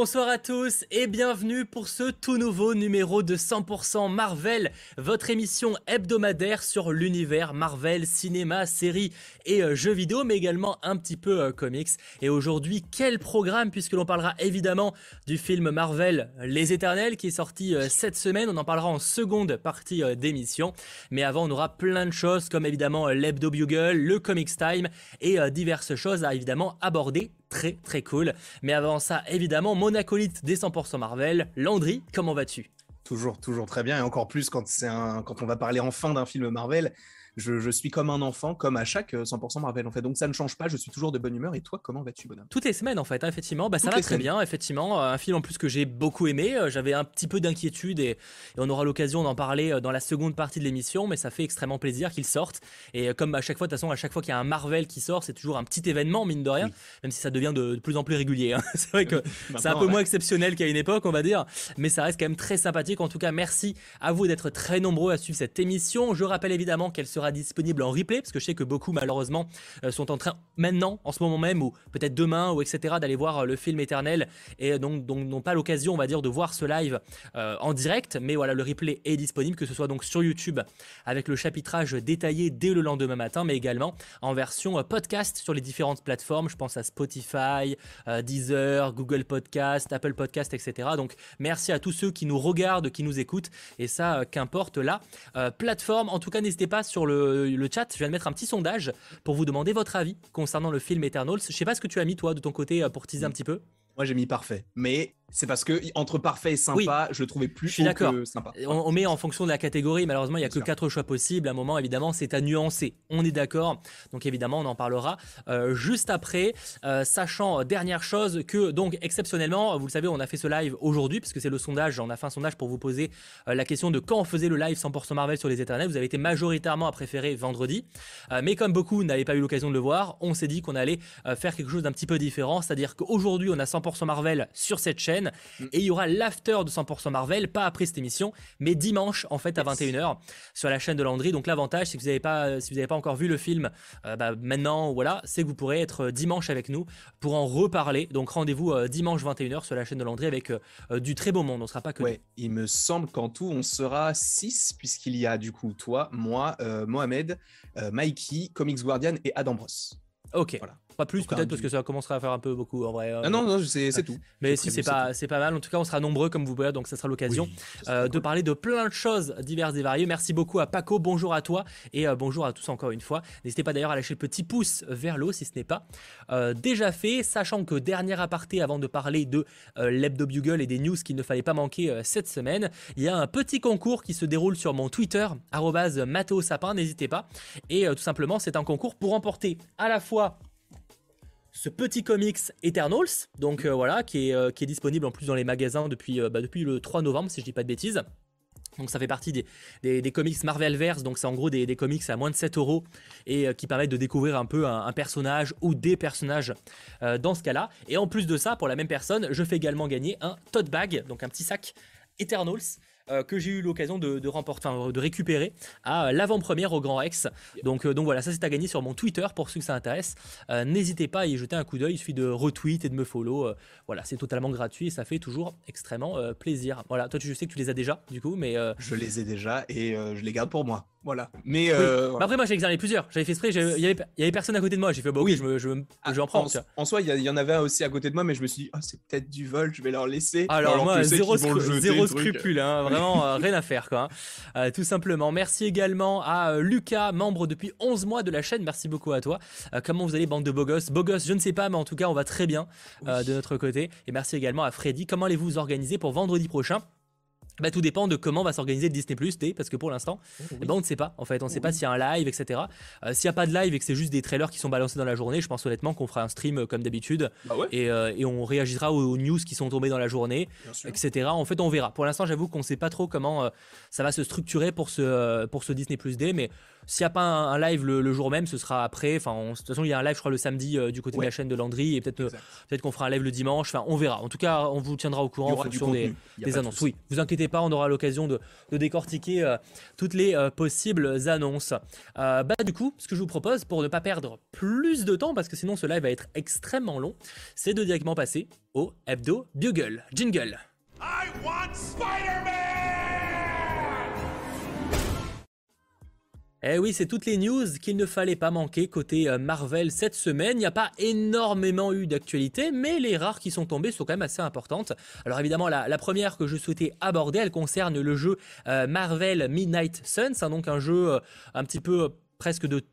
Bonsoir à tous et bienvenue pour ce tout nouveau numéro de 100% Marvel, votre émission hebdomadaire sur l'univers Marvel, cinéma, séries et euh, jeux vidéo, mais également un petit peu euh, comics. Et aujourd'hui, quel programme puisque l'on parlera évidemment du film Marvel Les Éternels qui est sorti euh, cette semaine. On en parlera en seconde partie d'émission. Mais avant, on aura plein de choses comme évidemment l'hebdo bugle, le comics time et diverses choses à évidemment aborder très très cool. Mais avant ça, évidemment, mon acolyte des 100% Marvel, Landry, comment vas-tu? Toujours, toujours très bien, et encore plus quand, un, quand on va parler enfin d'un film Marvel je, suis comme un enfant, comme à chaque 100% euh, Marvel en fait. Donc ça ne change pas, je suis toujours de bonne humeur. Et toi, comment vas-tu, bonhomme? Toutes les semaines en fait, hein, effectivement. Bah, ça va très bien, effectivement. Euh, un film en plus que j'ai beaucoup aimé. Euh, j'avais un petit peu d'inquiétude et, on aura l'occasion d'en parler dans la seconde partie de l'émission, mais ça fait extrêmement plaisir qu'il sorte. Et comme à chaque fois, de toute façon, à chaque fois qu'il y a un Marvel qui sort, c'est toujours un petit événement, mine de rien, même si ça devient de, plus en plus régulier. Hein. c'est vrai que c'est un peu moins exceptionnel qu'à une époque, on va dire, mais ça reste quand même très sympathique. En tout cas, merci à vous d'être très nombreux à suivre cette émission. Je rappelle évidemment qu'elle sera disponible en replay parce que je sais que beaucoup malheureusement euh, sont en train maintenant, en ce moment même, ou peut-être demain, ou etc., d'aller voir euh, le film éternel, et donc n'ont pas l'occasion, on va dire, de voir ce live euh, en direct, mais voilà, le replay est disponible, que ce soit donc sur YouTube, avec le chapitrage détaillé dès le lendemain matin, mais également en version podcast sur les différentes plateformes, je pense à Spotify, Deezer, Google Podcast, Apple Podcast, etc. Donc merci à tous ceux qui nous regardent, qui nous écoutent, et ça, qu'importe la plateforme. En tout cas, n'hésitez pas sur le, chat je viens de mettre un petit sondage pour vous demander votre avis concernant le film Eternals. Je sais pas ce que tu as mis toi de ton côté euh, pour teaser un petit peu. Moi j'ai mis parfait, mais c'est parce que entre parfait et sympa, je le trouvais plus je d'accord. sympa. On, met en fonction de la catégorie, malheureusement il y a que quatre choix possibles. À un moment évidemment c'est à nuancer. On est d'accord. Donc évidemment on en parlera euh, juste après, euh, sachant euh, dernière chose que donc exceptionnellement, vous le savez, on a fait ce live aujourd'hui parce que c'est le sondage. On a fait un sondage pour vous poser la question de quand on faisait le live 100% Marvel sur les Éternels. Vous avez été majoritairement à préférer vendredi, mais comme beaucoup n'avaient pas eu l'occasion de le voir, on s'est dit qu'on allait faire quelque chose d'un petit peu différent, c'est-à-dire qu'aujourd'hui on a 100% Marvel sur cette chaîne Mm. Et il y aura l'after de 100% Marvel, pas après cette émission, mais dimanche en fait à 21h sur la chaîne de Landry. Donc l'avantage, c'est que vous n'avez pas, si vous n'avez pas encore vu le film, euh, bah, maintenant voilà, c'est que vous pourrez être euh, dimanche avec nous pour en reparler. Donc rendez-vous euh, dimanche 21h sur la chaîne de Landry avec du très beau monde. On ne sera pas que. Ouais, il me semble qu'en tout on sera 6 puisqu'il y a du coup toi, moi, Mohamed, Mikey, Comics Guardian et Adam Bros. Ok. Voilà. Pas plus peut-être parce que ça commencera à faire un peu beaucoup en vrai. Euh, ah non, non, c'est tout. Mais si c'est pas, c'est pas mal. En tout cas, on sera nombreux comme vous voyez, donc ça sera l'occasion euh, de parler de plein de choses diverses et variées. Merci beaucoup à Paco, bonjour à toi et euh, bonjour à tous encore une fois. N'hésitez pas d'ailleurs à lâcher le petit pouce vers l'eau si ce n'est pas déjà fait, sachant que dernier aparté avant de parler de l'hebdo bugle et des news qu'il ne fallait pas manquer cette semaine, il y a un petit concours qui se déroule sur mon Twitter @matteo_sapin. N'hésitez pas et tout simplement c'est un concours pour remporter à la fois ce petit comics Eternals, donc euh, voilà, qui est, euh, qui est disponible en plus dans les magasins depuis, euh, bah, le 3 novembre, si je dis pas de bêtises. Donc ça fait partie des, des, comics Marvelverse, donc c'est en gros des, des, comics à moins de 7 euros et qui permettent de découvrir un peu un, personnage ou des personnages dans ce cas-là. Et en plus de ça, pour la même personne, je fais également gagner un tote bag, donc un petit sac Eternals euh, que j'ai eu l'occasion de, de, récupérer à l'avant-première au Grand Rex. Donc, euh, donc voilà, ça c'est à gagner sur mon Twitter pour ceux que ça intéresse. Euh, n'hésitez pas à y jeter un coup d'œil, il suffit de retweet et de me follow. voilà, c'est totalement gratuit et ça fait toujours extrêmement plaisir. Voilà, toi tu, je sais que tu les as déjà du coup, mais. Je les ai déjà et je les garde pour moi. Voilà. Mais bah, après, moi j'ai examiné plusieurs. J'avais fait exprès, il y, avait, y avait personne à côté de moi. J'ai fait, bah oui, je, me, je, ah, en prends. En, soi, il y, en avait un aussi à côté de moi, mais je me suis dit, oh, c'est peut-être du vol, je vais leur laisser. Alors, moi, zéro, zéro scrupule, hein, vraiment rien à faire quoi. Hein. Euh, tout simplement. Merci également à euh, Lucas, membre depuis 11 mois de la chaîne. Merci beaucoup à toi. Euh, comment vous allez, bande de beaux gosses? Beaux gosses, je ne sais pas, mais en tout cas, on va très bien de notre côté. Et merci également à Freddy. Comment allez-vous vous organiser pour vendredi prochain? Bah, tout dépend de comment va s'organiser Disney Plus parce que pour l'instant, eh ben, on ne sait pas. En fait, on ne sait pas s'il y a un live, etc. Euh, s'il n'y a pas de live et que c'est juste des trailers qui sont balancés dans la journée, je pense honnêtement qu'on fera un stream euh, comme d'habitude bah euh, et, on réagira aux, news qui sont tombées dans la journée, etc. En fait, on verra. Pour l'instant, j'avoue qu'on ne sait pas trop comment ça va se structurer pour ce, pour ce Disney Plus Day, mais s'il n'y a pas un, live le, jour même, ce sera après. Enfin, de toute façon, il y a un live, je crois, le samedi du côté de la chaîne de Landry et peut-être peut-être qu'on fera un live le dimanche. Enfin, on verra. En tout cas, on vous tiendra au courant en fonction des, annonces. Oui, vous inquiétez pas, on aura l'occasion de, décortiquer toutes les possibles annonces. bah du coup, ce que je vous propose, pour ne pas perdre plus de temps, parce que sinon ce live va être extrêmement long, c'est de directement passer au hebdo Bugle. Jingle. I want Eh oui, c'est toutes les news qu'il ne fallait pas manquer côté euh, Marvel cette semaine. Il n'y a pas énormément eu d'actualité, mais les rares qui sont tombées sont quand même assez importantes. Alors évidemment, la, première que je souhaitais aborder, elle concerne le jeu euh, Marvel Midnight Suns, hein, donc un jeu euh, un petit peu presque de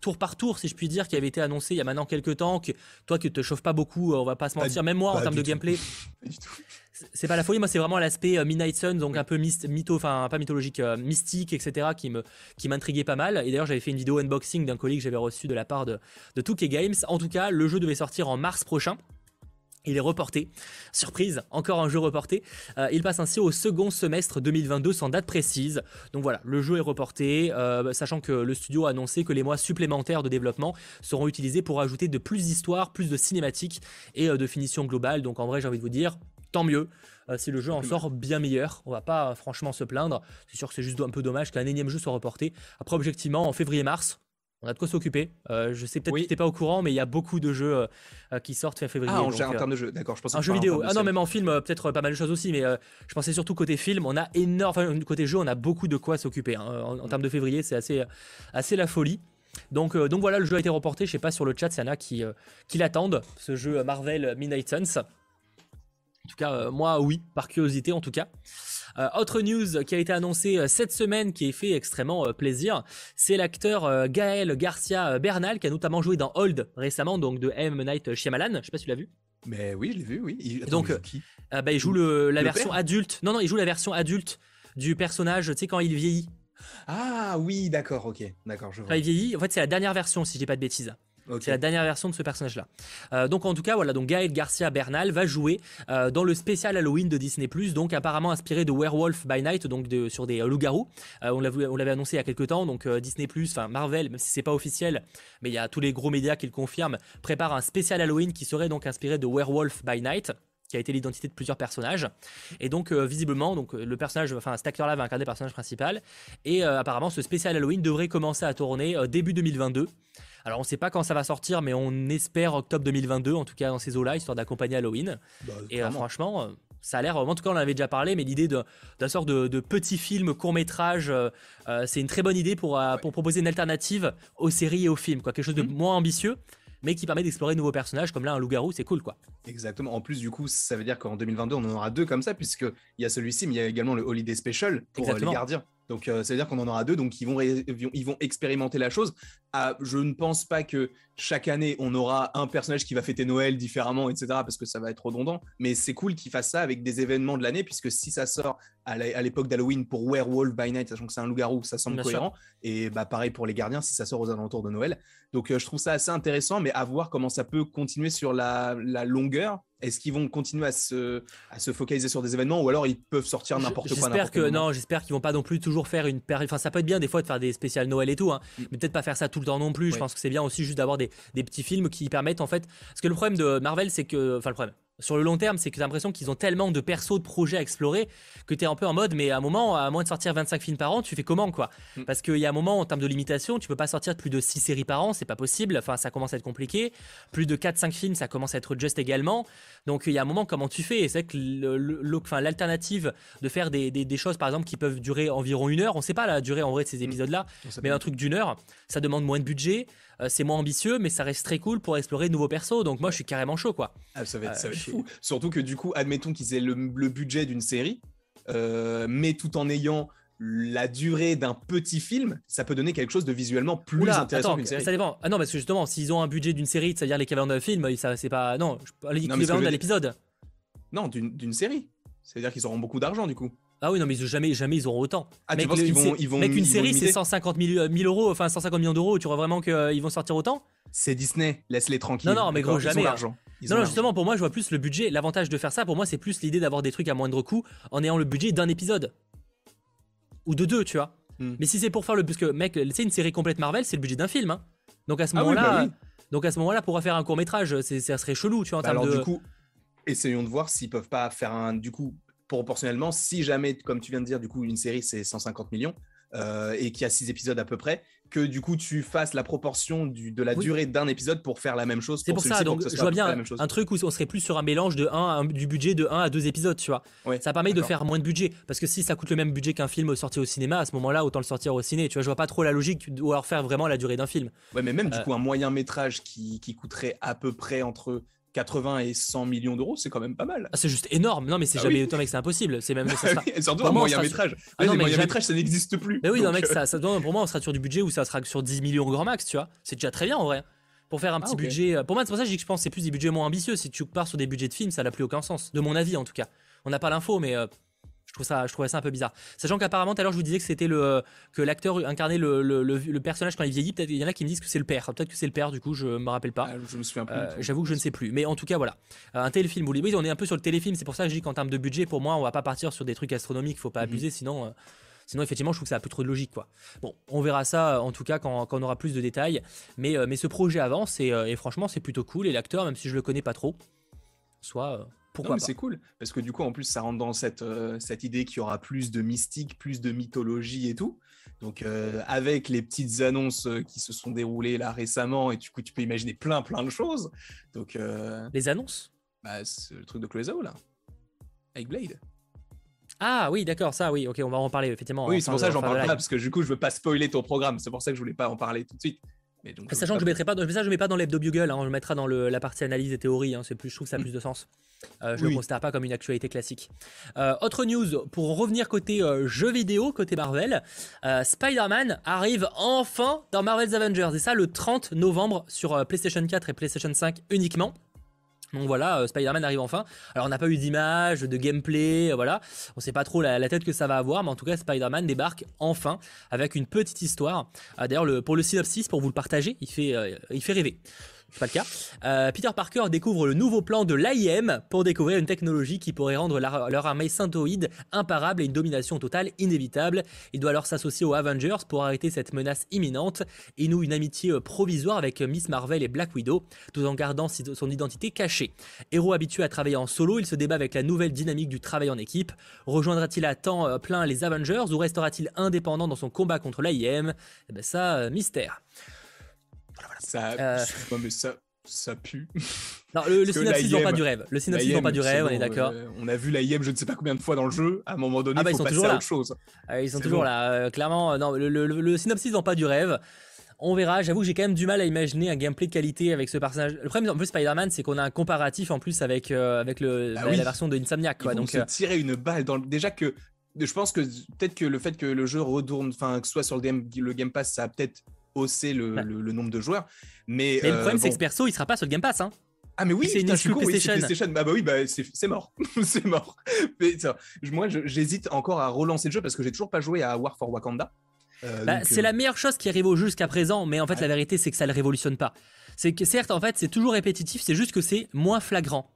tour par tour, si je puis dire, qui avait été annoncé il y a maintenant quelques temps. Que, toi qui te chauffes pas beaucoup, on va pas se mentir, même moi en termes de gameplay. c'est pas la folie, moi c'est vraiment l'aspect euh, Midnight Sun, donc un peu mytho, enfin pas mythologique, euh, mystique, etc. qui me qui m'intriguait pas mal. Et d'ailleurs j'avais fait une vidéo unboxing d'un colis que j'avais reçu de la part de, de 2K Games. En tout cas, le jeu devait sortir en mars prochain. Il est reporté. Surprise, encore un jeu reporté. Euh, il passe ainsi au second semestre 2022 sans date précise. Donc voilà, le jeu est reporté, sachant que le studio a annoncé que les mois supplémentaires de développement seront utilisés pour ajouter de plus d'histoires, plus de cinématiques et de finition globale. Donc en vrai, j'ai envie de vous dire, tant mieux. Euh, si le jeu en sort bien meilleur, on va pas euh, franchement se plaindre. C'est sûr que c'est juste un peu dommage qu'un énième jeu soit reporté. Après, objectivement, en février-mars, on a de quoi s'occuper. Euh, je sais peut-être que tu n'es pas au courant, mais il y a beaucoup de jeux qui sortent fin février. Ah, en, termes de jeu, d'accord. Je pensais un jeu vidéo. Ah non, même en film, peut-être pas mal de choses aussi, mais je pensais surtout côté film. On a énorme, côté jeu, on a beaucoup de quoi s'occuper. Hein. En, en, termes de février, c'est assez, assez la folie. Donc, donc voilà, le jeu a été reporté. Je sais pas sur le chat s'il y en a qui, qui l'attendent. Ce jeu Marvel Midnight Suns. En tout cas, euh, moi, oui, par curiosité en tout cas. Euh, autre news qui a été annoncée euh, cette semaine qui est fait extrêmement plaisir, c'est l'acteur Gaël Garcia Bernal qui a notamment joué dans Old récemment, donc de M. Night Shyamalan. Je sais pas si tu l'as vu. Mais oui, je l'ai vu, oui. Il... donc, il joue, qui? bah, il joue le, la version adulte. Non, non, il joue la version adulte du personnage, tu sais, quand il vieillit. Ah oui, d'accord, ok, d'accord, je vois. Quand il vieillit, en fait, c'est la dernière version, si je dis pas de bêtises. C'est la dernière version de ce personnage-là. Euh, donc en tout cas, voilà, donc Gaël Garcia Bernal va jouer euh, dans le spécial Halloween de Disney+, donc apparemment inspiré de Werewolf by Night, donc sur des loups-garous. Euh, on l'avait annoncé il y a quelques temps, donc Disney+, enfin Marvel, même si c'est pas officiel, mais il y a tous les gros médias qui le confirment, prépare un spécial Halloween qui serait donc inspiré de Werewolf by Night qui a été l'identité de plusieurs personnages. Et donc, visiblement, donc, le personnage, enfin, cet acteur-là va incarner le personnage principal. Et apparemment, ce spécial Halloween devrait commencer à tourner début 2022. Alors on ne sait pas quand ça va sortir, mais on espère octobre 2022, en tout cas dans ces eaux-là, histoire d'accompagner Halloween. Bah, et euh, franchement, euh, ça a l'air, en tout cas on en avait déjà parlé, mais l'idée d'un sort de, petit film court métrage, euh, c'est une très bonne idée pour, pour proposer une alternative aux séries et aux films, quoi. quelque chose de mhm. moins ambitieux mais qui permet d'explorer de nouveaux personnages comme là un loup-garou, c'est cool quoi. Exactement. En plus, du coup, ça veut dire qu'en 2022, on en aura deux comme ça, puisqu'il y a celui-ci, mais il y a également le Holiday Special pour les gardiens. Donc, euh, ça veut dire qu'on en aura deux, donc ils vont, ils vont expérimenter la chose. Ah, je ne pense pas que chaque année, on aura un personnage qui va fêter Noël différemment, etc., parce que ça va être redondant. Mais c'est cool qu'ils fassent ça avec des événements de l'année, puisque si ça sort à l'époque d'Halloween pour Werewolf by Night, sachant que c'est un loup-garou, ça semble cohérent. Et bah, pareil pour les gardiens, si ça sort aux alentours de Noël. Donc, euh, je trouve ça assez intéressant, mais à voir comment ça peut continuer sur la longueur est-ce qu'ils vont continuer à se, à se focaliser sur des événements ou alors ils peuvent sortir n'importe quoi J'espère que non, j'espère qu'ils vont pas non plus toujours faire une période. Enfin, ça peut être bien des fois de faire des spéciales Noël et tout, hein, mm. mais peut-être pas faire ça tout le temps non plus. Je pense que c'est bien aussi juste d'avoir des, des, petits films qui permettent en fait. Parce que le problème de Marvel, c'est que, enfin le problème, sur le long terme, c'est que tu as l'impression qu'ils ont tellement de persos, de projets à explorer que tu es un peu en mode, mais à un moment, à moins de sortir 25 films par an, tu fais comment quoi? Mm. Parce qu'il y a un moment, en termes de limitation, tu peux pas sortir plus de 6 séries par an, c'est pas possible, enfin ça commence à être compliqué. Plus de 4-5 films, ça commence à être juste également. Donc il y a un moment, comment tu fais? Et c'est que l'alternative de faire des, des, choses, par exemple, qui peuvent durer environ une heure, on sait pas la durée en vrai de ces mm. épisodes-là, mais un truc d'une heure, ça demande moins de budget. Euh, c'est moins ambitieux, mais ça reste très cool pour explorer de nouveaux persos. Donc moi, je suis carrément chaud, quoi. Ah, ça va être, euh, fou. Surtout que du coup, admettons qu'ils aient le, budget d'une série, euh, mais tout en ayant la durée d'un petit film, ça peut donner quelque chose de visuellement plus intéressant qu'une série. Ça dépend. Ah non, parce que justement, s'ils ont un budget d'une série, c'est-à-dire l'équivalent d'un film, ça c'est pas. Non, l'équivalent d'un épisode. Non, d'une série. C'est-à-dire qu'ils auront beaucoup d'argent du coup. Ah oui, non, mais jamais, jamais ils auront autant. Ah, mec, tu penses qu'ils vont, ils vont, mec, une série, c'est 150 000, euh, euros, enfin 150 millions d'euros. Tu crois vraiment qu'ils euh, vont sortir autant? C'est Disney, laisse-les tranquilles. Non, non, mais gros, jamais. Ils ont hein. l'argent. Non, non, justement, pour moi, je vois plus le budget. L'avantage de faire ça, pour moi, c'est plus l'idée d'avoir des trucs à moindre coût en ayant le budget d'un épisode. Ou de deux, tu vois. Hmm. Mais si c'est pour faire le. Parce que, mec, c'est une série complète Marvel, c'est le budget d'un film. Hein. Donc à ce ah moment-là. Bah donc à ce moment-là, pour faire un court métrage, ça serait chelou, tu vois. En bah alors, du coup, essayons de voir s'ils peuvent pas faire un. Du coup, proportionnellement, si jamais, comme tu viens de dire, du coup, une série c'est 150 millions et qu'il y a 6 épisodes à peu près, que du coup tu fasses la proportion du, de la durée d'un épisode pour faire la même chose. C'est pour, ça, donc je vois bien un, truc où on serait plus sur un mélange de 1, du budget de 1 à 2 épisodes, tu vois. ça permet de faire moins de budget. Parce que si ça coûte le même budget qu'un film sorti au cinéma, à ce moment-là, autant le sortir au ciné. Tu vois, je vois pas trop la logique ou alors faire vraiment la durée d'un film. Ouais, mais même du euh. coup, un moyen métrage qui, qui coûterait à peu près entre 80 et 100 millions d'euros, c'est quand même pas mal. Ah, c'est juste énorme. Non, mais c'est ah jamais autant, mec, c'est impossible. C'est même ça surtout un moyen métrage. Ah, non, moyen métrage, ça n'existe plus. Mais oui, non, mec, euh. ça, pour moi, on sera sur du budget où ça sera sur 10 millions grand max, tu vois. C'est déjà très bien en vrai. Pour faire un petit budget. Euh, pour moi, c'est pour ça que je pense que c'est plus des budgets moins ambitieux. Si tu pars sur des budgets de films, ça n'a plus aucun sens. De mon avis, en tout cas. On n'a pas l'info, mais euh, je trouve ça, je trouvais ça un peu bizarre. Sachant qu'apparemment, tout à l'heure, je vous disais que c'était le que l'acteur incarnait le, le, le, personnage quand il vieillit. Peut-être il y en a qui me disent que c'est le père. Peut-être que c'est le père. Du coup, je me rappelle pas. Ah, je me souviens. Euh, j'avoue que je ne sais plus. Mais en tout cas, voilà, un téléfilm. Oui, on est un peu sur le téléfilm. C'est pour ça que je dis qu'en termes de budget, pour moi, on va pas partir sur des trucs astronomiques. Faut pas mhm. abuser, sinon. Euh, sinon, effectivement, je trouve que ça a plus trop de logique, quoi. Bon, on verra ça en tout cas quand, quand on aura plus de détails. Mais, euh, mais ce projet avance et, et franchement, c'est plutôt cool. Et l'acteur, même si je le connais pas trop, soit pourquoi C'est cool parce que du coup, en plus, ça rentre dans cette, euh, cette idée qu'il y aura plus de mystique, plus de mythologie et tout. Donc, euh, avec les petites annonces euh, qui se sont déroulées là récemment, et du coup, tu peux imaginer plein, plein de choses. Donc, les annonces? bah, C'est le truc de Cloizao là, avec Blade. Ah oui, d'accord, ça, oui, ok, on va en parler effectivement. Oui, c'est pour ça que j'en parle pas parce que du coup, je veux pas spoiler ton programme. C'est pour ça que je voulais pas en parler tout de suite. Sachant que je mettrai pas, ça je mets pas dans l'hebdo bugle, hein, je mettrai dans la partie analyse et théorie. Hein, c'est plus, je trouve que ça a plus de sens. Euh, je ne le considère pas comme une actualité classique. Euh, autre news, pour revenir côté euh, jeux vidéo, côté Marvel, Spider-Man arrive enfin dans Marvel's Avengers. Et ça le 30 novembre sur PlayStation 4 et PlayStation 5 uniquement. Donc voilà, euh, Spider-Man arrive enfin. Alors on n'a pas eu d'image, de gameplay, euh, voilà. On sait pas trop la, tête que ça va avoir, mais en tout cas Spider-Man débarque enfin avec une petite histoire. Ah, d'ailleurs pour le synopsis, pour vous le partager, il fait, euh, il fait rêver pas le cas. Euh, Peter Parker découvre le nouveau plan de l'AIM pour découvrir une technologie qui pourrait rendre leur armée synthoïde imparable et une domination totale inévitable. Il doit alors s'associer aux Avengers pour arrêter cette menace imminente et nous une amitié euh, provisoire avec Miss Marvel et Black Widow, tout en gardant son identité cachée. Héros habitué à travailler en solo, il se débat avec la nouvelle dynamique du travail en équipe. Rejoindra-t-il à temps euh, plein les Avengers ou restera-t-il indépendant dans son combat contre l'AIM Eh ben ça, mystère. Ça, euh... mais ça, ça pue. Non, le, le synopsis vend pas du rêve. Le synopsis vend pas du rêve, on est d'accord. Euh, on a vu la IM je ne sais pas combien de fois dans le jeu. À un moment donné, ah bah, faut ils sont toujours là. autre chose. Ils sont toujours là. Euh, clairement, non, le, le, le synopsis vend pas du rêve. On verra, j'avoue que j'ai quand même du mal à imaginer un gameplay de qualité avec ce personnage. Le problème en plus Spider-Man, c'est qu'on a un comparatif en plus avec, euh, avec le, bah la, version de Insomniac. Quoi. donc, se tirer une balle dans Déjà que je pense que peut-être que le fait que le jeu retourne, enfin que ce soit sur le, le Game Pass, ça a peut-être hausser le, le, nombre de joueurs. Mais, le problème, euh, c'est que ce perso, il sera pas sur le Game Pass. Hein. Ah mais oui, c'est une exclu PlayStation. PlayStation. Bah, bah oui, bah, c'est mort, c'est mort. Mais, ça, moi, j'hésite encore à relancer le jeu parce que j'ai toujours pas joué à War for Wakanda. Euh, bah, c'est euh, la meilleure chose qui arrive au jeu jusqu'à présent, mais en fait, la vérité, c'est que ça le révolutionne pas. C'est que certes, en fait, c'est toujours répétitif, c'est juste que c'est moins flagrant.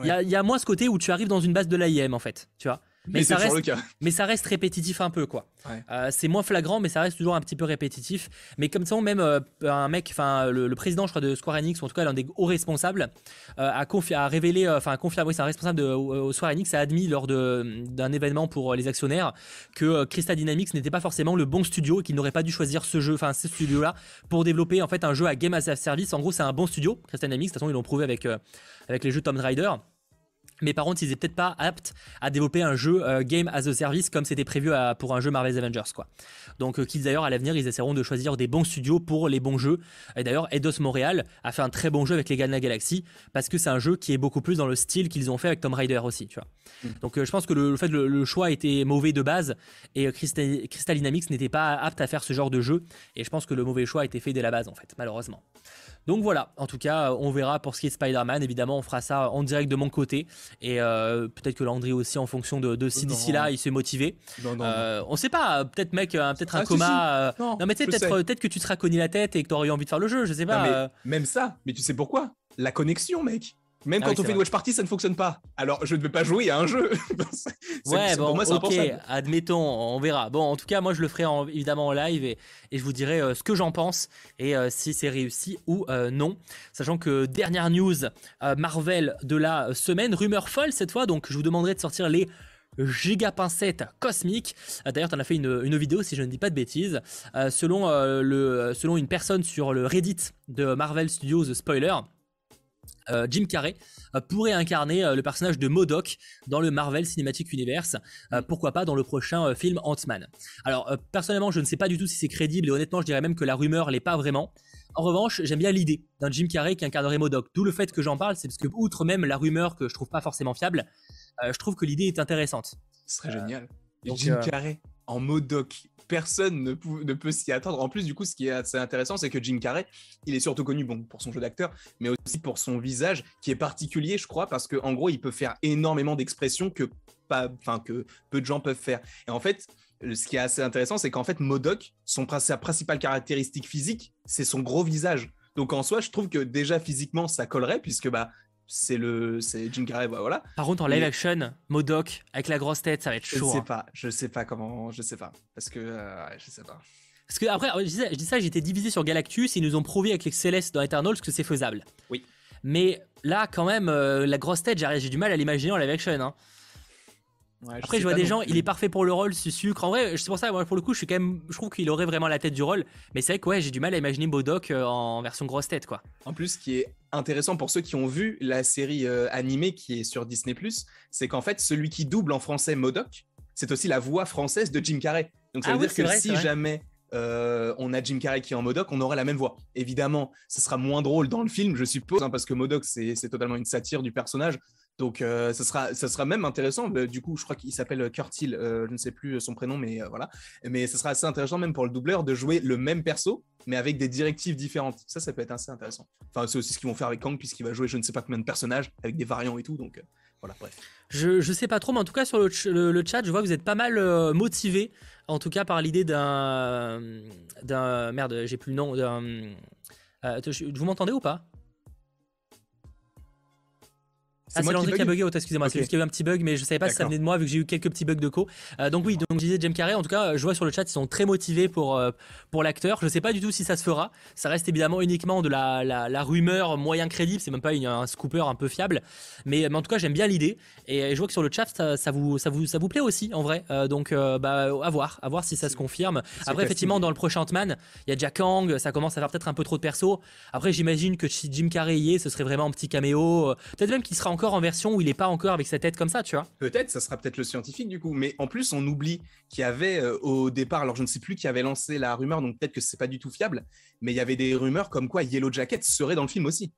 Il y, a, y, a moins ce côté où tu arrives dans une base de l'AIM, en fait, tu vois. Mais, ça reste, mais ça reste répétitif un peu, quoi. Euh, c'est moins flagrant, mais ça reste toujours un petit peu répétitif. Mais comme ça, même euh, un mec, enfin le, président, je crois, de Square Enix, ou en tout cas l'un des hauts responsables, euh, a, a, révélé, enfin confirmé, c'est un responsable de au Square Enix, a admis lors d'un événement pour les actionnaires que Crystal Dynamics n'était pas forcément le bon studio et qu'il n'aurait pas dû choisir ce jeu, enfin ce studio-là, pour développer en fait un jeu à game as a service. En gros, c'est un bon studio, Crystal Dynamics. De toute façon, ils l'ont prouvé avec avec les jeux Tomb Raider. Mais par contre, ils étaient peut-être pas aptes à développer un jeu euh, game as a service comme c'était prévu pour un jeu Marvel's Avengers, quoi. Donc, euh, qu'ils d'ailleurs à l'avenir, ils essaieront de choisir des bons studios pour les bons jeux. Et d'ailleurs, Eidos Montréal a fait un très bon jeu avec les Galna Galaxy parce que c'est un jeu qui est beaucoup plus dans le style qu'ils ont fait avec Tomb Raider aussi, tu vois. Mm. Donc, euh, je pense que le, fait le, le, choix était mauvais de base et Crystal, Crystal Dynamics n'était pas apte à faire ce genre de jeu. Et je pense que le mauvais choix a été fait dès la base, en fait, malheureusement. Donc voilà, en tout cas, on verra pour ce qui est Spider-Man. Évidemment, on fera ça en direct de mon côté. Et euh, peut-être que Landry aussi, en fonction de, si d'ici là, il s'est motivé. Non, non, euh, on sait pas, peut-être mec, peut-être un ah, coma. Euh, non, mais peut-être peut que tu te seras cogné la tête et que tu aurais envie de faire le jeu, je sais pas. même ça, mais tu sais pourquoi? La connexion, mec. Même ah quand on fait une watch party, ça ne fonctionne pas. Alors, je ne vais pas jouer à un jeu. ouais, bon, pour moi, ok, admettons, on verra. Bon, en tout cas, moi, je le ferai évidemment en live et, je vous dirai euh, ce que j'en pense et euh, si c'est réussi ou euh, non. Sachant que dernière news Marvel de la semaine, rumeur folle cette fois, donc je vous demanderai de sortir les giga pincette cosmique. D'ailleurs, tu en as fait une, vidéo, si je ne dis pas de bêtises. selon, le, selon une personne sur le Reddit de Marvel Studios Spoiler, euh, Jim Carrey euh, pourrait incarner euh, le personnage de Modoc dans le Marvel Cinematic Universe, pourquoi pas dans le prochain film Ant-Man. Alors personnellement je ne sais pas du tout si c'est crédible et honnêtement je dirais même que la rumeur l'est pas vraiment. En revanche j'aime bien l'idée d'un Jim Carrey qui incarnerait Modoc. D'où le fait que j'en parle, c'est parce que outre même la rumeur que je trouve pas forcément fiable, je trouve que l'idée est intéressante. Ce serait génial. Jim Carrey en Modoc personne ne, peut s'y attendre. En plus, du coup, ce qui est assez intéressant, c'est que Jim Carrey, il est surtout connu bon, pour son jeu d'acteur, mais aussi pour son visage qui est particulier, je crois, parce qu'en gros, il peut faire énormément d'expressions que, pas, que peu de gens peuvent faire. Et en fait, ce qui est assez intéressant, c'est qu'en fait, Modoc, son, sa principale caractéristique physique, c'est son gros visage. Donc en soi, je trouve que déjà physiquement, ça collerait, puisque bah, c'est le c'est Jim Carrey voilà. Par contre en live action Modoc avec la grosse tête ça va être chaud je sais hein. pas je sais pas comment je sais pas. Parce que euh, je sais pas. Parce que après je dis ça, j'étais divisé sur Galactus ils nous ont prouvé avec les Célestes dans Eternals que c'est faisable. Oui. Mais là quand même euh, la grosse tête j'ai du mal à l'imaginer en live action hein. Après, je, vois des gens, il est parfait pour le rôle, ce sucre. En vrai, c'est pour ça, moi, pour le coup, je suis quand même, je trouve qu'il aurait vraiment la tête du rôle. Mais c'est vrai que ouais, j'ai du mal à imaginer Bodoc euh, en version grosse tête, quoi. En plus, ce qui est intéressant pour ceux qui ont vu la série euh, animée qui est sur Disney+, c'est qu'en fait, celui qui double en français Modoc, c'est aussi la voix française de Jim Carrey. Donc ça ah veut dire que si jamais euh, on a Jim Carrey qui est en Modoc, on aurait la même voix. Évidemment, ce sera moins drôle dans le film, je suppose, hein, parce que Modoc, c'est totalement une satire du personnage. Donc, euh, ça, sera, sera même intéressant. Du coup, je crois qu'il s'appelle Kurt Hill, euh, je ne sais plus son prénom, mais voilà. Mais ce sera assez intéressant, même pour le doubleur, de jouer le même perso, mais avec des directives différentes. Ça, ça peut être assez intéressant. Enfin, c'est aussi ce qu'ils vont faire avec Kang, puisqu'il va jouer je ne sais pas combien de personnages, avec des variants et tout. Donc, voilà, bref. Je, je sais pas trop, mais en tout cas, sur le, chat, je vois que vous êtes pas mal motivé, en tout cas, par l'idée d'un. d'un. Merde, j'ai plus le nom. Vous m'entendez ou pas? Ah, c'est Landry qui a bugué, excusez-moi, c'est juste qu'il y a eu un petit bug, mais je savais pas si ça venait de moi vu que j'ai eu quelques petits bugs de co. Euh, donc oui, donc je disais James Carrey, en tout cas, je vois sur le chat, ils sont très motivés pour, euh, pour l'acteur. Je sais pas du tout si ça se fera. Ça reste évidemment uniquement de la, la, rumeur moyen crédible, c'est même pas un scooper un peu fiable. Mais, mais en tout cas, j'aime bien l'idée. Et je vois que sur le chat, ça, vous, ça, vous, ça vous plaît aussi, en vrai. Euh, donc bah, à voir, à voir si ça se confirme. Après, effectivement, dans le prochain Ant-Man, il y a Jack Kang, ça commence à faire peut-être un peu trop de perso. Après, j'imagine que si Jim Carrey y est, ce serait vraiment un petit caméo. Peut-être même qu'il sera encore en version où il n'est pas encore avec sa tête comme ça, tu vois. Peut-être, ça sera peut-être le scientifique du coup. Mais en plus, on oublie qu'il y avait euh, au départ, alors je ne sais plus qui avait lancé la rumeur, donc peut-être que c'est pas du tout fiable, mais il y avait des rumeurs comme quoi Yellow Jacket serait dans le film aussi.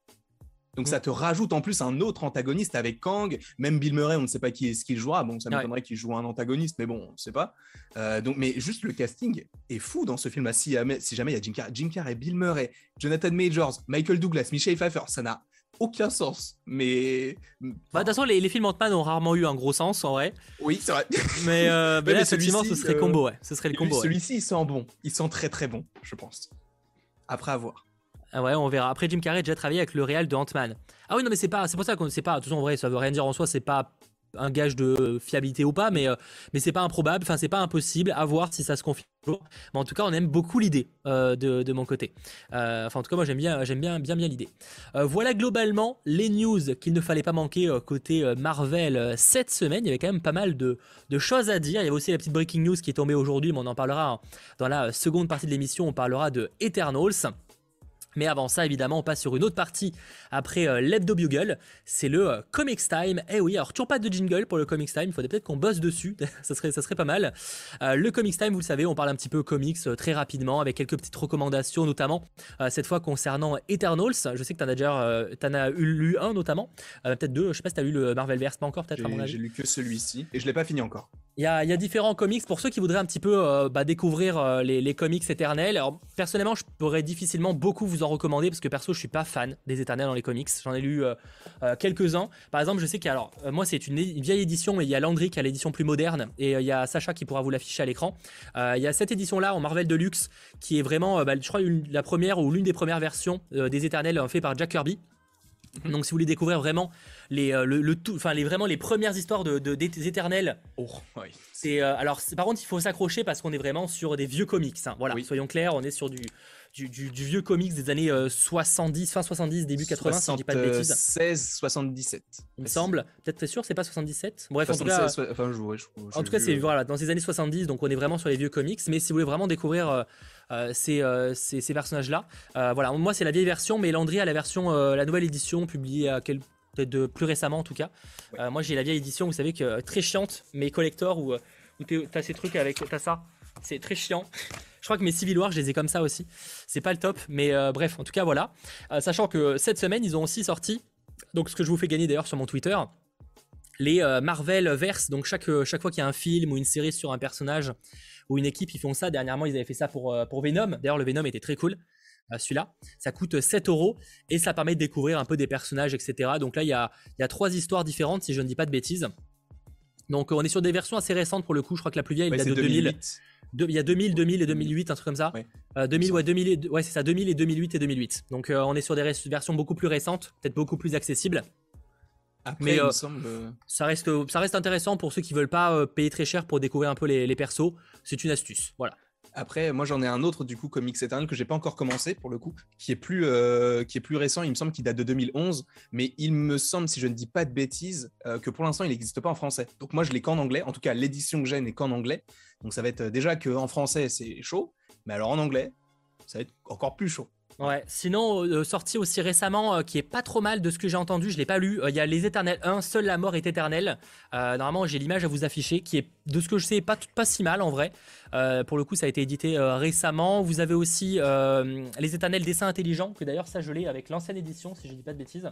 Donc ça mm. te rajoute en plus un autre antagoniste avec Kang, même Bill Murray, on ne sait pas qui est-ce qu'il jouera. Bon, ça m'étonnerait qu'il joue un antagoniste, mais bon, on ne sait pas. Euh, donc, mais juste le casting est fou dans ce film-là. Si, si, jamais il y a Jim Carrey, Jim Carrey, Bill Murray, Jonathan Majors, Michael Douglas, Michelle Pfeiffer, ça n'a aucun sens. Mais. Bah, de toute façon, les, films Ant-Man ont rarement eu un gros sens en vrai. Oui, c'est vrai. Mais, euh, là, effectivement, ce serait combo, ouais. Ce serait le combo. Celui-ci, il sent bon. Il sent très très bon, je pense. Après avoir. Ah ouais, on verra. Après, Jim Carrey a déjà travaillé avec le réal de Ant-Man. Ah oui, non, mais c'est pas, c'est pour ça qu'on sait pas. De toute façon, en vrai, ça veut rien dire en soi. C'est pas un gage de fiabilité ou pas, mais, euh, mais c'est pas improbable, enfin c'est pas impossible, à voir si ça se confirme. Mais en tout cas, on aime beaucoup l'idée euh, de, de, mon côté. Euh, enfin, en tout cas, moi j'aime bien, j'aime bien, bien, bien l'idée. voilà globalement les news qu'il ne fallait pas manquer côté Marvel cette semaine. Il y avait quand même pas mal de, de, choses à dire. Il y avait aussi la petite breaking news qui est tombée aujourd'hui, mais on en parlera dans la seconde partie de l'émission. On parlera de Eternals. Mais avant ça, évidemment, on passe sur une autre partie après euh, l'Hebdo Bugle. C'est le euh, Comics Time. Eh oui, alors toujours pas de jingle pour le Comics Time. Il faudrait peut-être qu'on bosse dessus. ça, serait, ça serait pas mal. Euh, le Comics Time, vous le savez, on parle un petit peu comics très rapidement avec quelques petites recommandations, notamment cette fois concernant Eternals. Je sais que tu en as déjà en as lu un notamment. peut-être deux. Je sais pas si tu as lu le Marvelverse, pas encore peut-être J'ai lu que celui-ci et je l'ai pas fini encore. Il y, a, différents comics pour ceux qui voudraient un petit peu bah, découvrir les, les, comics éternels. Alors, personnellement, je pourrais difficilement beaucoup vous en recommander parce que perso, je suis pas fan des éternels dans les comics. J'en ai lu euh, euh, quelques-uns. Par exemple, je sais qu'il alors euh, moi c'est une, vieille édition, mais il y a Landry qui a l'édition plus moderne et il y a Sacha qui pourra vous l'afficher à l'écran. il y a cette édition là en Marvel Deluxe qui est vraiment, bah, je crois, la première ou l'une des premières versions des éternels fait par Jack Kirby. Mhm. Donc si vous voulez découvrir vraiment les, euh, le, tout, enfin les vraiment les premières histoires de, des éternels. Oh, oui. C'est euh, alors par contre il faut s'accrocher parce qu'on est vraiment sur des vieux comics. Hein. Voilà, soyons clairs, on est sur du du, vieux comics des années 70, euh, fin 70, début 80, si je dis pas de bêtises. 16, 77. Il me semble. Peut-être t'es sûr, c'est pas 77 Bref, en tout cas. en tout cas, c'est voilà, dans ces années 70, donc on est vraiment sur les vieux comics. Mais si vous voulez vraiment découvrir ces, ces, personnages-là, voilà, moi c'est la vieille version, mais Landry a la version, la nouvelle édition publiée à quel peut-être de plus récemment en tout cas. Euh, moi j'ai la vieille édition, vous savez que euh, très chiante, mais collector où, euh, où t'as ces trucs avec t'as ça, c'est très chiant. Je crois que mes Civil War, je les ai comme ça aussi. C'est pas le top, mais bref, en tout cas voilà. sachant que cette semaine, ils ont aussi sorti, donc ce que je vous fais gagner d'ailleurs sur mon Twitter, les Marvel Verse. Donc chaque, fois qu'il y a un film ou une série sur un personnage ou une équipe, ils font ça. Dernièrement, ils avaient fait ça pour, Venom. D'ailleurs, le Venom était très cool celui-là. Ça coûte 7 euros et ça permet de découvrir un peu des personnages, etc. Donc là, il y a trois histoires différentes, si je ne dis pas de bêtises. Donc on est sur des versions assez récentes pour le coup. Je crois que la plus vieille, il date de 2000. il y a 2000, 2000 et 2008, un truc comme ça. 2000, euh, ouais, 2000 ouais, c'est ça, 2000 et 2008 et 2008. Donc euh, on est sur des versions beaucoup plus récentes, peut-être beaucoup plus accessibles. mais euh, semble... ça, reste, ça reste intéressant pour ceux qui veulent pas payer très cher pour découvrir un peu les, les persos. C'est une astuce. Voilà. Après, moi j'en ai un autre du coup, Comics Eternal, que j'ai pas encore commencé pour le coup, qui est plus, euh, qui est plus récent. Il me semble qu'il date de 2011, mais il me semble, si je ne dis pas de bêtises, euh, que pour l'instant il n'existe pas en français. Donc moi je l'ai qu'en anglais. En tout cas, l'édition que j'ai n'est qu'en anglais. Donc ça va être déjà qu'en français c'est chaud, mais alors en anglais, ça va être encore plus chaud. Ouais, sinon, euh, sorti aussi récemment, euh, qui est pas trop mal de ce que j'ai entendu, je l'ai pas lu. Euh, il y a Les Éternels 1, Seule la mort est éternelle. normalement, j'ai l'image à vous afficher, qui est, de ce que je sais, pas, pas si mal en vrai. pour le coup, ça a été édité récemment. Vous avez aussi Les Éternels Dessins Intelligents, que d'ailleurs, ça, je l'ai avec l'ancienne édition, si je dis pas de bêtises.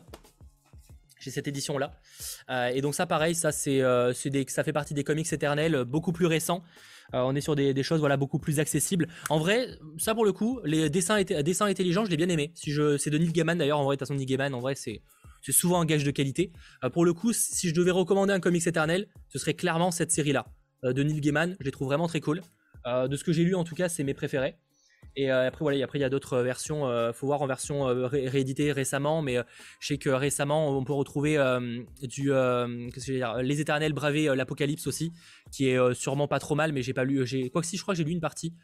J'ai cette édition là. et donc, ça, pareil, ça, c'est, ça fait partie des comics éternels beaucoup plus récents. Euh, on est sur des, choses voilà beaucoup plus accessibles. En vrai, ça pour le coup, les dessins, dessins intelligents, je l'ai bien aimé. Si je, c'est de Neil Gaiman d'ailleurs. En vrai, de toute façon, Neil Gaiman, en vrai, c'est souvent un gage de qualité. Euh, pour le coup, si je devais recommander un comics éternel, ce serait clairement cette série-là euh, de Neil Gaiman. Je les trouve vraiment très cool. de ce que j'ai lu, en tout cas, c'est mes préférés. Et euh, après, voilà, après, il y a d'autres euh, versions. il euh, faut voir en version rééditée récemment, mais je sais que récemment, on peut retrouver du, Les Éternels braver l'Apocalypse aussi, qui est sûrement pas trop mal, mais j'ai pas lu. Quoi que si, je crois que j'ai lu une partie.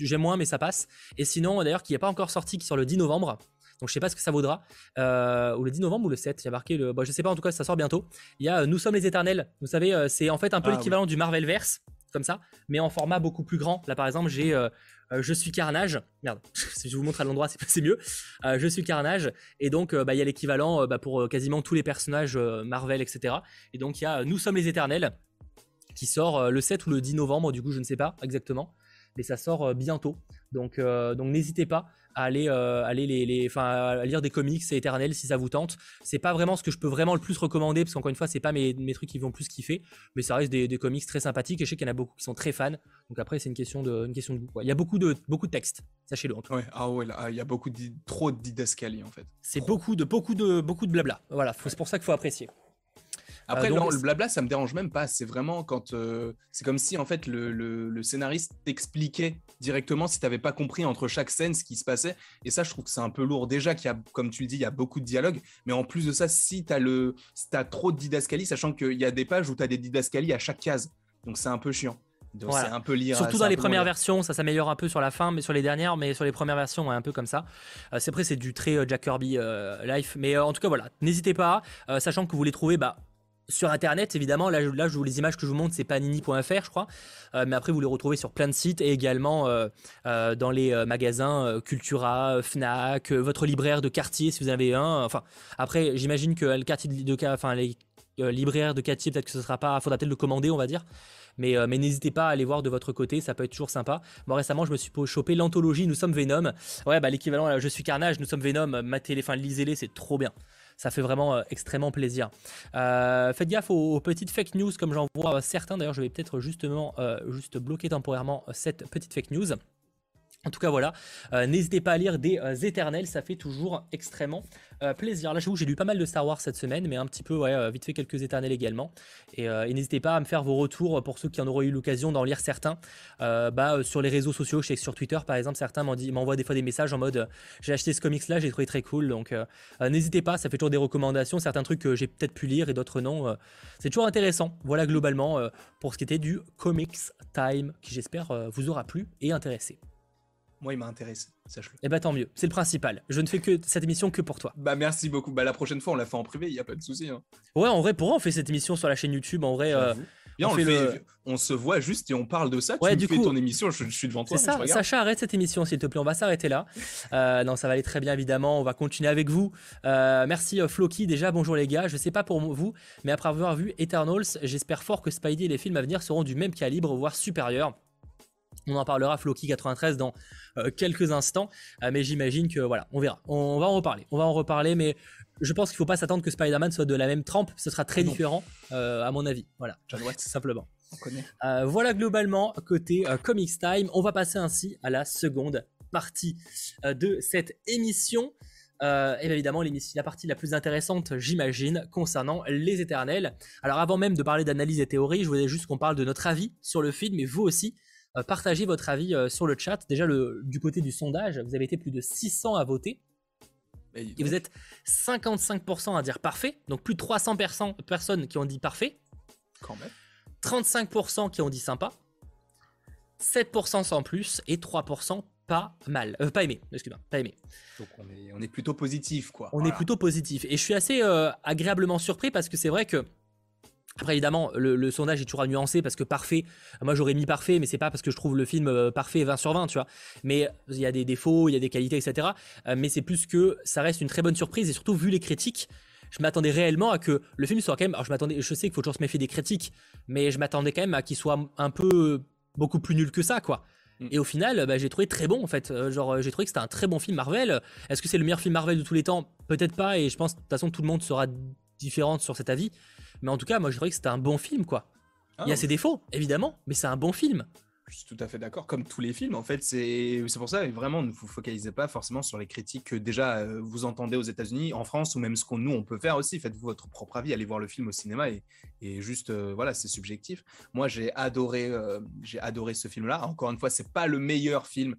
J'aime moins, mais ça passe. Et sinon, d'ailleurs, qui n'est pas encore sorti, qui sort le 10 novembre. Donc je sais pas ce que ça vaudra. ou le 10 novembre ou le 7, il y a marqué le. Bon, je sais pas, en tout cas, ça sort bientôt. Il y a Nous sommes les éternels. Vous savez, c'est en fait un peu ah l'équivalent du Marvel Verse, comme ça, mais en format beaucoup plus grand. Là, par exemple, j'ai euh, je suis Carnage. Merde, si je vous montre à l'endroit, c'est mieux. Euh, je suis Carnage. Et donc, euh, bah, il y a l'équivalent bah, pour quasiment tous les personnages Marvel, etc. Et donc, il y a Nous sommes les éternels qui sort le 7 ou le 10 novembre, du coup, je ne sais pas exactement. Mais ça sort bientôt. Donc, donc n'hésitez pas à aller, euh, aller les, les à lire des comics, c'est éternel si ça vous tente. C'est pas vraiment ce que je peux vraiment le plus recommander parce qu'encore une fois, c'est pas mes, mes, trucs qui vont plus kiffer, mais ça reste des, des, comics très sympathiques et je sais qu'il y en a beaucoup qui sont très fans. Donc après, c'est une question de, une question de goût. Il y a beaucoup de, beaucoup de textes, sachez-le. Ouais, ah ouais, il y a beaucoup de, trop de en fait. C'est beaucoup de, beaucoup de, beaucoup de blabla. Voilà, c'est pour ça qu'il faut apprécier. Après, euh, le blabla, ça me dérange même pas. C'est vraiment quand. Euh, c'est comme si, en fait, le, le, scénariste t'expliquait directement si tu n'avais pas compris entre chaque scène ce qui se passait. Et ça, je trouve que c'est un peu lourd. Déjà qu'il y a, comme tu le dis, il y a beaucoup de dialogues. Mais en plus de ça, si tu as, le, as trop de didascalie, sachant qu'il y a des pages où tu as des didascalies à chaque case. Donc c'est un peu chiant. c'est un peu lire. Surtout dans les premières versions, ça s'améliore un peu sur la fin, mais sur les dernières, mais sur les premières versions, un peu comme ça. Euh, c'est après, c'est du très Jack Kirby Life, mais en tout cas voilà, n'hésitez pas, sachant que vous les trouvez bah, sur internet évidemment là, je, les images que je vous montre c'est panini.fr je crois euh, mais après vous les retrouvez sur plein de sites et également euh, euh, dans les magasins Cultura Fnac votre libraire de quartier si vous avez un enfin après j'imagine que le quartier de, enfin les libraires de quartier peut-être que ce sera pas faudra peut-être le commander on va dire mais, n'hésitez pas à aller voir de votre côté, ça peut être toujours sympa. Moi récemment, je me suis chopé l'anthologie Nous sommes Venom. Ouais, bah l'équivalent, je suis Carnage, Nous sommes Venom, matez les, enfin lisez-les, c'est trop bien ça fait vraiment euh, extrêmement plaisir. Euh, faites gaffe aux, petites fake news comme j'en vois certains. D'ailleurs, je vais peut-être justement juste bloquer temporairement cette petite fake news. En tout cas, voilà. Euh, n'hésitez pas à lire des euh, éternels, ça fait toujours extrêmement euh, plaisir. Là, j'avoue, j'ai lu pas mal de Star Wars cette semaine, mais un petit peu, ouais, vite fait quelques éternels également. Et, n'hésitez pas à me faire vos retours pour ceux qui en auraient eu l'occasion d'en lire certains. bah, sur les réseaux sociaux, je sais que sur Twitter, par exemple, certains m'envoient des fois des messages en mode j'ai acheté ce comics-là, j'ai trouvé très cool. Donc, n'hésitez pas, ça fait toujours des recommandations. Certains trucs que j'ai peut-être pu lire et d'autres non. c'est toujours intéressant. Voilà, globalement, pour ce qui était du Comics Time, qui j'espère vous aura plu et intéressé. Moi, il m'a intéressé, sache-le. Eh bah tant mieux, c'est le principal. Je ne fais que cette émission que pour toi. Bah merci beaucoup. Bah la prochaine fois, on la fait en privé, il y a pas de souci. Hein. Ouais, en vrai, pour on fait cette émission sur la chaîne YouTube. En vrai, euh, on, se voit juste et on parle de ça. Ouais, tu du fais coup, ton émission, je, suis devant toi. C'est ça. Sacha, arrête cette émission, s'il te plaît. On va s'arrêter là. Euh, non, ça va aller très bien, évidemment. On va continuer avec vous. Euh, merci Floki. Déjà, bonjour les gars. Je sais pas pour vous, mais après avoir vu Eternals, j'espère fort que Spidey et les films à venir seront du même calibre, voire supérieur. On en parlera Floki 93 dans euh, quelques instants, euh, mais j'imagine que voilà, on verra. On, va en reparler. On va en reparler, mais je pense qu'il ne faut pas s'attendre que Spider-Man soit de la même trempe. Ce sera très différent, euh, à mon avis. Voilà, simplement. On connaît. voilà globalement côté Comics Time. On va passer ainsi à la seconde partie de cette émission. et évidemment la partie la plus intéressante, j'imagine, concernant les éternels. Alors avant même de parler d'analyse et théorie, je voulais juste qu'on parle de notre avis sur le film, et vous aussi, partagez votre avis euh, sur le chat. Déjà, le, du côté du sondage, vous avez été plus de 600 à voter. Et vous êtes 55% à dire parfait, donc plus de 300 personnes qui ont dit parfait. Quand même. 35% qui ont dit sympa. 7% sans plus et 3% pas mal. Euh, pas aimé, excuse-moi, pas aimé. Donc on est, plutôt positif, quoi. On est plutôt positif. Et je suis assez agréablement surpris parce que c'est vrai que après évidemment le, sondage est toujours à nuancer parce que parfait, moi j'aurais mis parfait mais c'est pas parce que je trouve le film euh, parfait 20 sur 20 tu vois. Mais il y a des défauts, il y a des qualités etc. Euh, mais c'est plus que ça reste une très bonne surprise et surtout vu les critiques, je m'attendais réellement à que le film soit quand même. Alors je m'attendais, je sais qu'il faut toujours se méfier des critiques, mais je m'attendais quand même à qu'il soit un peu beaucoup plus nul que ça quoi. Mm. Et au final, bah, j'ai trouvé très bon en fait. Euh, genre, j'ai trouvé que c'était un très bon film Marvel. Est-ce que c'est le meilleur film Marvel de tous les temps? Peut-être pas. Et je pense de toute façon tout le monde sera différent sur cet avis. Mais en tout cas, moi, je trouvais que c'était un bon film, quoi. Il y a ah. ses défauts, évidemment, mais c'est un bon film. Je suis tout à fait d'accord. Comme tous les films, en fait, c'est pour ça, vraiment, ne vous focalisez pas forcément sur les critiques que déjà euh, vous entendez aux États-Unis, en France, ou même ce qu'on nous on peut faire aussi. Faites-vous votre propre avis, allez voir le film au cinéma et, et juste, euh, voilà, c'est subjectif. Moi, j'ai adoré, euh, j'ai adoré ce film-là. Encore une fois, c'est pas le meilleur film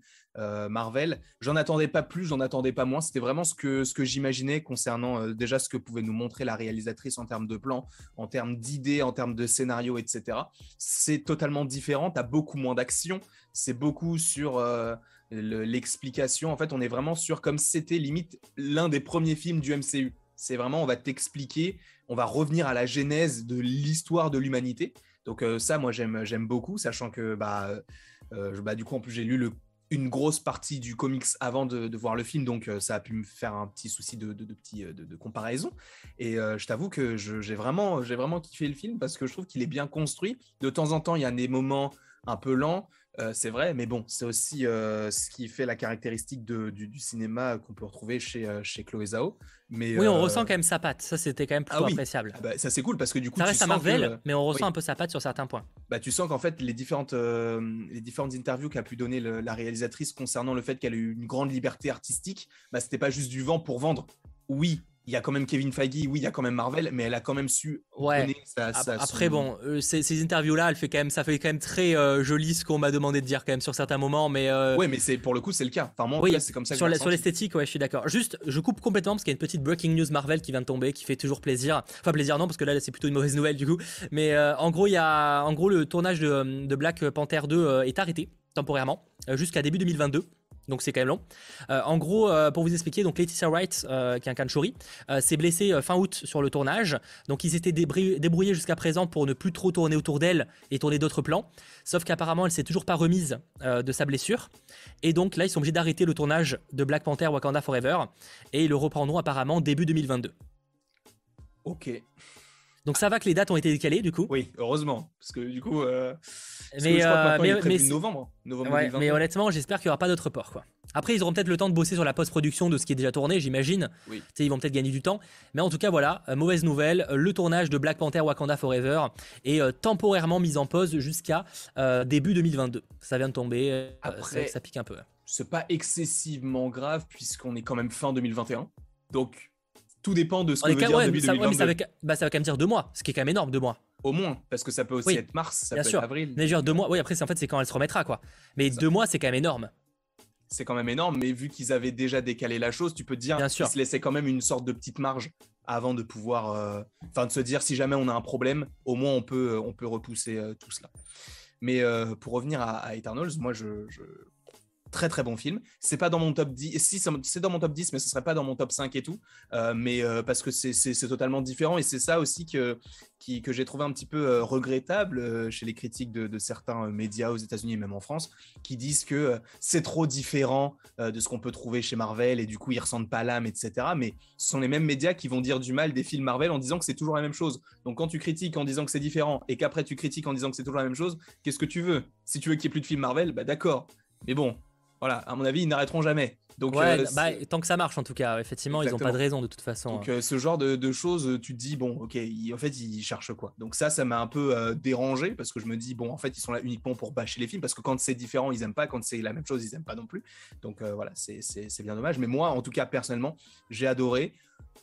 Marvel. J'en attendais pas plus, j'en attendais pas moins. C'était vraiment ce que ce que j'imaginais concernant déjà ce que pouvait nous montrer la réalisatrice en termes de plan, en termes d'idées, en termes de scénario, etc. C'est totalement différent. T'as beaucoup moins d'action. C'est beaucoup sur euh, l'explication. En fait, on est vraiment sur comme c'était limite l'un des premiers films du MCU. C'est vraiment, on va t'expliquer, on va revenir à la genèse de l'histoire de l'humanité. Donc euh, ça, moi, j'aime, beaucoup, sachant que bah, euh, bah, du coup, en plus, j'ai lu le une grosse partie du comics avant de, voir le film, donc ça a pu me faire un petit souci de, de, de, comparaison. Et je t'avoue que j'ai vraiment, vraiment kiffé le film parce que je trouve qu'il est bien construit. De temps en temps, il y a des moments un peu lent, euh, c'est vrai, mais bon, c'est aussi euh, ce qui fait la caractéristique du, cinéma qu'on peut retrouver chez, euh, chez Chloé Zhao. Mais, oui, on ressent quand même sa patte. Ça, c'était quand même plutôt ah appréciable. Ah bah, ça, c'est cool parce que du coup, ça reste à Marvel, mais on ressent un peu sa patte sur certains points. Bah, tu sens qu'en fait, les différentes, les différentes interviews qu'a pu donner la réalisatrice concernant le fait qu'elle a eu une grande liberté artistique, bah, c'était pas juste du vent pour vendre. Oui, il y a quand même Kevin Feige, oui, il y a quand même Marvel, mais elle a quand même su ouais. Après, bon, euh, ces, interviews-là, elle fait quand même, ça fait quand même très euh, joli ce qu'on m'a demandé de dire quand même sur certains moments, mais. Euh... Ouais, mais c'est pour le coup, c'est le cas. Enfin, moi, oui, c'est comme ça. sur, sur l'esthétique, ouais, je suis d'accord. Juste, je coupe complètement parce qu'il y a une petite breaking news Marvel qui vient de tomber, qui fait toujours plaisir. Enfin, plaisir non, parce que là, c'est plutôt une mauvaise nouvelle du coup. Mais en gros, il y a, en gros, le tournage de, de Black Panther 2 est arrêté temporairement jusqu'à début 2022 donc c'est quand même long. Euh, en gros, euh, pour vous expliquer, donc Laetitia Wright, euh, qui est un kanchori, s'est blessée fin août sur le tournage. Donc ils s'étaient débrouillés jusqu'à présent pour ne plus trop tourner autour d'elle et tourner d'autres plans. Sauf qu'apparemment, elle s'est toujours pas remise de sa blessure. Et donc là, ils sont obligés d'arrêter le tournage de Black Panther Wakanda Forever. Et ils le reprendront apparemment début 2022. Ok. Donc ça va que les dates ont été décalées du coup. Oui, heureusement, parce que du coup, euh, mais, je crois que mais, novembre, mais honnêtement, j'espère qu'il n'y aura pas d'autre port quoi. Après, ils auront peut-être le temps de bosser sur la post-production de ce qui est déjà tourné, j'imagine. Oui. Ils vont peut-être gagner du temps. Mais en tout cas, voilà, euh, mauvaise nouvelle. Euh, le tournage de Black Panther Wakanda Forever est euh, temporairement mis en pause jusqu'à début 2022. Ça vient de tomber. Après, ça, pique un peu. C'est pas excessivement grave puisqu'on est quand même fin 2021. Donc, tout dépend de ce que veut dire début 2022. ça, va, bah, ça va quand même dire deux mois, ce qui est quand même énorme, deux mois. Au moins, parce que ça peut aussi être mars, ça peut être avril. Mais genre deux mois, oui, après, en fait, c'est quand elle se remettra, quoi. Mais deux mois, c'est quand même énorme c'est quand même énorme, mais vu qu'ils avaient déjà décalé la chose, tu peux te dire qu'ils se laissaient quand même une sorte de petite marge avant de pouvoir, euh, enfin de se dire si jamais on a un problème, au moins on peut, on peut repousser euh, tout cela. Mais euh, pour revenir à, Eternals, moi je, très très bon film. C'est pas dans mon top 10, si c'est dans mon top 10, mais ce serait pas dans mon top 5 et tout, euh, mais euh, parce que c'est totalement différent et c'est ça aussi que, que j'ai trouvé un petit peu euh, regrettable chez les critiques de, certains médias aux États-Unis et même en France, qui disent que c'est trop différent de ce qu'on peut trouver chez Marvel et du coup ils ressentent pas l'âme, etc. Mais ce sont les mêmes médias qui vont dire du mal des films Marvel en disant que c'est toujours la même chose. Donc quand tu critiques en disant que c'est différent et qu'après tu critiques en disant que c'est toujours la même chose, qu'est-ce que tu veux? Si tu veux qu'il n'y ait plus de films Marvel, bah d'accord. Mais bon, voilà, à mon avis, ils n'arrêteront jamais. Donc, ouais, euh, bah, tant que ça marche, en tout cas, effectivement, ils n'ont pas de raison de toute façon. Donc, euh, ce genre de, choses, tu te dis, bon, ok, en fait, ils cherchent quoi Donc, ça, ça m'a un peu euh, dérangé parce que je me dis, bon, en fait, ils sont là uniquement pour bâcher les films parce que quand c'est différent, ils n'aiment pas. Quand c'est la même chose, ils n'aiment pas non plus. Donc, voilà, c'est bien dommage. Mais moi, en tout cas, personnellement, j'ai adoré.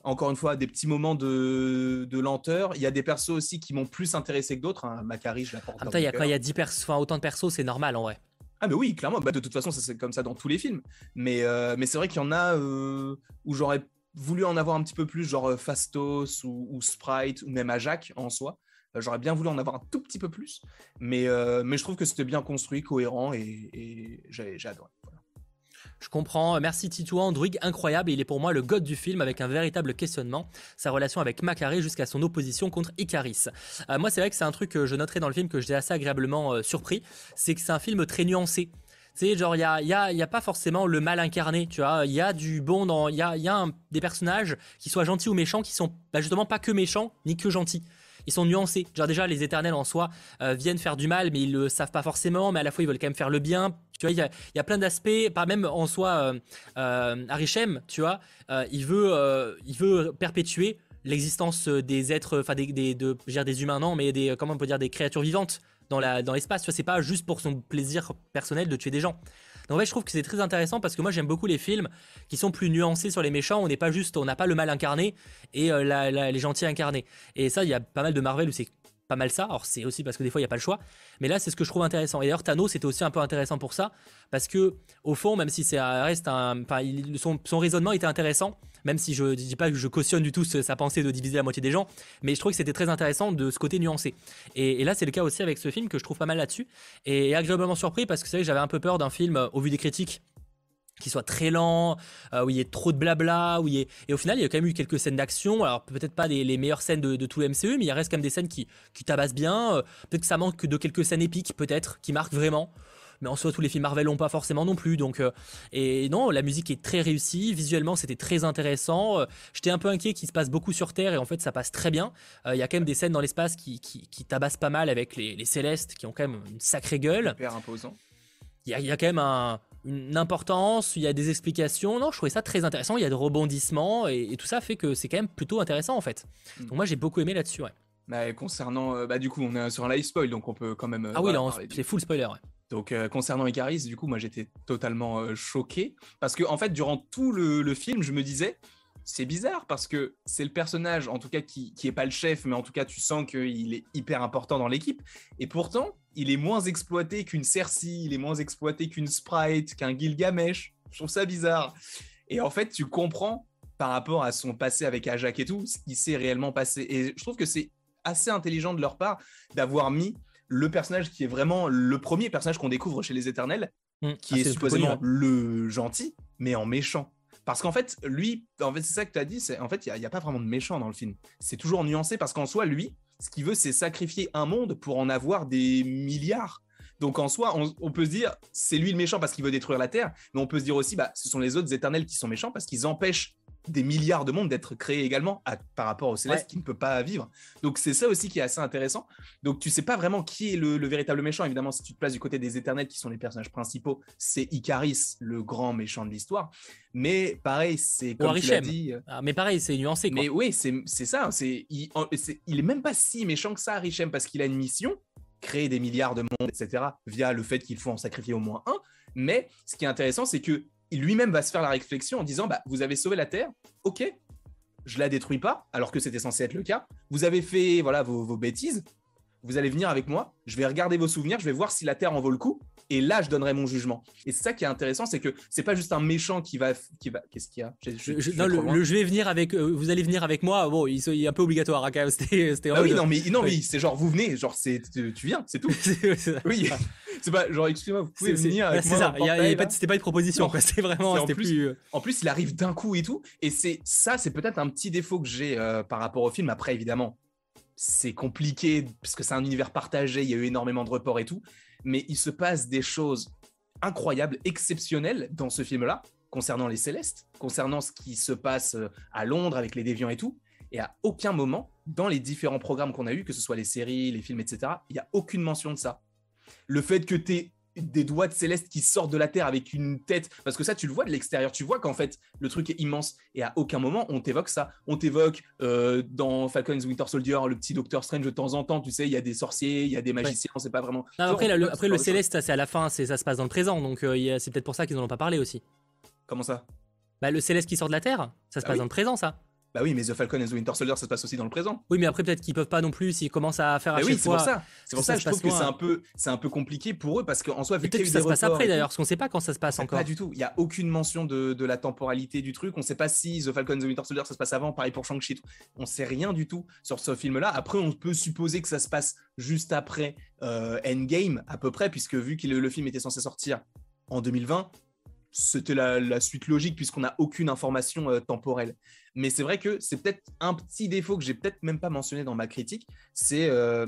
Encore une fois, des petits moments de, lenteur. Il y a des persos aussi qui m'ont plus intéressé que d'autres. Hein. Macari, je la porte. il y a, il y a 10 persos, autant de persos, c'est normal en vrai. Ah mais oui, clairement. Bah, de toute façon, c'est comme ça dans tous les films. Mais, euh, mais c'est vrai qu'il y en a euh, où j'aurais voulu en avoir un petit peu plus, genre euh, Fastos ou, Sprite ou même Ajax en soi. J'aurais bien voulu en avoir un tout petit peu plus. Mais, je trouve que c'était bien construit, cohérent et j'ai adoré. Je comprends. Merci Titouan, Android incroyable. il est pour moi le god du film avec un véritable questionnement. Sa relation avec Macari jusqu'à son opposition contre Icaris. Euh, moi, c'est vrai que c'est un truc que je noterai dans le film que j'ai assez agréablement euh, surpris. C'est que c'est un film très nuancé. Tu sais, genre, il n'y a, y a, y a, pas forcément le mal incarné, tu vois. Il y a du bon dans. Il y a, y a des personnages qui soient gentils ou méchants qui sont bah, justement pas que méchants ni que gentils ils sont nuancés. Genre déjà, les éternels en soi euh, viennent faire du mal, mais ils le savent pas forcément, mais à la fois ils veulent quand même faire le bien. Tu vois, il y a, plein d'aspects, pas même en soi, euh, euh, tu vois, il, veut, il veut perpétuer l'existence des êtres, enfin des, de, des humains, non, mais des, comment on peut dire, des créatures vivantes dans l'espace. Dans tu vois, c'est pas juste pour son plaisir personnel de tuer des gens. Donc ouais, je trouve que c'est très intéressant parce que moi j'aime beaucoup les films qui sont plus nuancés sur les méchants. On n'est pas juste, on n'a pas le mal incarné et euh, les gentils incarnés. Et ça, il y a pas mal de Marvel où c'est pas mal ça. Alors c'est aussi parce que des fois il n'y a pas le choix. Mais là c'est ce que je trouve intéressant. Et d'ailleurs Thanos c'était aussi un peu intéressant pour ça. Parce que au fond, même si c'est reste un. Enfin, son, son, raisonnement était intéressant. Même si je ne dis pas que je cautionne du tout sa pensée de diviser la moitié des gens. Mais je trouve que c'était très intéressant de ce côté nuancé. Et, là c'est le cas aussi avec ce film que je trouve pas mal là-dessus. Et, agréablement surpris parce que c'est vrai que j'avais un peu peur d'un film au vu des critiques qui soit très lent, euh, où il y ait trop de blabla, où il y ait... et au final il y a quand même eu quelques scènes d'action, alors peut-être pas les, meilleures scènes de, tout le MCU, mais il reste quand même des scènes qui, qui tabassent bien, euh, peut-être que ça manque de quelques scènes épiques peut-être, qui marquent vraiment, mais en soi tous les films Marvel n'ont pas forcément non plus, donc euh, et non, la musique est très réussie, visuellement c'était très intéressant, j'étais un peu inquiet qu'il se passe beaucoup sur Terre, et en fait ça passe très bien, il y a quand même des scènes dans l'espace qui, qui, qui, tabassent pas mal avec les, les, Célestes, qui ont quand même une sacrée gueule. Hyper imposant. Il y, y a quand même un une importance, il y a des explications. Non, je trouvais ça très intéressant. Il y a des rebondissements et, tout ça fait que c'est quand même plutôt intéressant en fait. Mm. Donc moi j'ai beaucoup aimé là-dessus. Ouais. Bah, concernant, euh, bah, du coup, on est sur un live spoil, donc on peut quand même. Euh, ah oui, c'est full spoiler. Ouais. Donc euh, concernant Icaris, du coup, moi j'étais totalement choqué parce que en fait, durant tout le, film, je me disais, c'est bizarre parce que c'est le personnage, en tout cas, qui, qui est pas le chef, mais en tout cas, tu sens qu'il est hyper important dans l'équipe. Et pourtant, il est moins exploité qu'une Cersei, il est moins exploité qu'une Sprite, qu'un Gilgamesh. Je trouve ça bizarre. Et en fait, tu comprends par rapport à son passé avec Ajak et tout, ce qui s'est réellement passé. Et je trouve que c'est assez intelligent de leur part d'avoir mis le personnage qui est vraiment le premier personnage qu'on découvre chez les Éternels, mm. qui ah, est, supposément le gentil, mais en méchant. Parce qu'en fait, lui, en fait, c'est ça que tu as dit, c'est en fait, il n'y a, a, pas vraiment de méchant dans le film. C'est toujours nuancé parce qu'en soi, lui, ce qu'il veut, c'est sacrifier un monde pour en avoir des milliards. Donc en soi, on, peut se dire, c'est lui le méchant parce qu'il veut détruire la Terre, mais on peut se dire aussi, bah, ce sont les autres éternels qui sont méchants parce qu'ils empêchent des milliards de mondes d'être créés également par rapport au Céleste qui ne peut pas vivre. Donc c'est ça aussi qui est assez intéressant. Donc tu sais pas vraiment qui est le, véritable méchant. Évidemment, si tu te places du côté des Éternels qui sont les personnages principaux, c'est Icaris, le grand méchant de l'histoire. Mais pareil, c'est comme tu l'as dit. Euh, ah, mais pareil, c'est nuancé. Mais oui, c'est ça. C'est il, il, est même pas si méchant que ça, Richem, parce qu'il a une mission créer des milliards de mondes, etc., via le fait qu'il faut en sacrifier au moins un. Mais ce qui est intéressant, c'est que lui-même va se faire la réflexion en disant bah, Vous avez sauvé la Terre, ok, je la détruis pas, alors que c'était censé être le cas. Vous avez fait voilà vos, bêtises, vous allez venir avec moi, je vais regarder vos souvenirs, je vais voir si la Terre en vaut le coup, et là je donnerai mon jugement. Et c'est ça qui est intéressant, c'est que c'est pas juste un méchant qui va, qui va, qu'est-ce qu'il y a? Je, non, le, je vais venir avec, euh, vous allez venir avec moi. Bon, il, est un peu obligatoire, hein, quand même. C'était, ah oui, non mais non mais c'est genre vous venez, genre c'est, tu viens, c'est tout. oui. c'est pas genre excusez-moi vous pouvez venir avec moi c'est ça c'était pas une proposition c'est vraiment en plus, euh, en plus il arrive d'un coup et tout et c'est ça c'est peut-être un petit défaut que j'ai euh, par rapport au film après évidemment c'est compliqué parce que c'est un univers partagé il y a eu énormément de reports et tout mais il se passe des choses incroyables exceptionnelles dans ce film là concernant les célestes concernant ce qui se passe euh, à Londres avec les déviants et tout et à aucun moment dans les différents programmes qu'on a eu que ce soit les séries les films etc il y a aucune mention de ça. Le fait que tu aies des doigts de céleste qui sortent de la terre avec une tête. Parce que ça tu le vois de l'extérieur. Tu vois qu'en fait le truc est immense. Et à aucun moment on t'évoque ça. On t'évoque euh, dans Falcon's Winter Soldier le petit Doctor Strange de temps en temps tu sais il y a des sorciers il y a des magiciens sait pas vraiment. Après, le, après le céleste c'est à la fin c'est ça se passe dans le présent. Donc euh, c'est peut-être pour ça qu'ils n'en ont pas parlé aussi. Comment ça? Bah, le céleste qui sort de la terre ça se ah passe dans le présent ça bah oui, mais The Falcon et The Winter Soldier, ça se passe aussi dans le présent. Oui, mais après peut-être qu'ils peuvent pas non plus s'ils commencent à faire à oui, c'est pour ça. C'est pour ça, que je trouve que c'est un peu, c'est un peu compliqué pour eux parce qu'en soi, vu peut-être que ça se passe après d'ailleurs, parce qu'on sait pas quand ça se passe encore. Pas du tout. Il y a aucune mention de, de, la temporalité du truc. On sait pas si The Falcon et The Winter Soldier ça se passe avant. Pareil pour Shang-Chi. On sait rien du tout sur ce film-là. Après, on peut supposer que ça se passe juste après euh, Endgame à peu près, puisque vu que le film était censé sortir en 2020, c'était la, suite logique puisqu'on n'a aucune information euh, temporelle. Mais c'est vrai que c'est peut-être un petit défaut que j'ai peut-être même pas mentionné dans ma critique, c'est euh,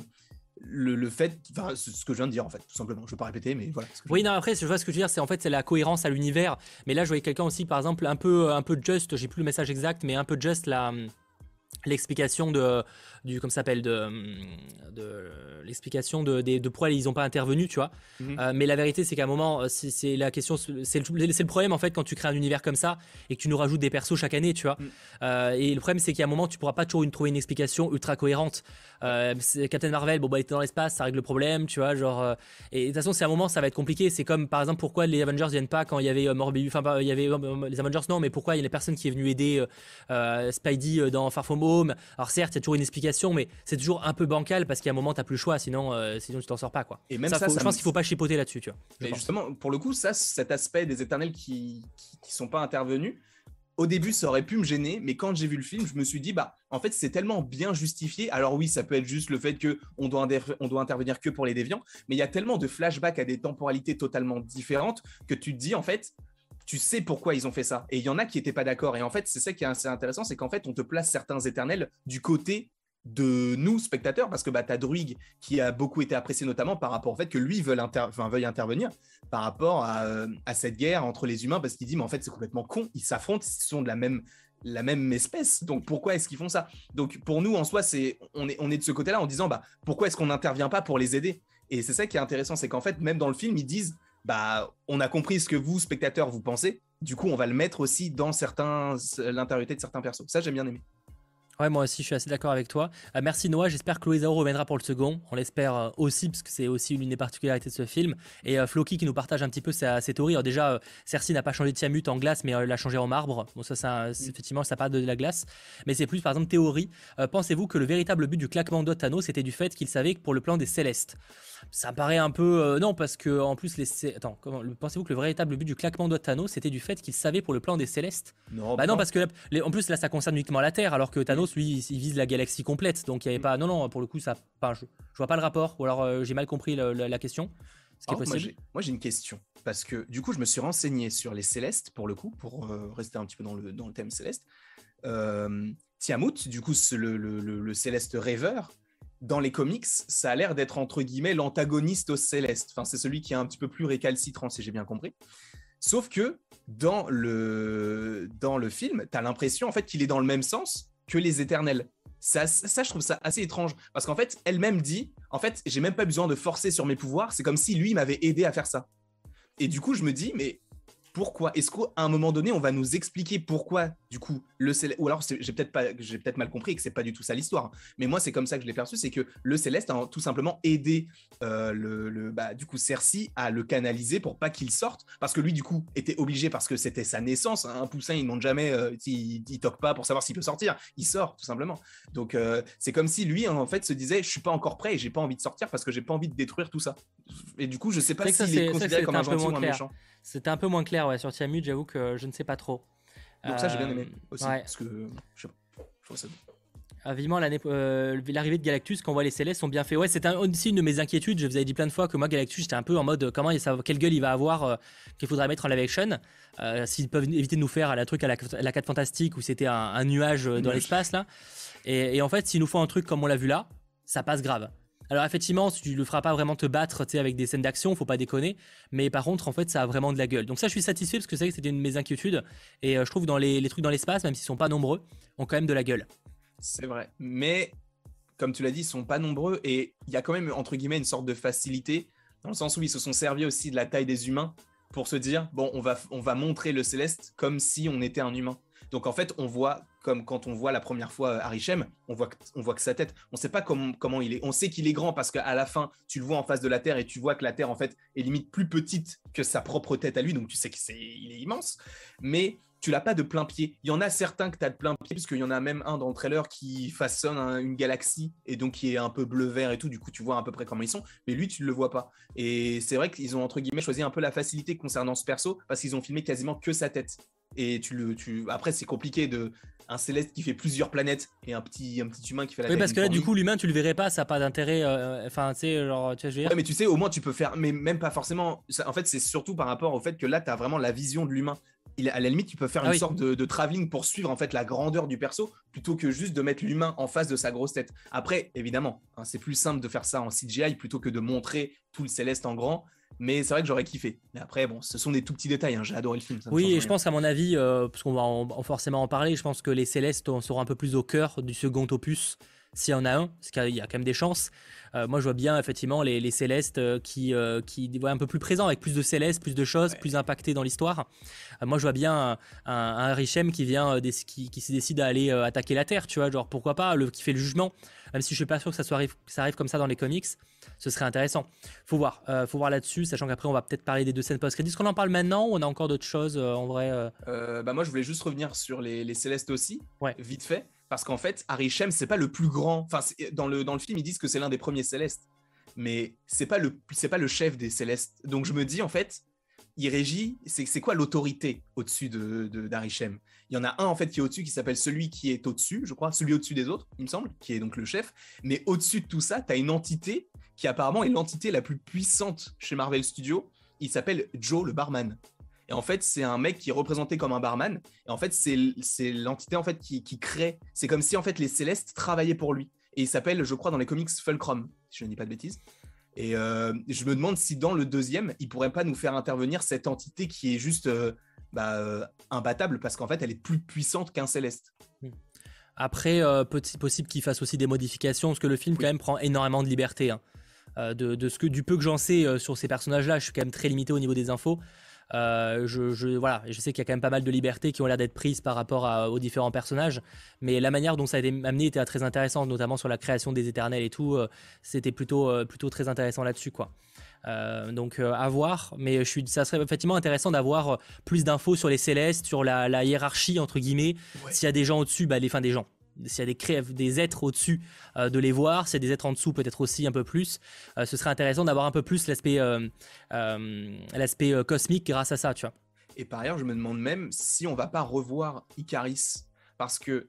le, fait, enfin, ce que je viens de dire en fait, tout simplement. Je ne vais pas répéter, mais voilà. oui, non, après, je vois ce que je veux dire, c'est en fait c'est la cohérence à l'univers. Mais là, je voyais quelqu'un aussi, par exemple, un peu, un peu just, j'ai plus le message exact, mais un peu just la l'explication de du comme s'appelle de, de l'explication de, de, de, pourquoi ils n'ont pas intervenu tu vois. Mhm. euh, mais la vérité c'est qu'à un moment euh, c'est la question c'est le, le, problème en fait quand tu crées un univers comme ça et que tu nous rajoutes des persos chaque année tu vois. Euh, et le problème c'est qu'à un moment tu pourras pas toujours une, trouver une explication ultra cohérente. Captain Marvel bon bah il était dans l'espace ça règle le problème tu vois genre et de toute façon c'est un moment ça va être compliqué. C'est comme par exemple pourquoi les Avengers viennent pas quand il y avait Morbius enfin il y avait les Avengers non mais pourquoi il y a personne qui est venu aider Spidey dans Far From Home? Alors certes il y a toujours une explication mais c'est toujours un peu bancal parce qu'à un moment, t'as plus le choix, sinon, euh, sinon tu t'en sors pas. Quoi. Et même ça, je pense qu'il faut pas chipoter là-dessus. Tu vois, justement, pour le coup, ça, cet aspect des éternels qui, qui, sont pas intervenus, au début, ça aurait pu me gêner, mais quand j'ai vu le film, je me suis dit, bah, en fait, c'est tellement bien justifié. Alors oui, ça peut être juste le fait que on doit, on doit intervenir que pour les déviants, mais il y a tellement de flashbacks à des temporalités totalement différentes que tu te dis, en fait, tu sais pourquoi ils ont fait ça. Et il y en a qui n'étaient pas d'accord. Et en fait, c'est ça qui est assez intéressant, c'est qu'en fait, on te place certains éternels du côté de nous, spectateurs, parce que bah, tu as Druig qui a beaucoup été apprécié notamment par rapport au fait que lui veuille, veuille intervenir par rapport euh, à, cette guerre entre les humains, parce qu'il dit, mais en fait, c'est complètement con, ils s'affrontent, ils sont de la même, la même espèce, donc pourquoi est-ce qu'ils font ça? Donc pour nous, en soi, c'est on, est, on est de ce côté-là en disant, bah, pourquoi est-ce qu'on n'intervient pas pour les aider? Et c'est ça qui est intéressant, c'est qu'en fait, même dans le film, ils disent, bah, on a compris ce que vous, spectateurs, vous pensez, du coup, on va le mettre aussi dans certains l'intériorité de certains persos. Ça, j'ai bien aimé. Ouais, moi aussi, je suis assez d'accord avec toi. Euh, merci Noah, j'espère que Zhao reviendra pour le second. On l'espère euh, aussi, parce que c'est aussi une des particularités de ce film. Et euh, Floki qui nous partage un petit peu ses théories. Alors déjà, Cersei n'a pas changé de Tiamut en glace, mais elle l'a changé en marbre. Bon, ça, ça effectivement, ça part de la glace. Mais c'est plus, par exemple, théorie. Pensez-vous que le véritable but du claquement de Thanos c'était du fait qu'il savait que pour le plan des Célestes? Ça paraît un peu. Euh, non, parce que en plus, les. Attends, pensez-vous que le véritable but du claquement de Thanos c'était du fait qu'il savait pour le plan des Célestes? Non. Bah non, parce que en plus, là, ça concerne uniquement la Terre, alors que Thanos, lui, il, vise la galaxie complète. Donc il n'y avait mm. pas. Non, non, pour le coup, ça. Enfin, je, je vois pas le rapport, ou alors euh, j'ai mal compris la, question. Ce qui est possible. Moi, j'ai une question. Parce que du coup, je me suis renseigné sur les Célestes, pour le coup, pour euh, rester un petit peu dans le, dans le thème céleste. Tiamut, du coup, le, le, le céleste rêveur, dans les comics, ça a l'air d'être entre guillemets l'antagoniste au céleste. Enfin, c'est celui qui est un petit peu plus récalcitrant, si j'ai bien compris. Sauf que dans le, dans le film, tu as l'impression en fait qu'il est dans le même sens que les éternels. Ça, ça, je trouve ça assez étrange parce qu'en fait, elle-même dit en fait, j'ai même pas besoin de forcer sur mes pouvoirs, c'est comme si lui m'avait aidé à faire ça. Et du coup, je me dis, mais pourquoi Est-ce qu'à un moment donné, on va nous expliquer pourquoi, du coup, le céleste, ou alors j'ai peut-être pas, j'ai peut-être mal compris et que c'est pas du tout ça l'histoire. Mais moi, c'est comme ça que je l'ai perçu, c'est que le céleste a tout simplement aidé euh, le, bah, du coup, Cersei à le canaliser pour pas qu'il sorte, parce que lui, du coup, était obligé parce que c'était sa naissance. Hein. un poussin, ils n'ont jamais, euh, il, il, toque pas pour savoir s'il peut sortir, il sort tout simplement. Donc, euh, c'est comme si lui, en fait, se disait, je suis pas encore prêt et j'ai pas envie de sortir parce que j'ai pas envie de détruire tout ça. Et du coup, je sais pas s'il est, est considéré comme un gentil ou un méchant. C'était un peu moins clair ouais, sur Tiamut, j'avoue que je ne sais pas trop. Donc ça, j'ai bien aimé euh, aussi, parce que je sais pas, je ça ah, vivement euh, l'arrivée de Galactus quand on voit les Célestes sont bien faits. Ouais, c'est aussi une de mes inquiétudes. Je vous avais dit plein de fois que moi Galactus j'étais un peu en mode comment ça, quelle gueule il va avoir euh, qu'il faudra mettre en live action. S'ils peuvent éviter de nous faire un truc à la, la 4 fantastique où c'était un, nuage dans l'espace là. Et, et, en fait, s'ils nous font un truc comme on l'a vu là, ça passe grave. Alors effectivement, tu le feras pas vraiment te battre, avec des scènes d'action, faut pas déconner. Mais par contre, en fait, ça a vraiment de la gueule. Donc ça, je suis satisfait parce que c'est que c'était une de mes inquiétudes. Et euh, je trouve dans les, les trucs dans l'espace, même s'ils sont pas nombreux, ont quand même de la gueule. C'est vrai. Mais comme tu l'as dit, ils sont pas nombreux et il y a quand même entre guillemets une sorte de facilité dans le sens où ils se sont servis aussi de la taille des humains pour se dire bon, on va on va montrer le céleste comme si on était un humain. Donc en fait, on voit comme quand on voit la première fois Arishem, on voit on voit que sa tête, on ne sait pas comment, comment il est. On sait qu'il est grand parce qu'à la fin, tu le vois en face de la Terre et tu vois que la Terre en fait est limite plus petite que sa propre tête à lui, donc tu sais qu'il est, immense. Mais tu l'as pas de plein pied. Il y en a certains que tu as de plein pied, puisqu'il y en a même un dans le trailer qui façonne une galaxie et donc qui est un peu bleu-vert et tout. Du coup, tu vois à peu près comment ils sont, mais lui, tu ne le vois pas. Et c'est vrai qu'ils ont entre guillemets choisi un peu la facilité concernant ce perso parce qu'ils ont filmé quasiment que sa tête et tu le tu après c'est compliqué de un céleste qui fait plusieurs planètes et un petit un petit humain qui fait la oui parce que là du coup l'humain tu le verrais pas ça n'a pas d'intérêt euh, enfin tu sais genre tu sais mais tu sais au moins tu peux faire mais même pas forcément en fait c'est surtout par rapport au fait que là tu as vraiment la vision de l'humain il, à la limite, tu peux faire ah une sorte de, travelling pour suivre en fait la grandeur du perso plutôt que juste de mettre l'humain en face de sa grosse tête. Après, évidemment, hein, c'est plus simple de faire ça en CGI plutôt que de montrer tout le céleste en grand. Mais c'est vrai que j'aurais kiffé. Mais après, bon, ce sont des tout petits détails. Hein. J'ai adoré le film. oui, et je pense qu'à mon avis, euh, parce qu'on va forcément en parler, je pense que les Célestes seront un peu plus au cœur du second opus, s'il y en a un, parce qu'il y a quand même des chances. Euh, moi, je vois bien effectivement les, Célestes euh, qui, qui voient un peu plus présents, avec plus de Célestes, plus de choses, plus impactés dans l'histoire. moi, je vois bien un, un, Richem qui vient, qui, qui se décide à aller attaquer la Terre, tu vois, genre pourquoi pas, le, qui fait le jugement même si je suis pas sûr que ça, soit arrive, ça arrive comme ça dans les comics, ce serait intéressant. Faut voir, euh, faut voir là-dessus, sachant qu'après on va peut-être parler des deux scènes post-crédit. Est-ce qu'on en parle maintenant ou on a encore d'autres choses euh, en vrai euh? Bah moi je voulais juste revenir sur les, Célestes aussi, vite fait, parce qu'en fait Arishem c'est pas le plus grand. Enfin dans le dans le film ils disent que c'est l'un des premiers Célestes, mais c'est pas le c'est pas le chef des Célestes. Donc je me dis en fait il régit, c'est quoi l'autorité au-dessus de, d'Arishem Il y en a un en fait qui est au-dessus, qui s'appelle celui qui est au-dessus, je crois, celui au-dessus des autres, il me semble, qui est donc le chef. Mais au-dessus de tout ça, tu as une entité qui apparemment est l'entité la plus puissante chez Marvel Studios. Il s'appelle Joe le barman. Et en fait, c'est un mec qui est représenté comme un barman. Et en fait, c'est, l'entité en fait qui, qui crée. C'est comme si en fait les Célestes travaillaient pour lui. Et il s'appelle, je crois, dans les comics Fulcrum, si je ne dis pas de bêtises. Et euh, je me demande si dans le deuxième, il pourrait pas nous faire intervenir cette entité qui est juste euh, bah, euh, imbattable parce qu'en fait, elle est plus puissante qu'un céleste. Hmm. Après, petit, possible qu'il fasse aussi des modifications parce que le film quand même prend énormément de liberté. Hein. De, de, ce que du peu que j'en sais sur ces personnages-là, je suis quand même très limité au niveau des infos. Euh, je, voilà, je sais qu'il y a quand même pas mal de libertés qui ont l'air d'être prises par rapport aux différents personnages, mais la manière dont ça a été amené était très intéressante, notamment sur la création des éternels et tout. Euh, c'était plutôt, euh, plutôt très intéressant là-dessus, quoi. Donc à voir, mais je suis, ça serait effectivement intéressant d'avoir plus d'infos sur les célestes, sur la, hiérarchie entre guillemets. S'il y a des gens au-dessus, bah, les fins des gens s'il y a des, des êtres au-dessus, euh, de les voir. S'il y a des êtres en dessous, peut-être aussi un peu plus. Euh, ce serait intéressant d'avoir un peu plus l'aspect euh, l'aspect cosmique grâce à ça, tu vois. Et par ailleurs, je me demande même si on va pas revoir Icaris parce que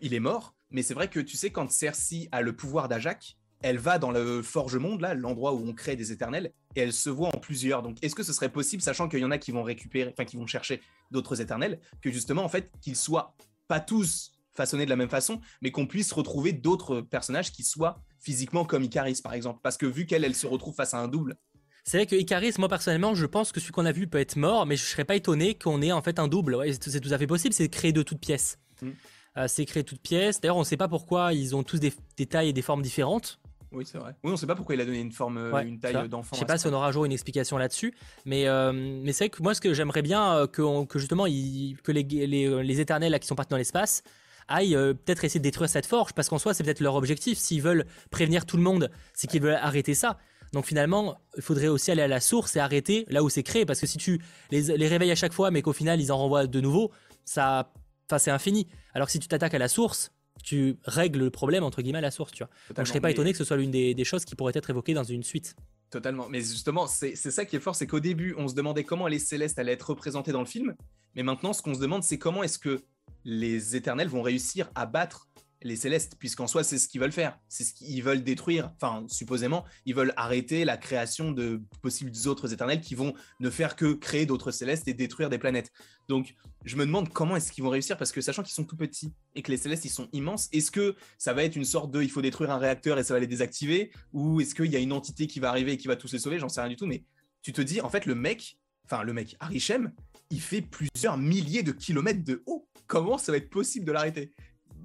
il est mort. Mais c'est vrai que tu sais, quand Cersei a le pouvoir d'Ajak, elle va dans le Forge Monde, là, l'endroit où on crée des éternels, et elle se voit en plusieurs. Donc, est-ce que ce serait possible, sachant qu'il y en a qui vont récupérer, enfin, qui vont chercher d'autres éternels, que justement, en fait, qu'ils soient pas tous façonné de la même façon, mais qu'on puisse retrouver d'autres personnages qui soient physiquement comme Icaris, par exemple? Parce que vu qu'elle, elle se retrouve face à un double, C'est vrai que Icaris, moi personnellement, je pense que celui qu'on a vu peut être mort, mais je serais pas étonné qu'on ait en fait un double. Ouais, c'est tout à fait possible, c'est créé de toutes pièces. Mm. Euh, c'est créé de toutes pièces. D'ailleurs, on ne sait pas pourquoi ils ont tous des, tailles et des formes différentes. Oui, c'est vrai. Oui, on ne sait pas pourquoi il a donné une forme, une taille d'enfant. Je sais pas si on aura jour une explication là-dessus, mais, euh, mais c'est vrai que moi, ce que j'aimerais bien, que, que, justement, que les, les, les, éternels là, qui sont partis dans l'espace, aillent euh, peut-être essayer de détruire cette forge, parce qu'en soi, c'est peut-être leur objectif. S'ils veulent prévenir tout le monde, c'est qu'ils veulent arrêter ça. Donc finalement, il faudrait aussi aller à la source et arrêter là où c'est créé, parce que si tu les, les réveilles à chaque fois, mais qu'au final ils en renvoient de nouveau, ça, enfin c'est infini. Alors que si tu t'attaques à la source, tu règles le problème entre guillemets à la source, tu vois. Donc je serais pas étonné que ce soit l'une des, des, choses qui pourraient être évoquées dans une suite. Totalement. Mais justement, c'est ça qui est fort, c'est qu'au début, on se demandait comment les célestes allaient être représentés dans le film. Mais maintenant, ce qu'on se demande, c'est comment est-ce que les éternels vont réussir à battre les célestes, puisqu'en soi, c'est ce qu'ils veulent faire. C'est ce qu'ils veulent détruire. Enfin, supposément, ils veulent arrêter la création de possibles autres éternels qui vont ne faire que créer d'autres célestes et détruire des planètes. Donc, je me demande comment est-ce qu'ils vont réussir, parce que sachant qu'ils sont tout petits et que les célestes, ils sont immenses, est-ce que ça va être une sorte de il faut détruire un réacteur et ça va les désactiver Ou est-ce qu'il y a une entité qui va arriver et qui va tous les sauver? J'en sais rien du tout, mais tu te dis, en fait, le mec, enfin, le mec, Arishem, il fait plusieurs milliers de kilomètres de haut. Comment ça va être possible de l'arrêter?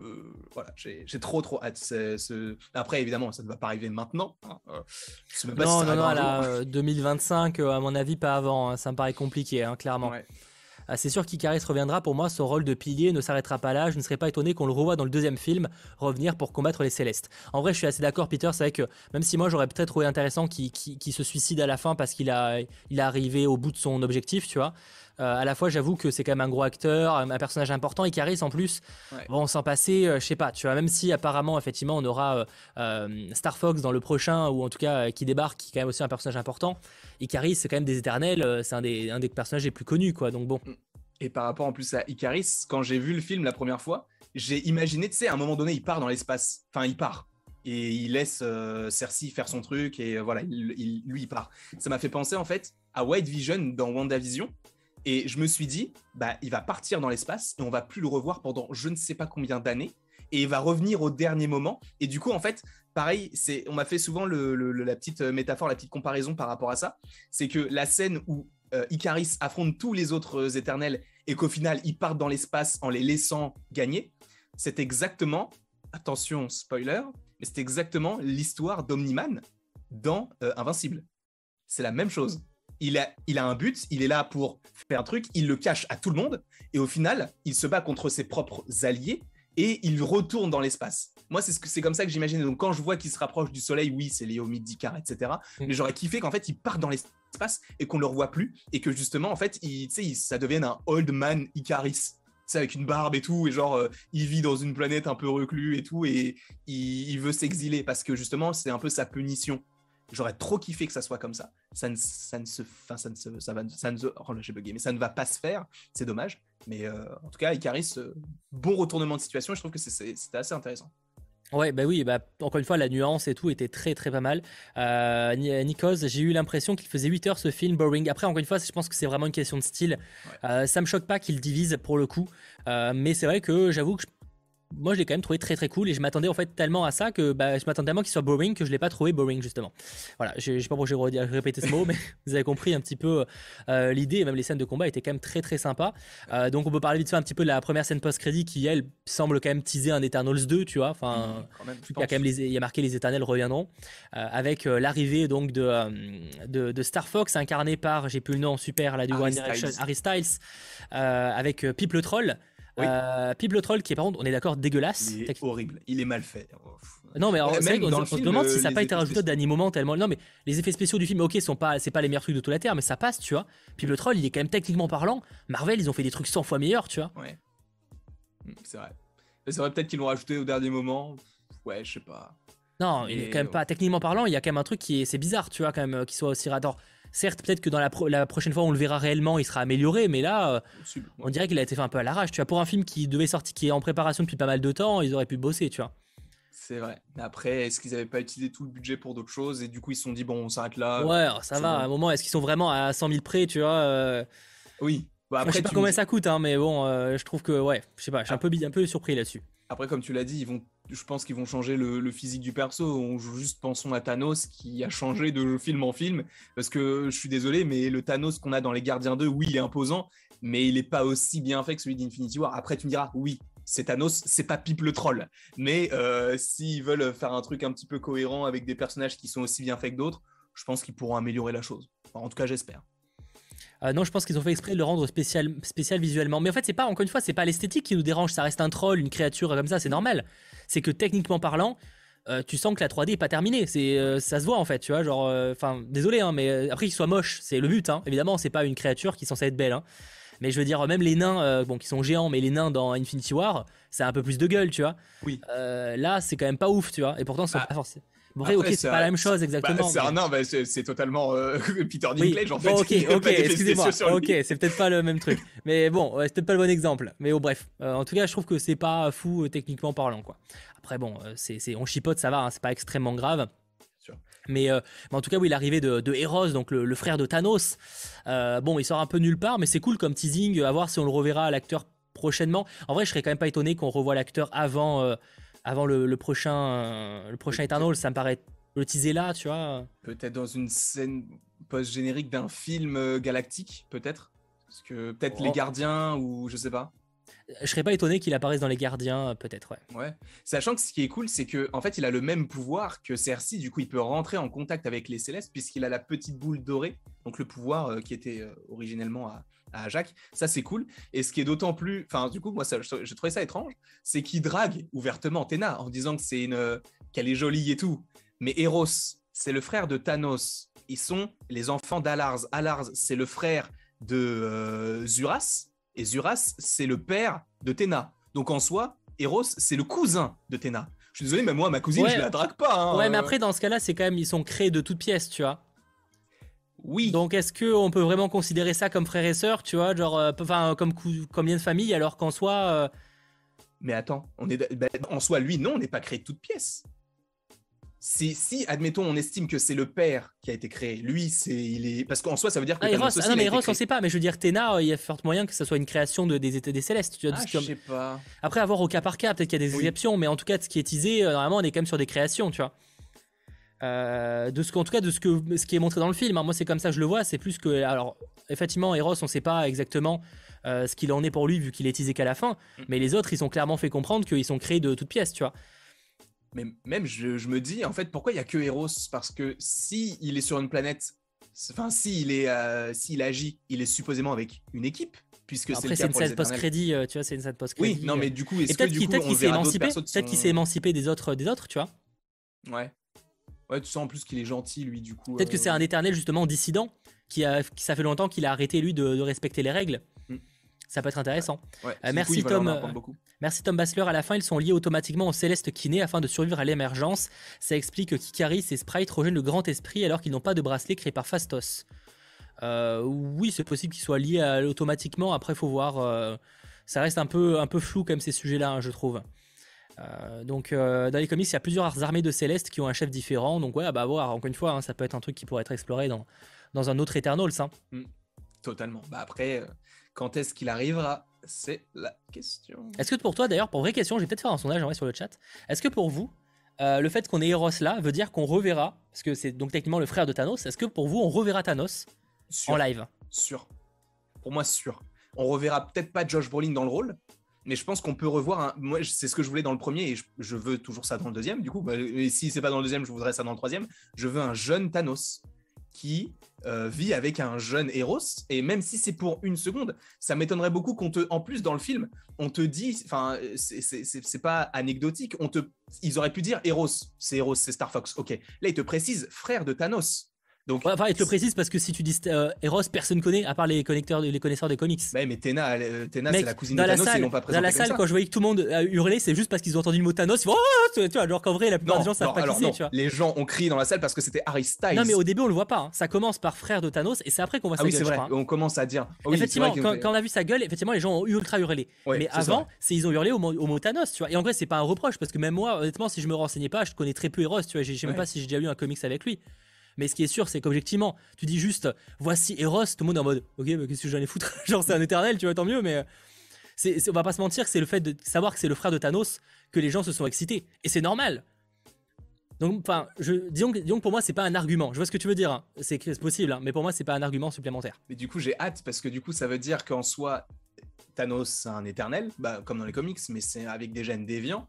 Euh, voilà, j'ai trop trop hâte. Après, évidemment, ça ne va pas arriver maintenant. Hein, euh, non, non, non, 2025, euh, à mon avis, pas avant. Hein, ça me paraît compliqué, hein, clairement. Ah, c'est sûr qu'Icaris reviendra. Pour moi, son rôle de pilier ne s'arrêtera pas là. Je ne serais pas étonné qu'on le revoie dans le deuxième film revenir pour combattre les Célestes. En vrai, je suis assez d'accord, Peter. C'est vrai que même si moi j'aurais peut-être trouvé intéressant qu'il se suicide à la fin parce qu'il a, il est arrivé au bout de son objectif, tu vois. Euh, à la fois, j'avoue que c'est quand même un gros acteur, un personnage important. Icaris, en plus, bon, sans passer, euh, je sais pas, tu vois, même si apparemment, effectivement, on aura euh, Star Fox dans le prochain, ou en tout cas qui débarque, qui est quand même aussi un personnage important. Icaris, c'est quand même des éternels, c'est un des, un des personnages les plus connus, quoi. Donc bon. Et par rapport en plus à Icaris, quand j'ai vu le film la première fois, j'ai imaginé, tu sais, à un moment donné, il part dans l'espace. Enfin, il part et il laisse Cersei faire son truc et voilà, lui il part. Ça m'a fait penser en fait à White Vision dans WandaVision et je me suis dit, bah, il va partir dans l'espace et on va plus le revoir pendant je ne sais pas combien d'années. Et il va revenir au dernier moment. Et du coup, en fait, pareil, c'est, on m'a fait souvent la petite euh, métaphore, la petite comparaison par rapport à ça. C'est que la scène où euh, Icaris affronte tous les autres euh, éternels et qu'au final, ils partent dans l'espace en les laissant gagner, c'est exactement, attention, spoiler, mais c'est exactement l'histoire d'Omniman dans Invincible. C'est la même chose il a, il a un but, il est là pour faire un truc, il le cache à tout le monde, et au final, il se bat contre ses propres alliés, et il retourne dans l'espace. Moi, c'est ce comme ça que j'imaginais. Donc, quand je vois qu'il se rapproche du soleil, oui, c'est lié au etc. Mm. Mais j'aurais kiffé qu'en fait, il parte dans l'espace et qu'on le revoit plus, et que justement, en fait, il, ça devienne un old man Icaris. C'est avec une barbe et tout, et genre, euh, il vit dans une planète un peu reclus et tout, et il veut s'exiler parce que justement, c'est un peu sa punition. J'aurais trop kiffé que ça soit comme ça. Ça ne, ça ne se, enfin, ça ne se, ça va, ça ne se, oh là j'ai bugué, mais ça ne va pas se faire. C'est dommage. Mais euh, en tout cas, Icaris, euh, bon retournement de situation. je trouve que c'était assez intéressant. Ouais, bah oui, bah, encore une fois, la nuance et tout était très très pas mal. Euh, Nikos, j'ai eu l'impression qu'il faisait 8 heures ce film, boring. Après, encore une fois, je pense que c'est vraiment une question de style. Euh, ça me choque pas qu'il divise pour le coup, mais c'est vrai que j'avoue que moi je l'ai quand même trouvé très très cool et je m'attendais en fait tellement à ça que bah, je m'attendais tellement qu'il soit boring que je l'ai pas trouvé boring justement. Voilà, je, sais pas pourquoi j'ai répété ce mot, mais vous avez compris un petit peu euh, l'idée et même les scènes de combat étaient quand même très très sympas. Euh, donc on peut parler vite fait un petit peu de la première scène post-crédit qui elle semble quand même teaser un Eternals 2, tu vois. Enfin, mmh, il y a quand même les, il y a marqué les Éternels reviendront euh, avec l'arrivée donc de, de, Star Fox incarné par j'ai plus le nom super là du One Direction Harry Styles avec Pip le troll. Oui. Euh, le troll qui est par contre, on est d'accord, dégueulasse. Il est horrible, il est mal fait. Non mais on, se demande si ça n'a pas été rajouté d'animaux moment tellement. Non mais les effets spéciaux du film, ok, sont pas, c'est pas les meilleurs trucs de toute la terre, mais ça passe, tu vois. le troll, il est quand même techniquement parlant. Marvel, ils ont fait des trucs 100 fois meilleurs, tu vois. Ouais. Hmm, c'est vrai. C'est vrai peut-être qu'ils l'ont rajouté au dernier moment. Ouais, je sais pas. Non, il est quand même pas techniquement parlant. Il y a quand même un truc qui est, c'est bizarre, tu vois, quand même, qui soit aussi radar. Certes, peut-être que dans la, prochaine fois, on le verra réellement, il sera amélioré, mais là, euh, on dirait qu'il a été fait un peu à l'arrache. Tu vois, pour un film qui devait sortir, qui est en préparation depuis pas mal de temps, ils auraient pu bosser, tu vois. C'est vrai. Après, est-ce qu'ils n'avaient pas utilisé tout le budget pour d'autres choses et du coup ils se sont dit bon, on s'arrête là. Ouais, ça va. À un moment, est-ce qu'ils sont vraiment à 100 000 près, tu vois euh? Oui. Bah, après, je sais pas combien ça coûte, hein, mais bon, euh, je trouve que ouais, je sais pas, je suis un peu, un peu surpris là-dessus. Après, comme tu l'as dit, ils vont je pense qu'ils vont changer le, physique du perso. On joue juste pensons à Thanos qui a changé de film en film. Parce que je suis désolé, mais le Thanos qu'on a dans Les Gardiens 2, oui, il est imposant, mais il n'est pas aussi bien fait que celui d'Infinity War. Après, tu me diras, oui, c'est Thanos, c'est pas Pipe le troll. Mais euh, s'ils veulent faire un truc un petit peu cohérent avec des personnages qui sont aussi bien faits que d'autres, je pense qu'ils pourront améliorer la chose. en tout cas, j'espère. Euh, non, je pense qu'ils ont fait exprès de le rendre spécial, spécial visuellement. Mais en fait, c'est pas, encore une fois, c'est pas l'esthétique qui nous dérange. Ça reste un troll, une créature comme ça, c'est normal. C'est que techniquement parlant, euh, tu sens que la 3D est pas terminée. C'est, euh, ça se voit en fait, tu vois. Genre, enfin, désolé, hein, mais après qu'il soit moche, c'est le but. Hein. Évidemment, c'est pas une créature qui est censée être belle. Hein. Mais je veux dire, même les nains, bon, qui sont géants, mais les nains dans Infinity War, c'est un peu plus de gueule, tu vois. Oui. là, c'est quand même pas ouf, tu vois. Et pourtant, c'est bah, pas forcément. Bon, ok, c'est pas la même chose bah, exactement. c'est un nain, bah, c'est totalement euh, Peter Dinklage en fait. ok, ok, excusez-moi. Ok, c'est peut-être pas le même truc. Mais bon, c'est peut-être pas le bon exemple. Mais oh, bref, euh, en tout cas, je trouve que c'est pas fou euh, techniquement parlant. quoi. Après, bon, c'est on chipote, ça va, hein, c'est pas extrêmement grave. Mais, mais, en tout cas, oui, l'arrivée de, de Eros, donc le, frère de Thanos, bon, il sort un peu nulle part, mais c'est cool comme teasing, à voir si on le reverra à l'acteur prochainement. En vrai, je serais quand même pas étonné qu'on revoie l'acteur avant avant le, prochain, euh, le prochain Eternal, ça me paraît le teaser là, tu vois. Peut-être dans une scène post-générique d'un film euh, galactique, peut-être? Parce que peut-être Les oh. Gardiens ou je sais pas. Je serais pas étonné qu'il apparaisse dans Les Gardiens, euh, peut-être, ouais. Ouais. Sachant que ce qui est cool, c'est que en fait, il a le même pouvoir que Cersei. Du coup, il peut rentrer en contact avec les Célestes puisqu'il a la petite boule dorée, donc le pouvoir qui était originellement à, à Jacques. Ça, c'est cool. Et ce qui est d'autant plus. Enfin, du coup, moi, ça, je, trouvais ça étrange. C'est qu'il drague ouvertement Théna en disant que c'est une. qu'elle est jolie et tout. Mais Eros, c'est le frère de Thanos. Ils sont les enfants d'Alars. Alars, c'est le frère de euh, Zuras. Et Zuras, c'est le père de Théna. Donc en soi, Eros, c'est le cousin de Théna. Je suis désolé, mais moi, ma cousine, je la drague pas. Hein. Ouais, mais après, dans ce cas-là, c'est quand même, ils sont créés de toutes pièces, tu vois. Oui. Donc est-ce qu'on peut vraiment considérer ça comme frère et sœur, tu vois, genre, euh, enfin, comme combien de familles, alors qu'en soi. Euh, Mais attends, on est bah, en soi, lui, non, on n'est pas créé de toutes pièces. Si, si, admettons, on estime que c'est le père qui a été créé, lui, c'est il est parce qu'en soi, ça veut dire que. Ah, Eros, ah non, mais Eros, on sait pas. Mais je veux dire, Théna, il y a fort moyen que ça soit une création de, des des célestes. Tu vois, ah, je sais pas. Après, avoir au cas par cas, peut-être qu'il y a des exceptions, mais en tout cas, ce qui est teasé, euh, normalement, on est quand même sur des créations, tu vois. Euh, de ce en tout cas de ce que ce qui est montré dans le film. Hein. Moi, c'est comme ça que je le vois. C'est plus que alors effectivement, Eros, on ne sait pas exactement euh, ce qu'il en est pour lui vu qu'il est teasé qu'à la fin. Mm. Mais les autres, ils ont clairement fait comprendre qu'ils sont créés de toutes pièces, tu vois. Mais même je, me dis en fait pourquoi il y a que Eros? Parce que si il est sur une planète, enfin si est euh, s'il agit, il est supposément avec une équipe puisque c'est une scène post-crédit, tu vois, c'est une scène post-crédit. Oui, non mais du coup, est-ce que du coup, peut-être qu'il s'est émancipé, peut-être qu'il s'est émancipé des autres, des autres, tu vois. Ouais. Ouais, tu sens en plus qu'il est gentil, lui, du coup. Peut-être que c'est euh, un éternel, justement, dissident, qui, a, qui ça fait longtemps qu'il a arrêté, lui, de, respecter les règles. Mm. Ça peut être intéressant. Euh, merci, Tom, euh, merci Tom Bassler. À la fin, ils sont liés automatiquement au céleste kiné afin de survivre à l'émergence. Ça explique que Kikaris et Sprite rejoignent le grand esprit alors qu'ils n'ont pas de bracelet créé par Fastos. oui, c'est possible qu'ils soient liés automatiquement. Après, il faut voir. ça reste un peu, un peu flou, comme ces sujets-là, hein, je trouve. Euh, donc euh, dans les comics, il y a plusieurs armées de Célestes qui ont un chef différent. Donc ouais, bah voir, encore une fois, hein, ça peut être un truc qui pourrait être exploré dans, dans un autre Eternals. Hein. Mm. totalement. Bah après, euh, quand est-ce qu'il arrivera? C'est la question. Est-ce que pour toi, d'ailleurs, pour vraie question, je vais peut-être faire un sondage en sur le chat. Est-ce que pour vous, le fait qu'on ait Eros là veut dire qu'on reverra, parce que c'est donc techniquement le frère de Thanos, est-ce que pour vous, on reverra Thanos en live? Sûr. Pour moi, sûr. On reverra peut-être pas Josh Brolin dans le rôle, mais je pense qu'on peut revoir. Moi, c'est ce que je voulais dans le premier et je, veux toujours ça dans le deuxième. Du coup, bah, et si c'est pas dans le deuxième, je voudrais ça dans le troisième. Je veux un jeune Thanos qui euh, vit avec un jeune Eros et même si c'est pour une seconde, ça m'étonnerait beaucoup qu'on te, en plus dans le film, on te dit, enfin, c'est pas anecdotique, on te, ils auraient pu dire Eros, c'est Eros, c'est Star Fox. Ok, là ils te précisent frère de Thanos. Donc, enfin, il te précise parce que si tu dis euh, Eros, personne connaît à part les connecteurs, les connaisseurs des comics. Ouais, mais Tena, euh, c'est la cousine de Thanos, ils l'ont pas Dans la salle, quand je voyais que tout le monde a hurlé, c'est juste parce qu'ils ont entendu le mot Thanos. Ils font oh, tu vois, alors qu'en vrai, la plupart des gens savent pas qui c'est, tu vois. Les gens ont crié dans la salle parce que c'était Harry Styles. Non, mais au début, on le voit pas. Hein. Ça commence par frère de Thanos et c'est après qu'on voit ah sa oui, c'est vrai. On commence à dire. Oh effectivement, quand, on a vu sa gueule, effectivement, les gens ont ultra hurlé. mais avant, c'est ils ont hurlé au mot Thanos, tu vois. Et en vrai, c'est pas un reproche parce que même moi, honnêtement, si je me renseignais pas, je connais très peu Eros, tu vois. Je sais même pas si j'ai déjà lu un comics avec lui. Mais ce qui est sûr, c'est qu'objectivement, tu dis juste voici Eros, tout le monde est en mode ok, mais qu'est-ce que j'en ai foutre Genre, c'est un éternel, tu vois, tant mieux, mais. c'est, on va pas se mentir, c'est le fait de savoir que c'est le frère de Thanos que les gens se sont excités. Et c'est normal. Donc, enfin, je, disons, que pour moi, c'est pas un argument. Je vois ce que tu veux dire. Hein. C'est possible, hein. mais pour moi, c'est pas un argument supplémentaire. Mais du coup, j'ai hâte parce que du coup, ça veut dire qu'en soi, Thanos, c'est un éternel, bah, comme dans les comics, mais c'est avec des gènes déviants.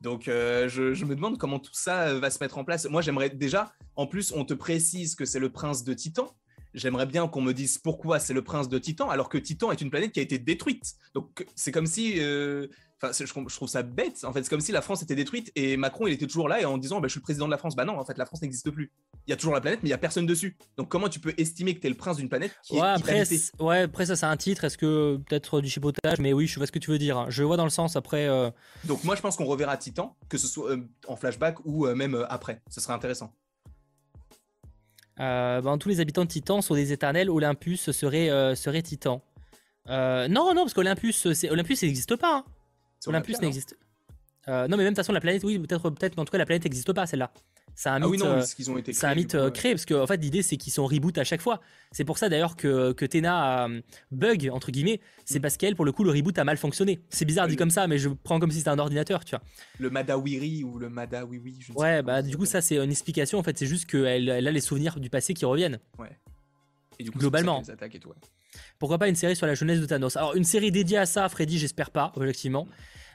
Donc, euh, je, me demande comment tout ça va se mettre en place. Moi, j'aimerais déjà, en plus, on te précise que c'est le prince de Titan j'aimerais bien qu'on me dise pourquoi c'est le prince de Titan, alors que Titan est une planète qui a été détruite. Donc c'est comme si, euh, enfin, je, trouve ça bête. En fait, c'est comme si la France était détruite et Macron, il était toujours là et en disant, bah, je suis le président de la France. Bah non, en fait, la France n'existe plus. Il y a toujours la planète, mais il y a personne dessus. Donc comment tu peux estimer que tu es le prince d'une planète qui ouais, après, ouais, après ça, c'est un titre. Est-ce que peut-être du chipotage? Mais oui, je vois ce que tu veux dire. Hein. Je vois dans le sens après. Euh, Donc moi, je pense qu'on reverra Titan, que ce soit euh, en flashback ou même après. Ce serait intéressant. Euh, ben, tous les habitants de Titan sont des éternels. Olympus serait, euh, serait Titan. Euh, non, non, parce qu'Olympus, Olympus, n'existe pas. Hein. Olympus n'existe. non, mais même de toute façon, la planète, oui, peut-être, peut-être, mais en tout cas, la planète n'existe pas, celle-là. C'est un ah mythe, euh, un mythe euh, créé parce qu'en en fait l'idée c'est qu'ils sont reboot à chaque fois. C'est pour ça d'ailleurs que, que Tena euh, bug entre guillemets, c'est mm. parce qu'elle pour le coup le reboot a mal fonctionné. C'est bizarre dit comme ça mais je prends comme si c'était un ordinateur, tu vois. Le Madawiri ou le Madawiwi, je Ouais, bah du coup ça c'est une explication en fait, c'est juste qu'elle elle a les souvenirs du passé qui reviennent. Ouais. Et du coup, globalement. Pourquoi pas une série sur la jeunesse de Thanos Alors une série dédiée à ça, Freddy, j'espère pas, objectivement.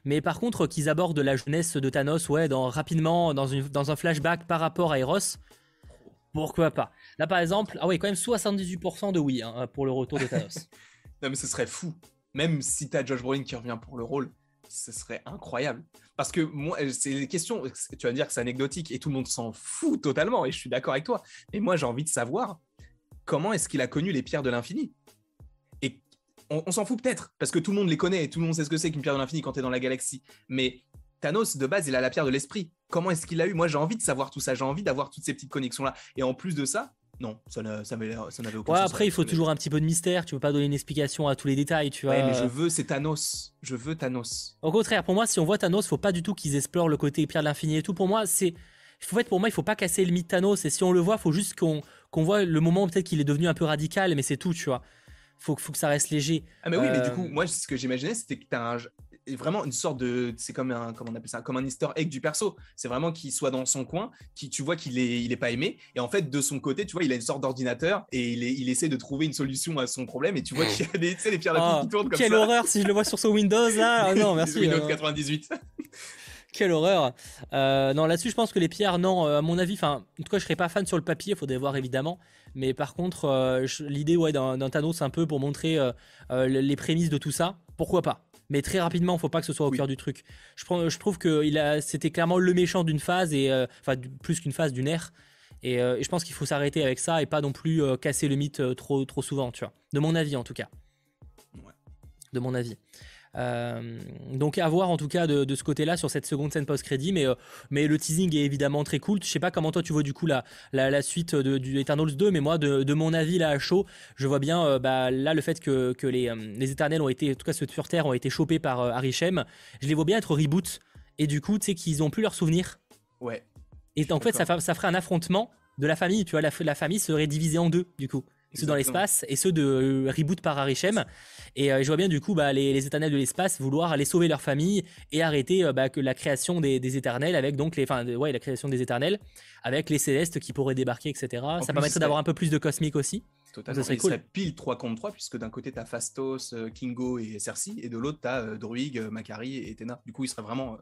Mais par contre, qu'ils abordent la jeunesse de Thanos, ouais, dans, rapidement, dans, une, dans un flashback par rapport à Eros, pourquoi pas Là, par exemple, ah ouais, quand même 78% de oui hein, pour le retour de Thanos. non, mais ce serait fou. Même si t'as Josh Brolin qui revient pour le rôle, ce serait incroyable. Parce que moi, c'est des questions, tu vas dire que c'est anecdotique et tout le monde s'en fout totalement, et je suis d'accord avec toi. Mais moi, j'ai envie de savoir comment est-ce qu'il a connu les pierres de l'infini? On, s'en fout peut-être, parce que tout le monde les connaît, et tout le monde sait ce que c'est qu'une pierre de l'infini quand tu es dans la galaxie. Mais Thanos, de base, il a la pierre de l'esprit. Comment est-ce qu'il l'a eu? Moi, j'ai envie de savoir tout ça, j'ai envie d'avoir toutes ces petites connexions-là. Et en plus de ça, non, ça, n'avait aucun ouais, Après, il faut toujours un petit peu de mystère. Tu veux pas donner une explication à tous les détails, tu vois. Ouais, mais je veux, c'est Thanos. Je veux Thanos. Au contraire, pour moi, si on voit Thanos, faut pas du tout qu'ils explorent le côté pierre de l'infini et tout. Pour moi, c'est. En fait, pour moi, il faut pas casser le mythe Thanos. Et si on le voit, faut juste qu'on voit le moment peut-être qu'il est devenu un peu radical, mais c'est tout, tu vois faut, faut que ça reste léger. Ah, mais oui, mais du coup, euh, moi, ce que j'imaginais, c'était que tu as vraiment une sorte de. C'est comme un, comment on appelle ça Comme un easter egg du perso. C'est vraiment qu'il soit dans son coin, qui tu vois qu'il est, il est pas aimé. Et en fait, de son côté, tu vois, il a une sorte d'ordinateur et il, est, il essaie de trouver une solution à son problème. Et tu vois qu'il y a des, les pierres oh, qui tournent comme quelle ça. Quelle horreur si je le vois sur son Windows là. Ah non, merci. Windows 98. Euh. Quelle horreur. Euh, non, là-dessus, je pense que les pierres, non, à mon avis, enfin, en tout cas, je serais pas fan sur le papier, il faudrait voir évidemment. Mais par contre, euh, l'idée ouais, d'un Thanos un peu pour montrer euh, euh, les prémices de tout ça, pourquoi pas? Mais très rapidement, faut pas que ce soit au cœur du truc. Je, je trouve que c'était clairement le méchant d'une phase et enfin plus qu'une phase d'une ère. Et, et, je pense qu'il faut s'arrêter avec ça et pas non plus casser le mythe trop trop souvent, tu vois. De mon avis en tout cas. Ouais. De mon avis. Euh, donc à voir en tout cas de, ce côté-là sur cette seconde scène post-crédit, mais, euh, mais le teasing est évidemment très cool. Je sais pas comment toi tu vois du coup la, la, suite de, du Eternals 2, mais moi de, mon avis là à chaud, je vois bien euh, bah, là le fait que, que les, les Éternels ont été, en tout cas ceux de sur Terre ont été chopés par Arishem, je les vois bien être reboot et du coup tu sais qu'ils ont plus leurs souvenirs. Ouais. Et en fait ça, ça ferait un affrontement de la famille, tu vois, la, la famille serait divisée en deux du coup ceux dans l'espace et ceux de euh, reboot par Arishem. Et euh, je vois bien du coup bah, les, les, éternels de l'espace vouloir aller sauver leur famille et arrêter euh, bah, que la création des, éternels avec donc les, enfin ouais la création des éternels avec les célestes qui pourraient débarquer etc. ça permettrait d'avoir un peu plus de cosmique aussi. Totalement. Ça serait, cool. pile 3 contre 3 puisque d'un côté t'as Fastos, Kingo et Cersei et de l'autre t'as Druig, Macari et Tena. Du coup il serait vraiment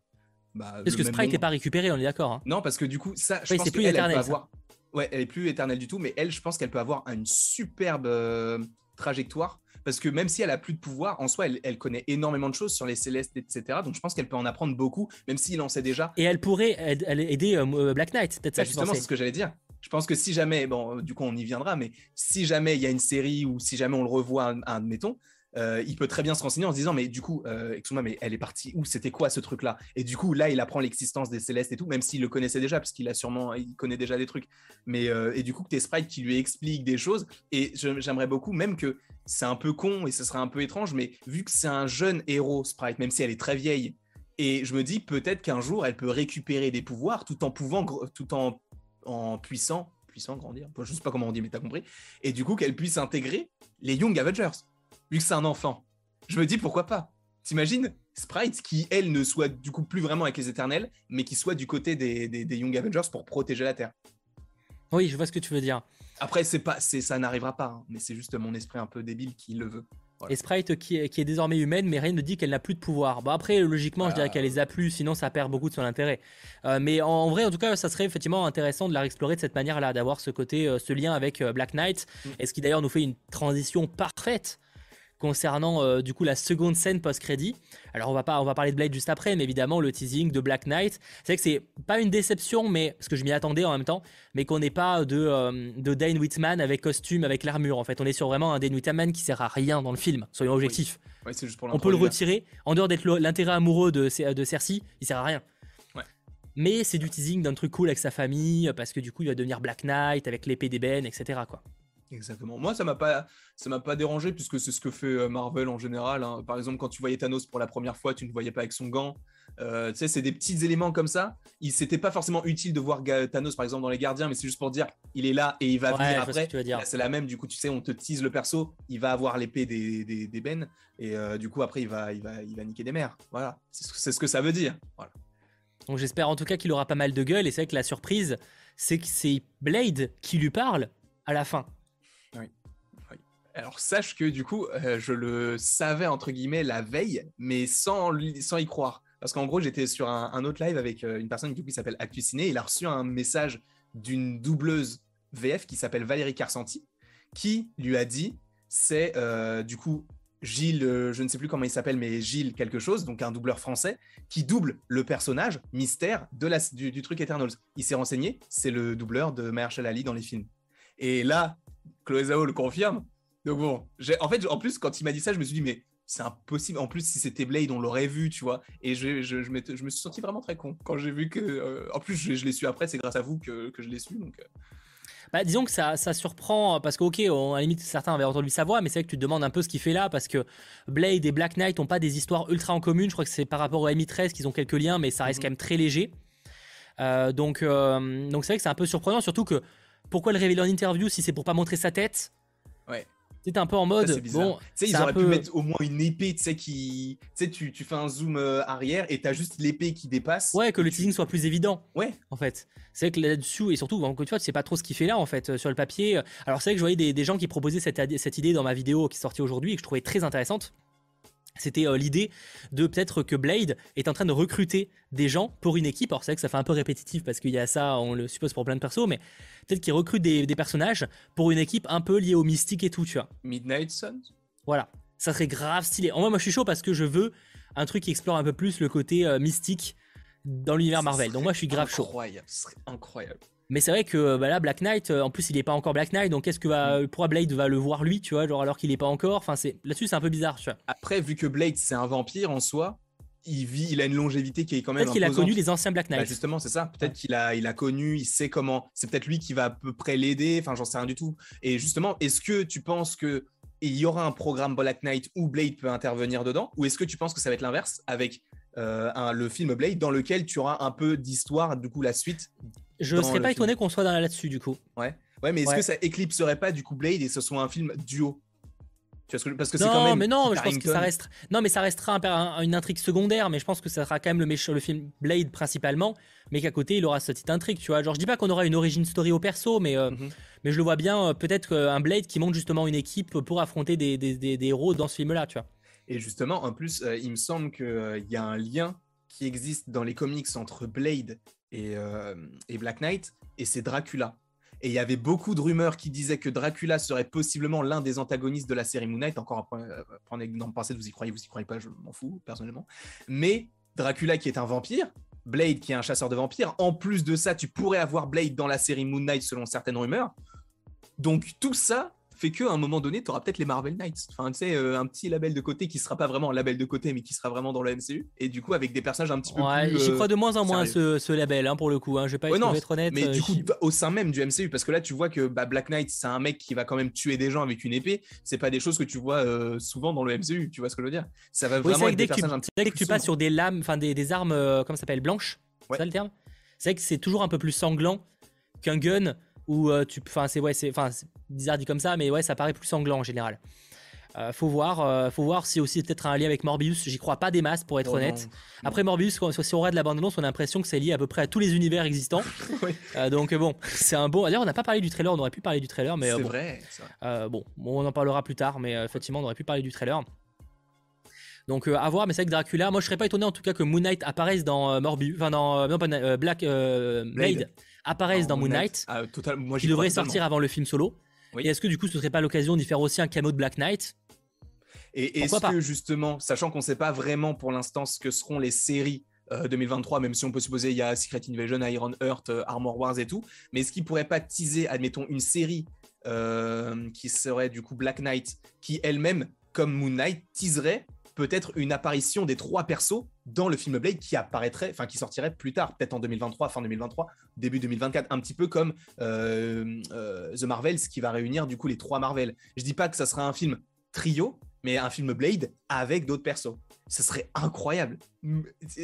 bah, parce que Sprite n'est pas récupéré, on est d'accord. Hein. Non, parce que du coup, ça, je pense plus éternel, avoir. Ouais, elle est plus éternelle du tout, mais elle, je pense qu'elle peut avoir une superbe euh, trajectoire. Parce que même si elle a plus de pouvoir, en soi, elle, connaît énormément de choses sur les célestes, etc. Donc je pense qu'elle peut en apprendre beaucoup, même s'il en sait déjà. Et elle pourrait aider euh, Black Knight, peut-être ça. Bah, justement, c'est ce que j'allais dire. Je pense que si jamais, bon, du coup, on y viendra, mais si jamais il y a une série ou si jamais on le revoit, admettons, euh, il peut très bien se renseigner en se disant mais du coup euh, excuse-moi mais elle est partie où? C'était quoi ce truc là et du coup là il apprend l'existence des célestes et tout même s'il le connaissait déjà parce qu'il a sûrement il connaît déjà des trucs. Mais euh, et du coup que t'es Sprite qui lui explique des choses et j'aimerais beaucoup même que c'est un peu con et ce serait un peu étrange mais vu que c'est un jeune héros Sprite même si elle est très vieille et je me dis peut-être qu'un jour elle peut récupérer des pouvoirs tout en pouvant tout en en puissant puissant grandir. Je sais pas comment on dit mais t'as compris. Et du coup qu'elle puisse intégrer les Young Avengers vu que c'est un enfant. Je me dis pourquoi pas? T'imagines Sprite qui, elle, ne soit du coup plus vraiment avec les éternels, mais qui soit du côté des, des, Young Avengers pour protéger la Terre. Oui, je vois ce que tu veux dire. Après, c'est pas, c'est, ça n'arrivera pas, hein, mais c'est juste mon esprit un peu débile qui le veut. Et Sprite qui est, qui est, désormais humaine, mais rien ne dit qu'elle n'a plus de pouvoir. Bon après, logiquement, je dirais qu'elle les a plus, sinon ça perd beaucoup de son intérêt. Euh, mais en, vrai, en tout cas, ça serait effectivement intéressant de la réexplorer de cette manière-là, d'avoir ce côté, euh, ce lien avec euh, Black Knight, mm. et ce qui d'ailleurs nous fait une transition parfaite concernant euh, du coup la seconde scène post-crédit. Alors on va pas on va parler de Blade juste après, mais évidemment le teasing de Black Knight, c'est que c'est pas une déception, mais parce que je m'y attendais en même temps, mais qu'on n'est pas de euh, de Dane Whitman avec costume, avec l'armure. En fait, on est sur vraiment un Dane Whitman qui sert à rien dans le film. Soyons objectifs. on peut le retirer. En dehors d'être l'intérêt amoureux de de Cersei, il sert à rien. Mais c'est du teasing d'un truc cool avec sa famille, parce que du coup il va devenir Black Knight avec l'épée d'ébène, etc. Quoi. Exactement. Moi, ça m'a pas, ça m'a pas dérangé puisque c'est ce que fait euh, Marvel en général. Hein. Par exemple, quand tu voyais Thanos pour la première fois, tu ne voyais pas avec son gant. Euh, tu sais, c'est des petits éléments comme ça. Il c'était pas forcément utile de voir Thanos par exemple dans les Gardiens, mais c'est juste pour dire il est là et il va venir après. C'est la même. Du coup, tu sais, on te tease le perso. Il va avoir l'épée des, des, des bennes et euh, du coup après il va, il va, il va niquer des mers. Voilà. C'est ce que ça veut dire. Voilà. Donc j'espère en tout cas qu'il aura pas mal de gueule et c'est vrai que la surprise, c'est que c'est Blade qui lui parle à la fin. Alors sache que du coup, euh, je le savais entre guillemets la veille, mais sans, sans y croire. Parce qu'en gros, j'étais sur un, autre live avec euh, une personne qui s'appelle Actuciné. Il a reçu un message d'une doubleuse VF qui s'appelle Valérie Carsanti, qui lui a dit c'est euh, du coup Gilles, je ne sais plus comment il s'appelle, mais Gilles quelque chose, donc un doubleur français, qui double le personnage mystère de la, du, truc Eternals. Il s'est renseigné, c'est le doubleur de Mahershala Ali dans les films. Et là, Chloé Zhao le confirme, donc bon, en fait, en plus, quand il m'a dit ça, je me suis dit, mais c'est impossible. En plus, si c'était Blade, on l'aurait vu, tu vois. Et je, je, je, me suis senti vraiment très con quand j'ai vu que. Euh, en plus, je, l'ai su après, c'est grâce à vous que, que je l'ai su. Donc. Euh. Bah, disons que ça, ça surprend parce que, ok, à la limite, certains avaient entendu sa voix, mais c'est vrai que tu te demandes un peu ce qu'il fait là parce que Blade et Black Knight n'ont pas des histoires ultra en commun. Je crois que c'est par rapport au M13 qu'ils ont quelques liens, mais ça reste mhm. quand même très léger. Euh, donc, donc c'est vrai que c'est un peu surprenant, surtout que pourquoi le révéler en interview si c'est pour pas montrer sa tête? C'est un peu en mode. bon, tu sais, ils auraient pu mettre au moins une épée, tu sais, qui. Tu sais, tu, fais un zoom euh, arrière et t'as juste l'épée qui dépasse. Ouais, que le teasing soit plus évident. Ouais. En fait. C'est vrai que là-dessus, et surtout, encore une fois, tu sais pas trop ce qu'il fait là, en fait, euh, sur le papier. Alors, c'est vrai que je voyais des, gens qui proposaient cette, cette idée dans ma vidéo qui est sortie aujourd'hui et que je trouvais très intéressante. C'était euh, l'idée de peut-être que Blade est en train de recruter des gens pour une équipe. Alors c'est vrai que ça fait un peu répétitif parce qu'il y a ça, on le suppose pour plein de persos, mais peut-être qu'il recrute des, personnages pour une équipe un peu liée au mystique et tout, tu vois. Midnight Suns Voilà, ça serait grave stylé. En moi, moi je suis chaud parce que je veux un truc qui explore un peu plus le côté euh, mystique dans l'univers Marvel. Donc moi je suis grave chaud. Incroyable, ce serait incroyable. Mais c'est vrai que bah là, Black Knight, euh, en plus, il n'est pas encore Black Knight, donc qu'est-ce que va, mm. pourquoi Blade va le voir lui, tu vois, genre alors qu'il n'est pas encore? Enfin, c'est là-dessus, c'est un peu bizarre, tu vois. Après, vu que Blade c'est un vampire en soi, il vit, il a une longévité qui est quand même. Peut-être qu'il a connu les anciens Black Knight. Bah, justement, c'est ça. Peut-être qu'il a, il a connu, il sait comment. C'est peut-être lui qui va à peu près l'aider. Enfin, j'en sais rien du tout. Et justement, est-ce que tu penses que il y aura un programme Black Knight où Blade peut intervenir dedans, ou est-ce que tu penses que ça va être l'inverse avec euh, le film Blade dans lequel tu auras un peu d'histoire, du coup la suite? Je ne serais pas étonné qu'on soit là-dessus, du coup. Ouais. Ouais, mais est-ce que ça éclipserait pas, du coup, Blade et ce soit un film duo? Tu vois parce que c'est quand même mais non, je pense que ça. Non, mais ça restera une intrigue secondaire. Mais je pense que ça sera quand même le, le film Blade principalement, mais qu'à côté il aura cette petite intrigue. Tu vois, genre je dis pas qu'on aura une origin story au perso, mais euh, mhm. mais je le vois bien. Euh, peut-être un Blade qui monte justement une équipe pour affronter des, des, des, héros dans ce film-là, tu vois. Et justement, en plus, euh, il me semble qu'il y a un lien qui existe dans les comics entre Blade euh, et, Black Knight, et c'est Dracula. Et il y avait beaucoup de rumeurs qui disaient que Dracula serait possiblement l'un des antagonistes de la série Moon Knight. Encore un point d'en penser, vous y croyez, vous y croyez pas, je m'en fous personnellement. Mais Dracula qui est un vampire, Blade qui est un chasseur de vampires. En plus de ça, tu pourrais avoir Blade dans la série Moon Knight selon certaines rumeurs. Donc tout ça fait qu'à un moment donné, tu auras peut-être les Marvel Knights. Enfin, tu sais, euh, un petit label de côté qui sera pas vraiment un label de côté, mais qui sera vraiment dans le MCU. Et du coup, avec des personnages un petit peu ouais, plus. J'y crois de moins en moins ce, ce, label, hein, pour le coup. Hein. Je vais pas être, honnête. Mais du euh, coup, au sein même du MCU, parce que là, tu vois que bah, Black Knight, c'est un mec qui va quand même tuer des gens avec une épée. C'est pas des choses que tu vois euh, souvent dans le MCU. Tu vois ce que je veux dire Ça va vraiment être des personnages un petit Dès que tu passes sur des lames, enfin des, des, armes, comment ça s'appelle, blanches? C'est ça le terme? C'est vrai que c'est toujours un peu plus sanglant qu'un gun où tu. Enfin, c'est ouais, c'est. Enfin, bizarre dit comme ça, mais ouais, ça paraît plus sanglant en général. Euh, faut voir, euh, faut voir si aussi peut-être un lien avec Morbius. J'y crois pas des masses pour être oh honnête. Après Morbius, si on regarde la bande-annonce, on a l'impression que c'est lié à peu près à tous les univers existants. Euh, donc bon, c'est un bon. D'ailleurs, on n'a pas parlé du trailer. On aurait pu parler du trailer, mais c'est bon. vrai. bon, on en parlera plus tard, mais effectivement, on aurait pu parler du trailer. Donc à voir, mais c'est avec Dracula. Moi, je serais pas étonné en tout cas que Moon Knight apparaisse dans Morbius, enfin dans non, pas, Black Blade. Apparaisse dans Moon Knight. Ah, total, moi, qui devrait sortir avant le film solo. Et est-ce que du coup, ce serait pas l'occasion d'y faire aussi un camo de Black Knight? Et est-ce que justement, sachant qu'on ne sait pas vraiment pour l'instant ce que seront les séries 2023, euh, même si on peut supposer il y a Secret Invasion, Iron Heart, euh, Armor Wars et tout, mais est-ce qu'il pourrait pas teaser, admettons, une série euh, qui serait du coup Black Knight, qui elle-même, comme Moon Knight, teaserait peut-être une apparition des trois persos dans le film Blade qui apparaîtrait, enfin qui sortirait plus tard, peut-être en 2023, fin 2023, début 2024, un petit peu comme euh, euh, The Marvels qui va réunir du coup les trois Marvel. Je dis pas que ça sera un film trio, mais un film Blade avec d'autres persos. Ce serait incroyable.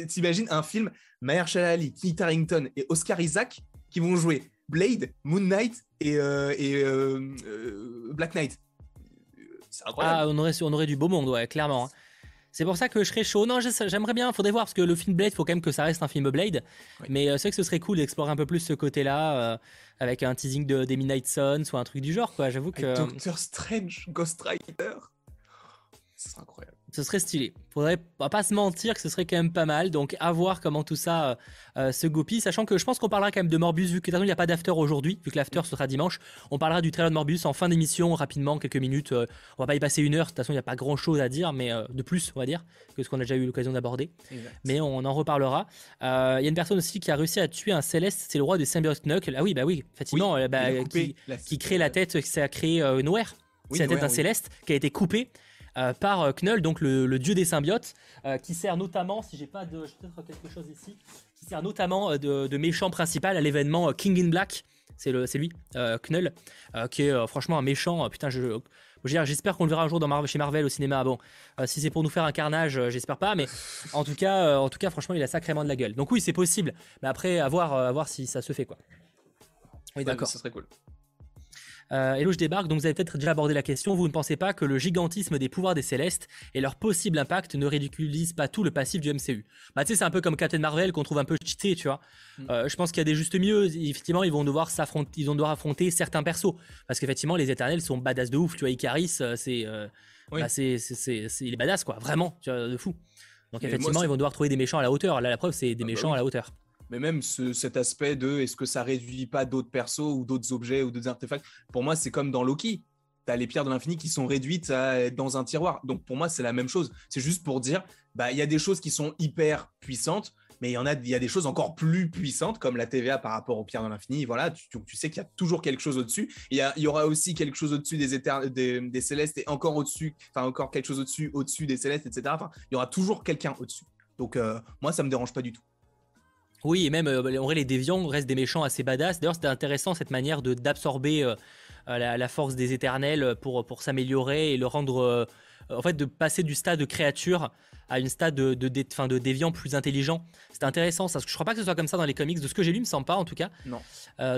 T'imagines un film Mahershala Ali, Kit Harington et Oscar Isaac qui vont jouer Blade, Moon Knight et, euh, Black Knight. Ah, on aurait, on aurait du beau monde, ouais, clairement. Hein. C'est pour ça que je serais chaud. Non, j'aimerais bien, faudrait voir, parce que le film Blade, il faut quand même que ça reste un film Blade. Mais euh, c'est vrai que ce serait cool d'explorer un peu plus ce côté-là, euh, avec un teasing de, des Midnight Suns ou un truc du genre, quoi. J'avoue que. Doctor Strange, Ghost Rider. C'est incroyable ce serait stylé. Faudrait pas se mentir que ce serait quand même pas mal. Donc à voir comment tout ça euh, euh, se goupille, sachant que je pense qu'on parlera quand même de Morbius vu que il n'y a pas d'after aujourd'hui, vu que l'after sera dimanche. On parlera du trailer de Morbius en fin d'émission rapidement, quelques minutes. Euh, on va pas y passer une heure. De toute façon, il n'y a pas grand chose à dire, mais de plus, on va dire, que ce qu'on a déjà eu l'occasion d'aborder. Mais on en reparlera. Il y a une personne aussi qui a réussi à tuer un Céleste, c'est le roi des symbiotes Knuckle. Ah oui, bah oui, effectivement, bah, qui, crée la tête, ça a créé Nowhere. c'est la tête d'un Céleste qui a été coupée. Euh, par euh, Knull, donc le, dieu des symbiotes, euh, qui sert notamment, si j'ai pas de, peut-être quelque chose ici, qui sert notamment de, méchant principal à l'événement King in Black. C'est lui, Knull, qui est franchement un méchant. putain, je, J'espère qu'on le verra un jour dans chez Marvel au cinéma. Bon, si c'est pour nous faire un carnage, j'espère pas. Mais en tout cas, en tout cas, franchement, il a sacrément de la gueule. Donc oui, c'est possible. Mais après, à voir, à voir si ça se fait quoi. Oui, d'accord. Ça serait cool. Euh, Hello, je débarque. Donc, vous avez peut-être déjà abordé la question. Vous ne pensez pas que le gigantisme des pouvoirs des Célestes et leur possible impact ne ridiculise pas tout le passif du MCU Bah, tu sais, c'est un peu comme Captain Marvel qu'on trouve un peu cheaté, tu vois. Mm. Euh, je pense qu'il y a des justes mieux. Effectivement, ils vont devoir s'affronter, ils vont devoir affronter certains persos parce qu'effectivement, les Éternels sont badass de ouf. Tu vois, Icaris, euh, c'est, bah, c'est, c'est, il est badass quoi, vraiment, tu vois, de fou. Donc effectivement, ils vont devoir trouver des méchants à la hauteur. Là, la preuve, c'est des ah, bah méchants à la hauteur mais même cet aspect de est-ce que ça réduit pas d'autres persos ou d'autres objets ou d'autres artefacts pour moi c'est comme dans Loki. Tu as les pierres de l'infini qui sont réduites dans un tiroir. Donc pour moi c'est la même chose. C'est juste pour dire bah il y a des choses qui sont hyper puissantes mais il y en a y a des choses encore plus puissantes comme la TVA par rapport aux pierres de l'infini. Voilà tu, sais qu'il y a toujours quelque chose au-dessus. Il y, aura aussi quelque chose au-dessus des, des, des, célestes et encore au-dessus enfin encore quelque chose au-dessus au-dessus des célestes etc il y aura toujours quelqu'un au-dessus. Donc euh, moi ça me dérange pas du tout oui, et même, euh, en vrai, les déviants restent des méchants assez badass. D'ailleurs, c'était intéressant cette manière de d'absorber euh, euh, la, force des éternels pour, pour s'améliorer et le rendre. en fait, de passer du stade de créature à une stade de, de, de déviant plus intelligent. C'était intéressant, ça, parce que je crois pas que ce soit comme ça dans les comics. De ce que j'ai lu, il me semble pas en tout cas. Non.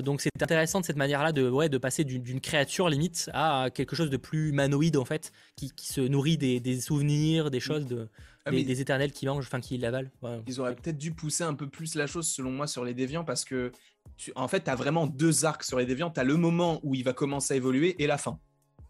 donc c'est intéressant de cette manière-là de, ouais, de passer d'une créature limite à quelque chose de plus humanoïde en fait, qui, qui se nourrit des, des, souvenirs, des choses de, ah, des, éternels qui mangent, enfin qui l'avalent. Ils auraient peut-être dû pousser un peu plus la chose, selon moi, sur les déviants, parce que tu, en fait, tu as vraiment deux arcs sur les déviants. Tu as le moment où il va commencer à évoluer et la fin,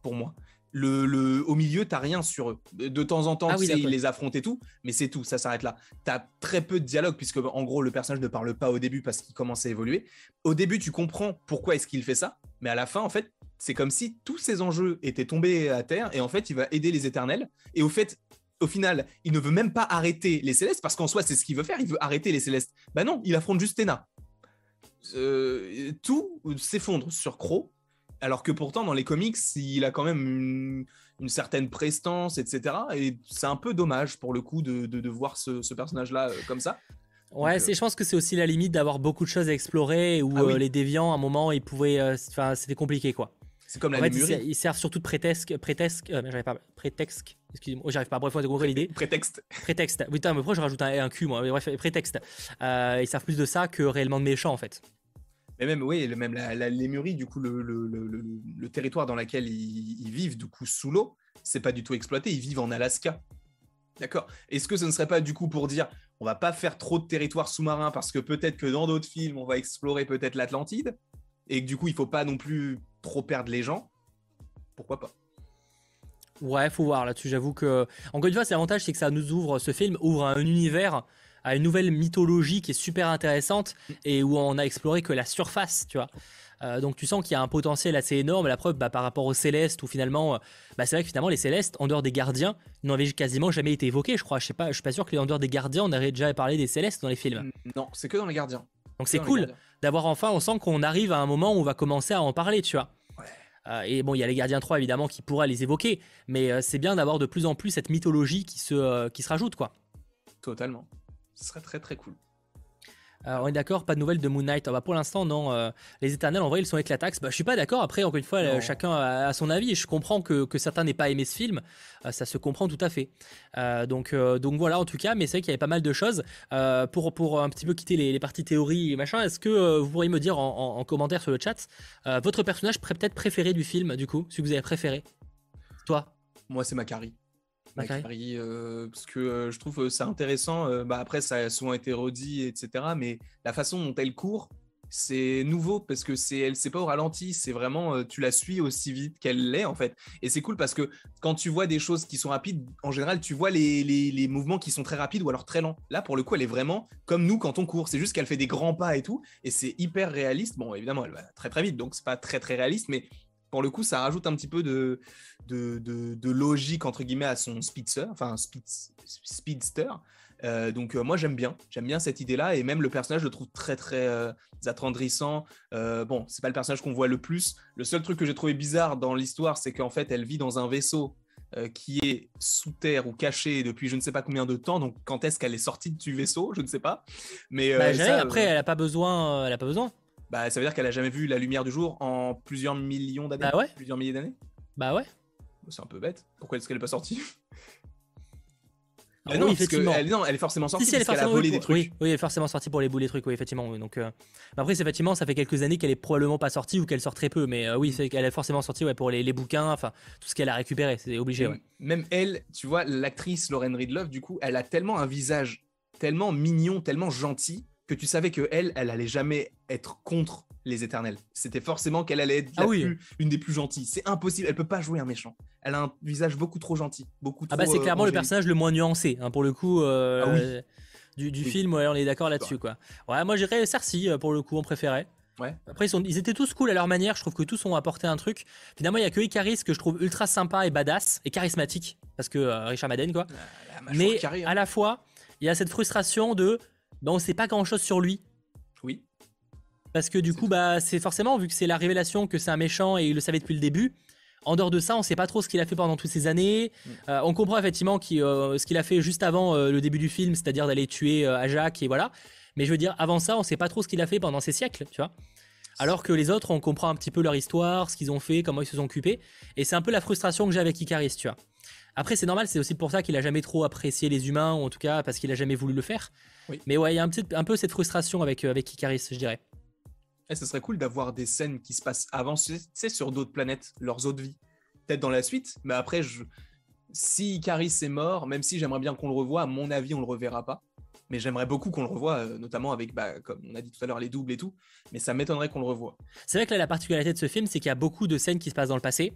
pour moi. Le, le, au milieu, t'as rien sur eux. De, temps en temps, ah, il les affronte et tout, mais c'est tout, ça s'arrête là. Tu as très peu de dialogue, puisque en gros, le personnage ne parle pas au début parce qu'il commence à évoluer. Au début, tu comprends pourquoi est-ce qu'il fait ça, mais à la fin, en fait, c'est comme si tous ces enjeux étaient tombés à terre, et en fait, il va aider les éternels. Et au fait, au final, il ne veut même pas arrêter les Célestes parce qu'en soi, c'est ce qu'il veut faire. Il veut arrêter les Célestes. Bah non, il affronte juste Tena. Euh, tout s'effondre sur Crow, alors que pourtant, dans les comics, il a quand même une, certaine prestance, etc. Et c'est un peu dommage pour le coup de, voir ce, personnage-là euh, comme ça. Ouais, c'est, euh, je pense que c'est aussi la limite d'avoir beaucoup de choses à explorer où ah les déviants, à un moment, ils pouvaient. Enfin, c'était compliqué, quoi. C'est comme la en fait, il, sert, surtout de prétexte, prétexte, euh, j'arrive pas, prétexte, excusez-moi, oh, j'arrive pas, bref, vous compris l'idée. Prétexte. Prétexte. Oui, mais pourquoi je rajoute un, un Q, moi? Mais Bref, prétexte. Euh, ils servent plus de ça que réellement de méchant, en fait. Mais même, oui, même la, la Lémurie, du coup, le, le, le, le, territoire dans lequel ils, vivent, du coup, sous l'eau, c'est pas du tout exploité. Ils vivent en Alaska. D'accord? Est-ce que ce ne serait pas du coup pour dire on va pas faire trop de territoire sous-marin parce que peut-être que dans d'autres films on va explorer peut-être l'Atlantide? Et que du coup il faut pas non plus trop perdre les gens Pourquoi pas? Ouais, faut voir là-dessus. J'avoue que encore une fois, c'est l'avantage, c'est que ça nous ouvre ce film ouvre un univers à une nouvelle mythologie qui est super intéressante et où on a exploré que la surface, tu vois. Euh, donc tu sens qu'il y a un potentiel assez énorme. La preuve, bah, par rapport aux Célestes, où finalement, euh, bah, c'est vrai que finalement les Célestes, en dehors des gardiens, n'avaient quasiment jamais été évoqués, je crois. Je sais pas, je suis pas sûr que en dehors des gardiens, on avait déjà parlé des Célestes dans les films. Non, c'est que dans les gardiens. Donc c'est cool d'avoir enfin, on sent qu'on arrive à un moment où on va commencer à en parler, tu vois. Euh, et bon, il y a les gardiens 3 évidemment qui pourraient les évoquer, mais c'est bien d'avoir de plus en plus cette mythologie qui se, qui se rajoute, quoi. Totalement. Ce serait très très cool. Euh, on est d'accord, pas de nouvelles de Moon Knight. bah, pour l'instant, non. Euh, les éternels, en vrai, ils sont éclatax. Bah, je suis pas d'accord. Après, encore une fois, euh, chacun a, son avis. Je comprends que, certains n'aient pas aimé ce film. ça se comprend tout à fait. donc, donc voilà, en tout cas. Mais c'est vrai qu'il y avait pas mal de choses. pour, pour un petit peu quitter les, parties théorie et machin, est-ce que vous pourriez me dire en, commentaire sur le chat votre personnage peut-être préféré du film, du coup, si vous avez préféré? Toi? Moi, c'est Macari. Euh, parce que euh, je trouve ça intéressant. Euh, bah, après, ça a souvent été redit, etc. Mais la façon dont elle court, c'est nouveau parce que c'est elle c'est pas au ralenti c'est vraiment tu la suis aussi vite qu'elle l'est en fait et c'est cool parce que quand tu vois des choses qui sont rapides en général tu vois les, les, mouvements qui sont très rapides ou alors très lents là pour le coup elle est vraiment comme nous quand on court c'est juste qu'elle fait des grands pas et tout et c'est hyper réaliste bon évidemment elle va très très vite donc c'est pas très très réaliste mais pour le coup, ça rajoute un petit peu de, de, logique, entre guillemets, à son speedster, enfin, speedster. Euh, donc, euh, moi, j'aime bien. J'aime bien cette idée-là. Et même le personnage, je le trouve très, très euh, attendrissant. bon, c'est pas le personnage qu'on voit le plus. Le seul truc que j'ai trouvé bizarre dans l'histoire, c'est qu'en fait, elle vit dans un vaisseau qui est sous terre ou caché depuis je ne sais pas combien de temps. Donc, quand est-ce qu'elle est sortie du vaisseau? Je ne sais pas. Mais bah, après, elle n'a pas besoin. elle a pas besoin bah, ça veut dire qu'elle a jamais vu la lumière du jour en plusieurs millions d'années. Bah ouais. Plusieurs milliers d'années. Bah ouais. C'est un peu bête. Pourquoi est-ce qu'elle est pas sortie? Ah, non, effectivement. Elle, non, elle est forcément sortie parce qu'elle a volé des trucs. Oui, oui, elle est forcément sortie pour les boules des trucs, oui, effectivement. Donc, euh, après, c'est effectivement, ça fait quelques années qu'elle est probablement pas sortie ou qu'elle sort très peu, mais euh, oui, c'est qu'elle est forcément sortie ouais, pour les, les bouquins, enfin, tout ce qu'elle a récupéré, c'est obligé. Même elle, tu vois, l'actrice Lauren Ridloff, du coup, elle a tellement un visage tellement mignon, tellement gentil, que tu savais que elle, elle allait jamais être contre les éternels. C'était forcément qu'elle allait être ah une des plus gentilles. C'est impossible, elle peut pas jouer un méchant. Elle a un visage beaucoup trop gentil, beaucoup Ah bah c'est clairement le personnage le moins nuancé, hein, pour le coup. Euh, ah du, film, on est d'accord là-dessus, quoi. Ouais, moi j'irais Cersei euh, pour le coup, on préférait. Ouais. Après, ils, sont, ils étaient tous cool à leur manière. Je trouve que tous ont apporté un truc. Finalement, il y a que Icaris que je trouve ultra sympa et badass et charismatique parce que euh, Richard Madden, quoi. Mais hein. à la fois, il y a cette frustration de, ben, on sait pas grand chose sur lui. Oui. Parce que du coup, bah, c'est forcément, vu que c'est la révélation que c'est un méchant et il le savait depuis le début, en dehors de ça, on ne sait pas trop ce qu'il a fait pendant toutes ces années. Mm. Euh, on comprend effectivement euh, ce qu'il a fait juste avant euh, le début du film, c'est-à-dire d'aller tuer Ajak et voilà. Mais je veux dire, avant ça, on ne sait pas trop ce qu'il a fait pendant ces siècles, tu vois. Alors que les autres, on comprend un petit peu leur histoire, ce qu'ils ont fait, comment ils se sont occupés. Et c'est un peu la frustration que j'ai avec Icaris, tu vois. Après, c'est normal, c'est aussi pour ça qu'il a jamais trop apprécié les humains, ou en tout cas parce qu'il a jamais voulu le faire. Mais ouais, il y a un, petit, un peu cette frustration avec, avec Icaris, je dirais. Et eh, ce serait cool d'avoir des scènes qui se passent avant, c'est sur d'autres planètes, leurs autres vies. Peut-être dans la suite, mais après, je... si Icaris est mort, même si j'aimerais bien qu'on le revoie, à mon avis, on le reverra pas. Mais j'aimerais beaucoup qu'on le revoie, euh, notamment avec, bah, comme on a dit tout à l'heure, les doubles et tout. Mais ça m'étonnerait qu'on le revoie. C'est vrai que là, la particularité de ce film, c'est qu'il y a beaucoup de scènes qui se passent dans le passé.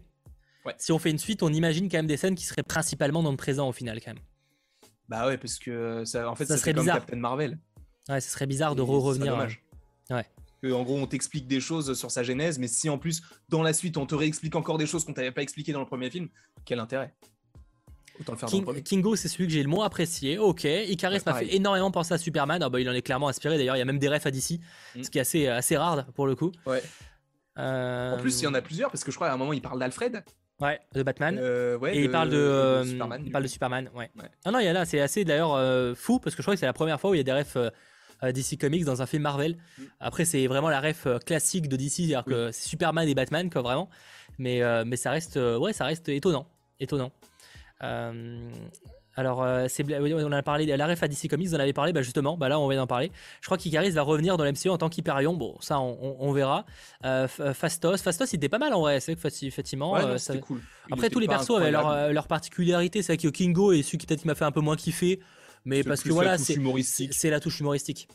Si on fait une suite, on imagine quand même des scènes qui seraient principalement dans le présent au final, quand même. Bah ouais, parce que ça, en fait, ça, serait bizarre. Captain Marvel. Ouais, ce serait bizarre de re-revenir. Ouais en gros on t'explique des choses sur sa genèse, mais si en plus dans la suite on te réexplique encore des choses qu'on t'avait pas expliqué dans le premier film, quel intérêt? Autant le faire dans le Kingo, c'est celui que j'ai le moins apprécié. Ok, Icarus m'a fait énormément penser à Superman. Ah bah, il en est clairement inspiré. D'ailleurs, il y a même des refs à DC, mm. ce qui est assez, assez rare pour le coup. Ouais. En plus, il y en a plusieurs parce que je crois à un moment il parle d'Alfred. Ouais, de Batman. Euh, ouais, et il parle de, Superman. Il parle de Superman. Ouais. Ah non, il y a là, c'est assez d'ailleurs euh, fou parce que je crois que c'est la première fois où il y a des refs euh, euh, DC Comics dans un film Marvel. Mm. Après, c'est vraiment la ref euh, classique de DC, c'est-à-dire que c'est Superman et Batman, quoi, vraiment. Mais, euh, mais ça reste, ouais, ça reste étonnant, étonnant. Alors, euh, on en a parlé, la ref à DC Comics, vous en avez parlé, bah justement, bah là on vient d'en parler. Je crois qu'Icaris va revenir dans l'MCU en tant qu'Hyperion, bon, ça on, verra. Euh, Fastos, Fastos il était pas mal en vrai, c'est vrai que effectivement. Ouais, euh, cool. Après, tous les persos avaient leur, leur particularité, c'est vrai que Kingo est celui qui peut-être m'a fait un peu moins kiffer, mais parce que voilà, c'est la touche humoristique.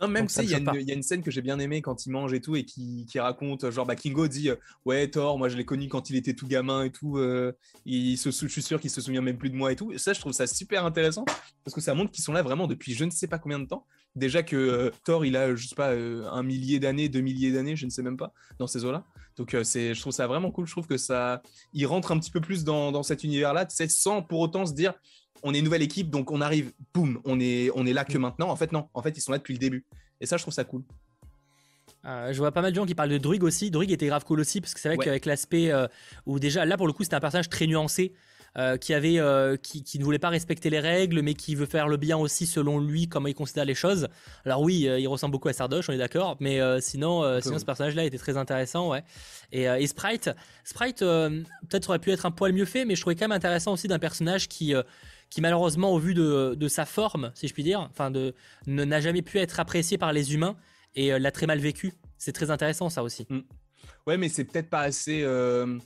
Non, même si il y, a une scène que j'ai bien aimée quand il mange et tout et qui, raconte genre bah Kingo dit euh, ouais Thor moi je l'ai connu quand il était tout gamin et tout euh, il se, je suis sûr qu'il se souvient même plus de moi et tout. Et ça je trouve ça super intéressant parce que ça montre qu'ils sont là vraiment depuis je ne sais pas combien de temps. Déjà que euh, Thor il a je sais pas un millier d'années deux milliers d'années je ne sais même pas dans ces eaux là donc c'est je trouve ça vraiment cool. Je trouve que ça il rentre un petit peu plus dans, dans cet univers là sans pour autant se dire on est une nouvelle équipe, donc on arrive, boum, on est, on est là que maintenant. En fait, non, en fait, ils sont là depuis le début. Et ça, je trouve ça cool. Euh, je vois pas mal de gens qui parlent de Druig aussi. Druig était grave cool aussi, parce que c'est vrai qu'avec l'aspect euh, où déjà, là pour le coup, c'était un personnage très nuancé. Euh, qui, avait, qui, ne voulait pas respecter les règles, mais qui veut faire le bien aussi selon lui, comment il considère les choses. Alors oui, il ressemble beaucoup à Sardoche, on est d'accord, mais sinon, sinon ce personnage-là était très intéressant, ouais. Et, et Sprite, Sprite peut-être aurait pu être un poil mieux fait, mais je trouvais quand même intéressant aussi d'un personnage qui qui malheureusement, au vu de, sa forme, si je puis dire, enfin de n'a jamais pu être apprécié par les humains et euh, l'a très mal vécu. C'est très intéressant ça aussi. Mm. Ouais, mais c'est peut-être pas assez. Euh,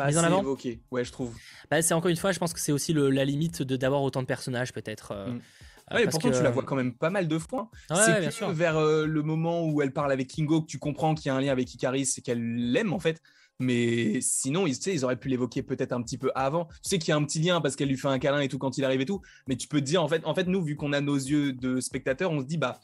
pas en avant évoqué. Ouais, je trouve. Bah, c'est encore une fois, je pense que c'est aussi la limite de d'avoir autant de personnages peut-être. Euh, mm. Ouais, pourtant, tu la vois quand même pas mal de fois. c'est que vers le moment où elle parle avec Kingo que tu comprends qu'il y a un lien avec Icaris et qu'elle l'aime en fait. Mais sinon, ils, ils auraient pu l'évoquer peut-être un petit peu avant. Tu sais qu'il y a un petit lien parce qu'elle lui fait un câlin et tout quand il arrive et tout. Mais tu peux te dire, en fait, en fait nous, vu qu'on a nos yeux de spectateurs, on se dit, bah,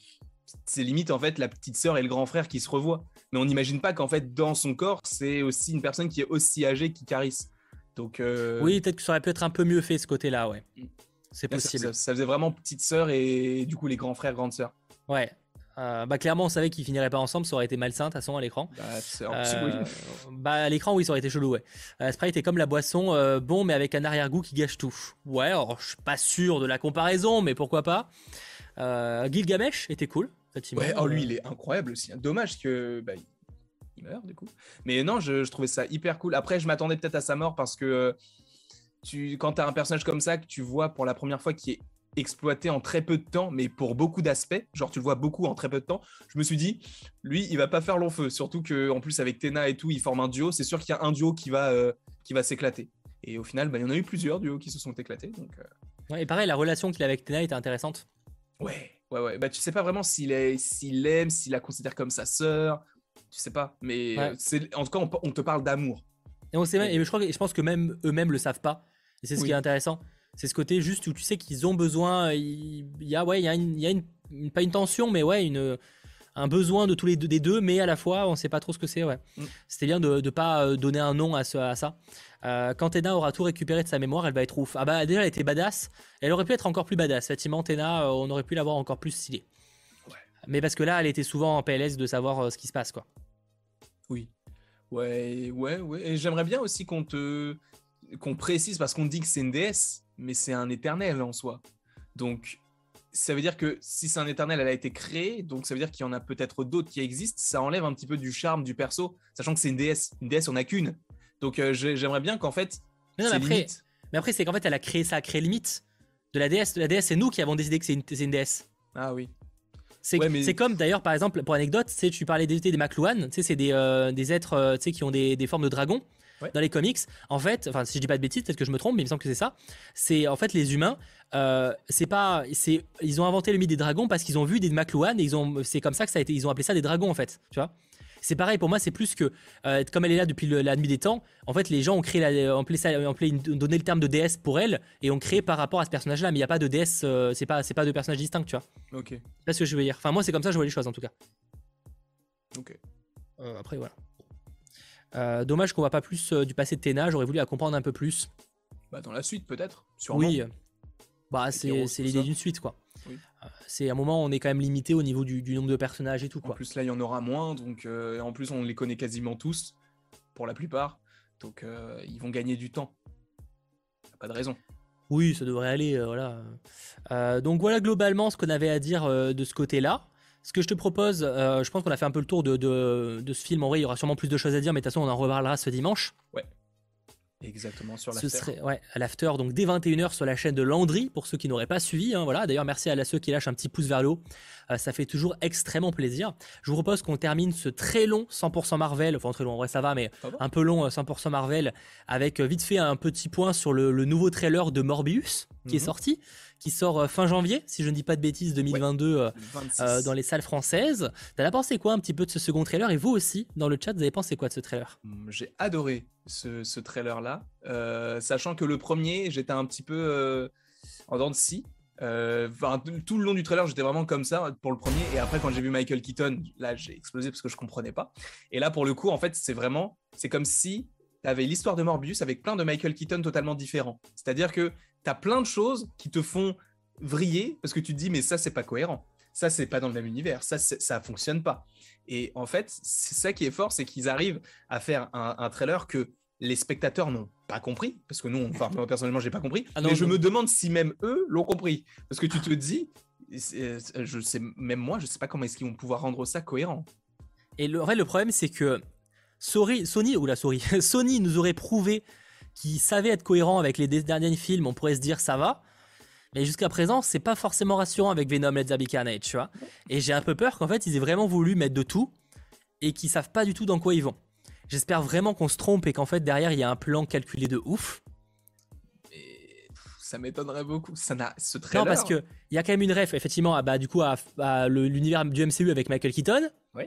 c'est limite en fait la petite sœur et le grand frère qui se revoient. Mais on n'imagine pas qu'en fait, dans son corps, c'est aussi une personne qui est aussi âgée qui carisse. Donc, euh, Oui, peut-être que ça aurait pu être un peu mieux fait ce côté-là, ouais. Mm. C'est possible. Ça, ça, faisait vraiment petite sœur et du coup les grands frères, grandes sœurs. Ouais, euh, bah clairement on savait qu'ils finiraient pas ensemble, ça aurait été malsain de toute façon à l'écran. Bah, euh, bah à l'écran oui ça aurait été chelou ouais. Euh, Sprite est comme la boisson, bon mais avec un arrière-goût qui gâche tout. Ouais, alors, je suis pas sûr de la comparaison mais pourquoi pas. Gilgamesh était cool. Effectivement. Ouais, oh lui il est incroyable aussi. Dommage que bah, il meurt du coup. Mais non, je, je trouvais ça hyper cool. Après je m'attendais peut-être à sa mort parce que tu, quand tu as un personnage comme ça que tu vois pour la première fois qui est exploité en très peu de temps, mais pour beaucoup d'aspects. Genre, tu le vois beaucoup en très peu de temps. Je me suis dit, lui, il va pas faire long feu. Surtout que en plus, avec Tena et tout, il forme un duo. C'est sûr qu'il y a un duo qui va, euh, qui va s'éclater. Et au final, bah, il y en a eu plusieurs duos qui se sont éclatés. Donc, euh. et pareil, la relation qu'il a avec Tena était intéressante. Ouais, ouais, ouais. Bah, tu sais pas vraiment s'il s'il l'aime, s'il la considère comme sa sœur. Tu sais pas. Mais c'est, en tout cas, on, te parle d'amour. Et on sait et je crois je pense que même eux-mêmes le savent pas. Et c'est ce qui est intéressant. C'est ce côté juste où tu sais qu'ils ont besoin. Il y a, ouais, il y a, une, il y a une, pas une tension, mais ouais, une, un besoin de tous les deux, des deux, mais à la fois, on sait pas trop ce que c'est. Ouais. Mm. C'était bien de ne pas euh, donner un nom à, ce, à ça. Euh, quand Tena aura tout récupéré de sa mémoire, elle va être ouf. Ah bah déjà, elle était badass. Elle aurait pu être encore plus badass. Effectivement, Tena, euh, on aurait pu l'avoir encore plus stylée. Mais parce que là, elle était souvent en PLS de savoir ce qui se passe, quoi. Oui. Ouais, ouais, ouais. Et j'aimerais bien aussi qu'on te qu'on précise parce qu'on dit que c'est une déesse mais c'est un éternel en soi. Donc, ça veut dire que si c'est un éternel, elle a été créée, donc ça veut dire qu'il y en a peut-être d'autres qui existent. Ça enlève un petit peu du charme du perso, sachant que c'est une déesse. Une déesse, on n'a qu'une. Donc, euh, j'aimerais bien qu'en fait. Mais, non, mais après, mais après, c'est qu'en fait, elle a créé ça, a créé limite de la déesse. La déesse, c'est nous qui avons décidé que c'est une, déesse. Ah oui. C'est comme d'ailleurs, par exemple, pour anecdote, tu parlais des, des McLuhan, c'est des, euh, des êtres euh, qui ont des, des formes de dragons dans les comics, en fait, enfin si je dis pas de bêtises, peut-être que je me trompe, mais il me semble que c'est ça. C'est en fait les humains, euh, c'est pas, c'est, ils ont inventé le mythe des dragons parce qu'ils ont vu des McLuhan et ils ont, c'est comme ça que ça a été, ils ont appelé ça des dragons en fait, tu vois. C'est pareil pour moi, c'est plus que euh, comme elle est là depuis la nuit des temps. En fait, les gens ont créé, la, ont ça, ont donné le terme de déesse pour elle et ont créé par rapport à ce personnage-là. Mais il n'y a pas de déesse, euh, c'est pas, pas deux personnages distincts, tu vois. Ok. C'est ce que je veux dire. Enfin, moi, c'est comme ça que je vois les choses en tout cas. Ok. après, voilà. Euh, dommage qu'on voit pas plus euh, du passé de Tena, j'aurais voulu la comprendre un peu plus. Bah dans la suite peut-être, sûrement. Oui, bah c'est l'idée d'une suite quoi. Euh, c'est un moment où on est quand même limité au niveau du, nombre de personnages et tout quoi. En plus là il y en aura moins, donc en plus on les connaît quasiment tous, pour la plupart, donc ils vont gagner du temps. pas de raison. Oui, ça devrait aller, voilà. donc voilà globalement ce qu'on avait à dire de ce côté-là. Ce que je te propose, euh, je pense qu'on a fait un peu le tour de, ce film. En vrai, il y aura sûrement plus de choses à dire, mais de toute façon, on en reparlera ce dimanche. Ouais. Exactement, sur l'after. Ce serait, ouais, à l'after, donc dès 21h sur la chaîne de Landry, pour ceux qui n'auraient pas suivi. Hein, voilà. D'ailleurs, merci à ceux qui lâchent un petit pouce vers le haut. Euh, ça fait toujours extrêmement plaisir. Je vous propose qu'on termine ce très long 100% Marvel, enfin très long, en vrai ça va, mais un peu long 100% Marvel, avec vite fait un petit point sur le, nouveau trailer de Morbius qui est mhm. sorti qui sort euh, fin janvier, si je ne dis pas de bêtises, 2022 euh, euh, dans les salles françaises. T'as as pensé quoi un petit peu de ce second trailer? Et vous aussi, dans le chat, vous avez pensé quoi de ce trailer? Hum, J'ai adoré ce, trailer-là, sachant que le premier, j'étais un petit peu en dents de scie. tout le long du trailer, j'étais vraiment comme ça pour le premier. Et après, quand j'ai vu Michael Keaton, là, j'ai explosé parce que je comprenais pas. Et là, pour le coup, en fait, c'est vraiment, c'est comme si tu avais l'histoire de Morbius avec plein de Michael Keaton totalement différents. C'est-à-dire que tu as plein de choses qui te font vriller parce que tu te dis, mais ça, c'est pas cohérent. Ça, c'est pas dans le même univers. Ça, ça fonctionne pas. Et en fait, c'est ça qui est fort, c'est qu'ils arrivent à faire un, trailer que les spectateurs n'ont pas compris, parce que nous, enfin, moi personnellement, j'ai pas compris. Ah mais je me demande si même eux l'ont compris, parce que tu te dis, je sais, même moi, je sais pas comment est-ce qu'ils vont pouvoir rendre ça cohérent. Et le, le problème, c'est que Sony, Sony, ou la souris, Sony nous aurait prouvé qui savait être cohérent avec les derniers films, on pourrait se dire ça va. Mais jusqu'à présent, c'est pas forcément rassurant avec Venom Let's Be Carnage, tu vois. Et j'ai un peu peur qu'en fait, ils aient vraiment voulu mettre de tout et qu'ils savent pas du tout dans quoi ils vont. J'espère vraiment qu'on se trompe et qu'en fait, derrière, il y a un plan calculé de ouf. Et ça m'étonnerait beaucoup. Ça n'a ce trailer. Non, parce que il y a quand même une ref, effectivement, bah, du coup, à, à l'univers du MCU avec Michael Keaton. Oui.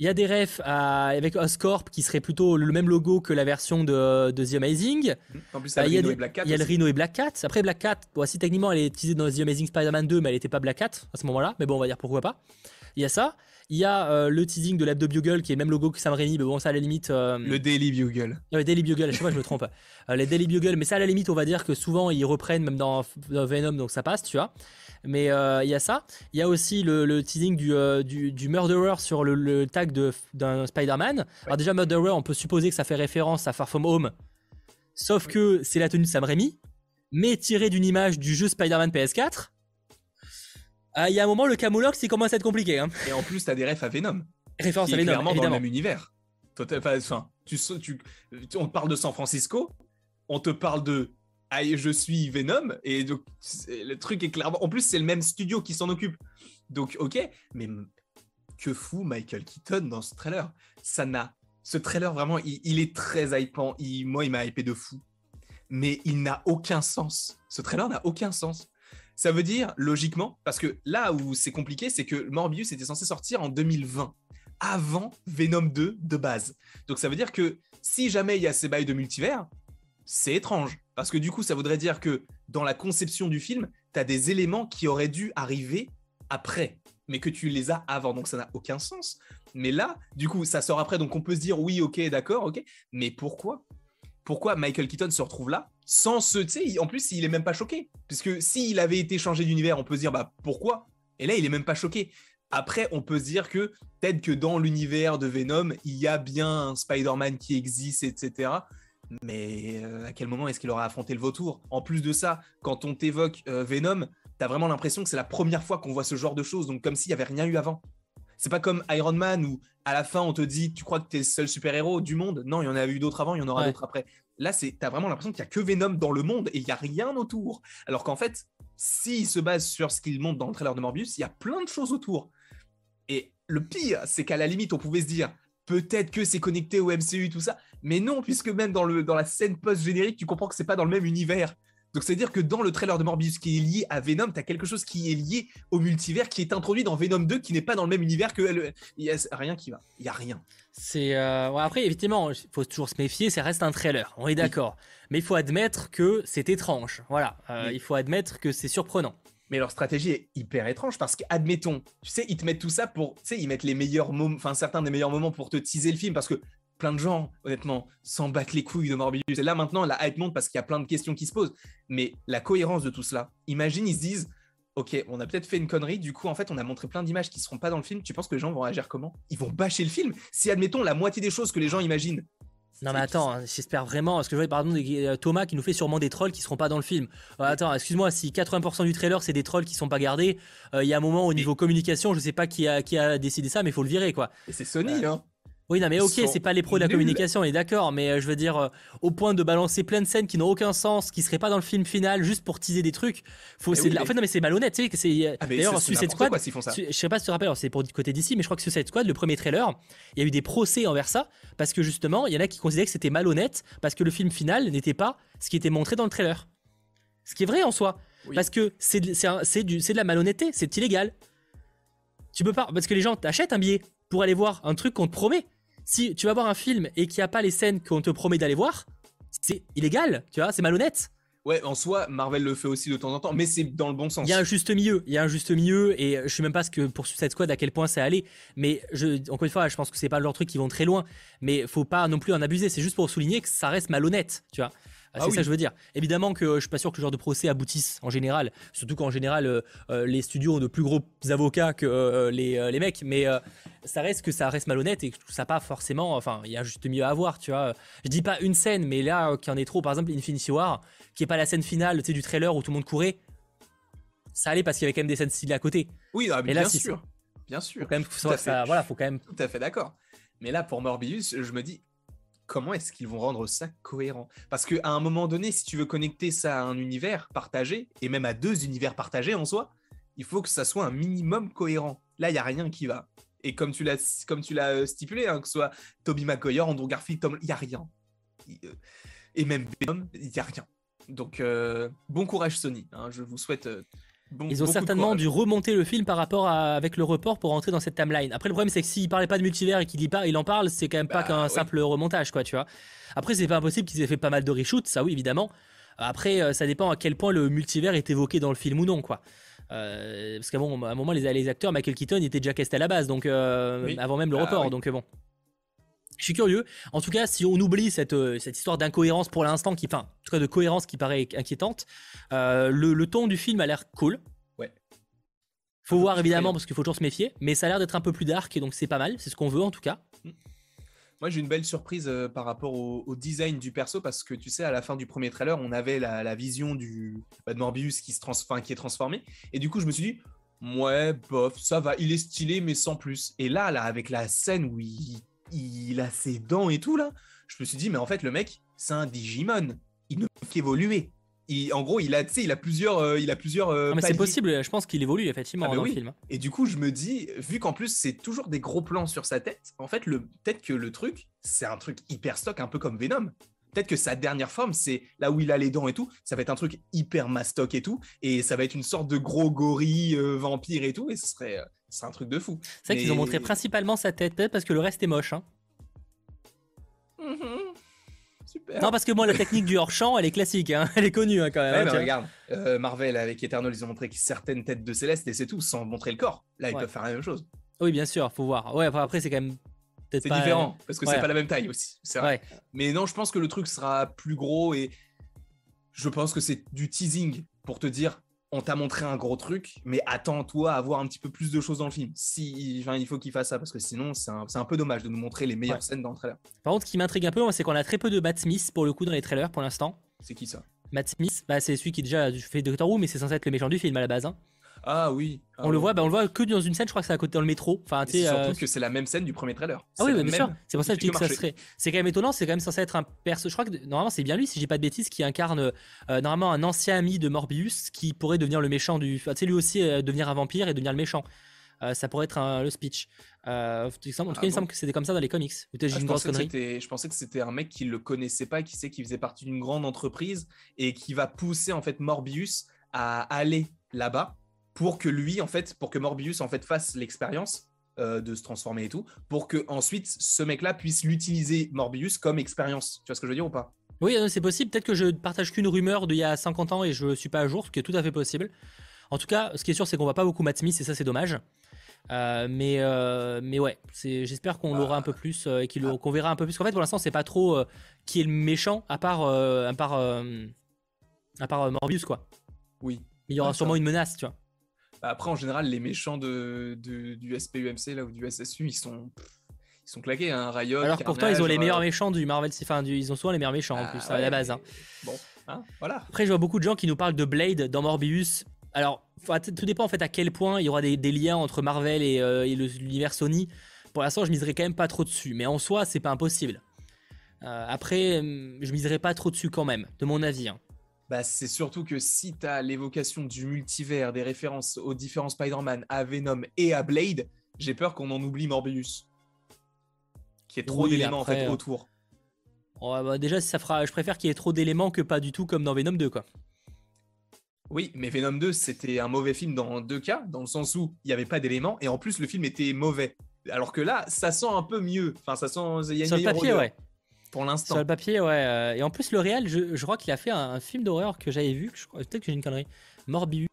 Il y a des refs avec Oscorp qui serait plutôt le même logo que la version de, The Amazing. En plus, il y a, le Rhino et Black Cat. Il y a le Rhino et Black Cat. Après, Black Cat, voici techniquement, elle est utilisée dans The Amazing Spider-Man 2, mais elle n'était pas Black Cat à ce moment-là. Mais bon, on va dire pourquoi pas. Il y a ça. Il y a euh, le teasing de l'Hebdo Bugle qui est le même logo que Sam Raimi, mais bon, ça à la limite. Euh, le Daily Bugle. Le Daily Bugle, je sais pas, je me trompe. Euh, les Daily Bugle, mais ça à la limite, on va dire que souvent ils reprennent même dans, Venom, donc ça passe, tu vois. Mais il y a ça. Il y a aussi le, teasing du, du, Murderer sur le, tag d'un Spider-Man. Alors déjà, Murderer, on peut supposer que ça fait référence à Far From Home. Sauf que c'est la tenue de Sam Raimi, mais tirée d'une image du jeu Spider-Man PS4. Ah, il y a un moment, le Camulox, il commence à être compliqué. Hein. Et en plus, t'as des refs à Venom. Référence à Venom, clairement dans le même univers. Enfin, tu, tu, on te parle de San Francisco, on te parle de je suis Venom, et donc le truc est clairement. En plus, c'est le même studio qui s'en occupe. Donc, ok, mais que fou Michael Keaton dans ce trailer Ça n'a. Ce trailer, vraiment, il, est très hypant. Il, moi, il m'a hypé de fou. Mais il n'a aucun sens. Ce trailer n'a aucun sens. Ça veut dire, logiquement, parce que là où c'est compliqué, c'est que Morbius était censé sortir en 2020, avant Venom 2 de base. Donc ça veut dire que si jamais il y a ces bails de multivers, c'est étrange. Parce que du coup, ça voudrait dire que dans la conception du film, tu as des éléments qui auraient dû arriver après, mais que tu les as avant. Donc ça n'a aucun sens. Mais là, du coup, ça sort après, donc on peut se dire oui, ok, d'accord, ok. Mais pourquoi? Pourquoi Michael Keaton se retrouve là sans ce, tu sais, en plus, il est même pas choqué. Puisque s'il avait été changé d'univers, on peut se dire, bah pourquoi? Et là, il est même pas choqué. Après, on peut se dire que peut-être que dans l'univers de Venom, il y a bien Spider-Man qui existe, etc. Mais euh, à quel moment est-ce qu'il aura affronté le vautour? En plus de ça, quand on t'évoque euh, Venom, t'as vraiment l'impression que c'est la première fois qu'on voit ce genre de choses, donc comme s'il n'y avait rien eu avant. C'est pas comme Iron Man où à la fin on te dit tu crois que t'es le seul super-héros du monde? Non, il y en a eu d'autres avant, il y en aura d'autres après. Là, c'est t'as vraiment l'impression qu'il y a que Venom dans le monde et il y a rien autour. Alors qu'en fait, s'il se base sur ce qu'il montre dans le trailer de Morbius, il y a plein de choses autour. Et le pire, c'est qu'à la limite, on pouvait se dire peut-être que c'est connecté au MCU tout ça, mais non, puisque même dans le dans la scène post générique, tu comprends que c'est pas dans le même univers. Donc c'est-à-dire que dans le trailer de Morbius qui est lié à Venom, tu as quelque chose qui est lié au multivers, qui est introduit dans Venom 2, qui n'est pas dans le même univers que... Il n'y a rien qui va. Il y a rien. C'est euh, après effectivement, il faut toujours se méfier, ça reste un trailer, on est d'accord. Mais il faut admettre que c'est étrange. Voilà, euh, il faut admettre que c'est surprenant. Mais leur stratégie est hyper étrange parce qu'admettons, tu sais, ils te mettent tout ça pour, tu sais, ils mettent les meilleurs moments, enfin certains des meilleurs moments pour te teaser le film parce que plein de gens, honnêtement, s'en battent les couilles de Morbius. Et là, maintenant, la hype monte parce qu'il y a plein de questions qui se posent. Mais la cohérence de tout cela, imagine, ils se disent Ok, on a peut-être fait une connerie, du coup, en fait, on a montré plein d'images qui ne seront pas dans le film. Tu penses que les gens vont réagir comment? Ils vont bâcher le film. Si, admettons, la moitié des choses que les gens imaginent. Non mais attends, hein, j'espère vraiment, parce que je vois pardon euh, Thomas qui nous fait sûrement des trolls qui seront pas dans le film. Euh, attends, excuse-moi, si 80% du trailer c'est des trolls qui sont pas gardés, euh, il y a un moment au niveau communication, je sais pas qui a, qui a décidé ça, mais il faut le virer quoi. Et c'est Sony, hein Oui, non, mais ok, c'est pas les pros de la communication, on est d'accord, mais euh, je veux dire, euh, au point de balancer plein de scènes qui n'ont aucun sens, qui seraient pas dans le film final, juste pour teaser des trucs. Faut, En fait, non, mais c'est malhonnête, tu sais. c'est- Ah, mais D'ailleurs, Suicide Squad, quoi font ça. Su- je sais pas si tu te rappelles, c'est pour du côté d'ici, mais je crois que Suicide Squad, le premier trailer, il y a eu des procès envers ça, parce que justement, il y en a qui considéraient que c'était malhonnête, parce que le film final n'était pas ce qui était montré dans le trailer. Ce qui est vrai en soi, Oui. parce que c'est de, de la malhonnêteté, c'est illégal. Tu peux pas, parce que les gens t'achètent un billet pour aller voir un truc qu'on te promet. Si tu vas voir un film et qu'il n'y a pas les scènes qu'on te promet d'aller voir, c'est illégal, tu vois, c'est malhonnête. Ouais, en soi, Marvel le fait aussi de temps en temps, mais c'est dans le bon sens. Il y a un juste milieu, il y a un juste milieu, et je sais même pas ce que pour Suicide Squad à quel point c'est allé, mais je, encore une fois, je pense que c'est pas leur truc qui vont très loin, mais faut pas non plus en abuser. C'est juste pour souligner que ça reste malhonnête, tu vois. Ah c'est oui. ça que je veux dire. Évidemment que je suis pas sûr que ce genre de procès aboutisse en général, surtout qu'en général euh, euh, les studios ont de plus gros avocats que euh, les, euh, les mecs, mais euh, ça reste que ça reste malhonnête et que ça pas forcément. Enfin, il y a juste milieu à avoir, tu vois. Je dis pas une scène, mais là euh, qu'il y en ait trop, par exemple Infinity War, qui est pas la scène finale, tu sais, du trailer où tout le monde courait. Ça allait parce qu'il y avait quand même des scènes stylées à côté. Oui, non, mais Et là, bien si sûr. Bien sûr. Faut quand même, Tout faut à que ça- fait. voilà, faut quand même. Tout à fait d'accord. Mais là, pour Morbius, je me dis, comment est-ce qu'ils vont rendre ça cohérent? Parce qu'à un moment donné, si tu veux connecter ça à un univers partagé, et même à deux univers partagés en soi, il faut que ça soit un minimum cohérent. Là, il n'y a rien qui va. Et comme tu l'as, comme tu l'as euh, stipulé, hein, que ce soit Toby Maguire, Andrew Garfield, Tom, il n'y a rien. Euh, Et même Venom, il n'y a rien. Donc, euh, bon courage Sony. hein, je vous souhaite bon Ils ont certainement dû remonter le film par rapport à, avec le report pour rentrer dans cette timeline. Après, le problème, c'est que s'il parlait pas de multivers et qu'il y par- il en parle, c'est quand même pas Bah, qu'un simple remontage, quoi, tu vois. Après, c'est pas impossible qu'ils aient fait pas mal de reshoots, ça oui, évidemment. Après, euh, ça dépend à quel point le multivers est évoqué dans le film ou non, quoi. Euh, parce qu'à un moment, à un moment, les, les acteurs, Michael Keaton, était déjà casté à la base, donc euh, Oui. avant même le Ah, report, oui. donc bon. Je suis curieux. En tout cas, si on oublie cette, euh, cette histoire d'incohérence pour l'instant, qui, enfin, en tout cas de cohérence qui paraît inquiétante, euh, le, le ton du film a l'air cool. Ouais. Faut voir évidemment parce qu'il faut toujours se méfier, mais ça a l'air d'être un peu plus dark et donc c'est pas mal, c'est ce qu'on veut en tout cas. Moi, j'ai une belle surprise euh, par rapport au, au design du perso parce que tu sais, à la fin du premier trailer, on avait la, la vision du bah, de Morbius qui se qui est transformé. Et du coup, je me suis dit, ouais, bof, ça va, il est stylé, mais sans plus. Et là, là, avec la scène où il, il a ses dents et tout là, je me suis dit, mais en fait, le mec, c'est un Digimon. Il ne peut qu'évoluer. Il- en gros, il a, il a plusieurs, euh, il a plusieurs. euh, Ah, mais c'est possible, je pense qu'il évolue effectivement Ah bah dans oui. le film. Et du coup, je me dis, vu qu'en plus c'est toujours des gros plans sur sa tête, en fait, le peut-être que le truc, c'est un truc hyper stock, un peu comme Venom. Peut-être que sa dernière forme, c'est là où il a les dents et tout, ça va être un truc hyper mastoc et tout, et ça va être une sorte de gros gorille euh, vampire et tout, et ce serait, c'est un truc de fou. C'est vrai qu'ils ont montré principalement sa tête, peut-être parce que le reste est moche. hein. Mhm. Super. Non, parce que moi, la technique du hors-champ, elle est classique, hein. elle est connue hein, quand même. Ouais, hein, mais tiens. regarde, euh, Marvel avec Eternal, ils ont montré certaines têtes de Céleste et c'est tout, sans montrer le corps. Là, ils Ouais. peuvent faire la même chose. Oui, bien sûr, faut voir. Ouais, enfin, après, c'est quand même peut-être C'est pas. différent, parce que ouais. c'est pas la même taille aussi. C'est vrai. Ouais. Mais non, je pense que le truc sera plus gros et je pense que c'est du teasing pour te dire on t'a montré un gros truc, mais attends-toi à voir un petit peu plus de choses dans le film. Si, enfin, il faut qu'il fasse ça parce que sinon, c'est un, peu dommage de nous montrer les meilleures Ouais. scènes dans le trailer. Par contre, ce qui m'intrigue un peu, c'est qu'on a très peu de Matt Smith pour le coup dans les trailers pour l'instant. C'est qui ça? Matt Smith, bah, c'est celui qui déjà fait Doctor Who, mais c'est censé être le méchant du film à la base. hein. Ah oui. Ah on le voit, bah, on le voit que dans une scène, je crois que c'est à côté dans le métro. Enfin, c'est sais, surtout euh, que c'est la même scène du premier trailer. Ah oui, bien sûr. C'est pour ça que je dis que ça serait. C'est quand même étonnant. C'est quand même censé être un perso. Je crois que normalement c'est bien lui, si j'ai pas de bêtises, qui incarne euh, normalement un ancien ami de Morbius qui pourrait devenir le méchant du. Enfin, tu sais, lui aussi euh, devenir un vampire et devenir le méchant. Euh, ça pourrait être un- le speech. Euh, en tout cas, Ah il me bon semble que c'était comme ça dans les comics. Ou Ah, je, une grosse pensais que connerie. c'était- je pensais que c'était un mec qui le connaissait pas, qui sait qu'il faisait partie d'une grande entreprise et qui va pousser en fait Morbius à aller là-bas pour que lui en fait, pour que Morbius en fait fasse l'expérience euh, de se transformer et tout, pour que ensuite ce mec-là puisse l'utiliser Morbius comme expérience. Tu vois ce que je veux dire ou pas? Oui, c'est possible. Peut-être que je partage qu'une rumeur d'il y a 50 ans et je suis pas à jour, ce qui est tout à fait possible. En tout cas, ce qui est sûr, c'est qu'on voit pas beaucoup Matt Smith et ça, c'est dommage. Euh, mais, euh, mais ouais, j'espère qu'on l'aura un peu plus euh, et qu'on verra un peu plus. En fait, pour l'instant, c'est pas trop qui est le méchant à part, à part, à part Morbius, quoi. Oui. Il y aura ça sûrement une menace, tu vois. Bah, après, en général, les méchants de, de- du SPUMC là ou du SSU, ils sont ils sont claqués, hein, Riot. Alors pourtant, ils ont les meilleurs euh, méchants du Marvel. Enfin, du- ils ont souvent les meilleurs méchants en ah, plus, à ouais, la base. hein. Bon, hein, voilà. Après, je vois beaucoup de gens qui nous parlent de Blade dans Morbius. Alors, tout dépend en fait à quel point il y aura des, des liens entre Marvel et, euh, et l'univers Sony. pour l'instant, je miserai quand même pas trop dessus. Mais en soi, c'est pas impossible. Euh, après, hum, je miserai pas trop dessus quand même, de mon avis. Hein. Bah, c'est surtout que si tu as l'évocation du multivers, des références aux différents Spider-Man, à Venom et à Blade, j'ai peur qu'on en oublie Morbius. Qui est trop d'éléments en fait autour. Bah, déjà, ça fera, je préfère qu'il y ait trop d'éléments que pas du tout comme dans Venom 2, quoi. Oui, mais Venom 2, c'était un mauvais film dans deux cas, dans le sens où il n'y avait pas d'éléments, et en plus, le film était mauvais. Alors que là, ça sent un peu mieux. Enfin, ça sent. Il y a Sur le papier, ouais. Pour l'instant. Sur le papier, ouais. Euh, et en plus, le réel, je, crois qu'il a fait un, film d'horreur que j'avais vu. Peut-être que j'ai une connerie. Morbius.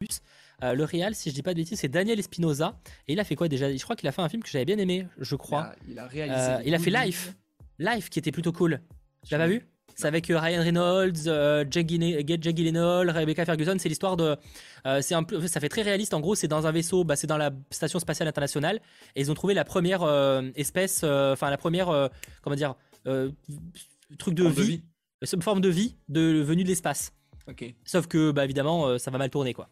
Euh, le réel, si je dis pas de bêtises, c'est Daniel Espinosa. Et il a fait quoi déjà? Je crois qu'il a fait un film que j'avais bien aimé, je crois. Il a, réalisé. Euh, il a fait Life. Life qui était plutôt cool. Tu l'as pas vu? c'est avec euh, Ryan Reynolds, euh, Jake Gyllenhaal, Rebecca Ferguson. C'est l'histoire de. Euh, c'est un peu, ça fait très réaliste. En gros, c'est dans un vaisseau, bah, c'est dans la station spatiale internationale, et ils ont trouvé la première espèce, enfin la première, comment dire, truc de vie, de forme de vie de venue de l'espace. Ok. Sauf que, bah évidemment, ça va mal tourner quoi.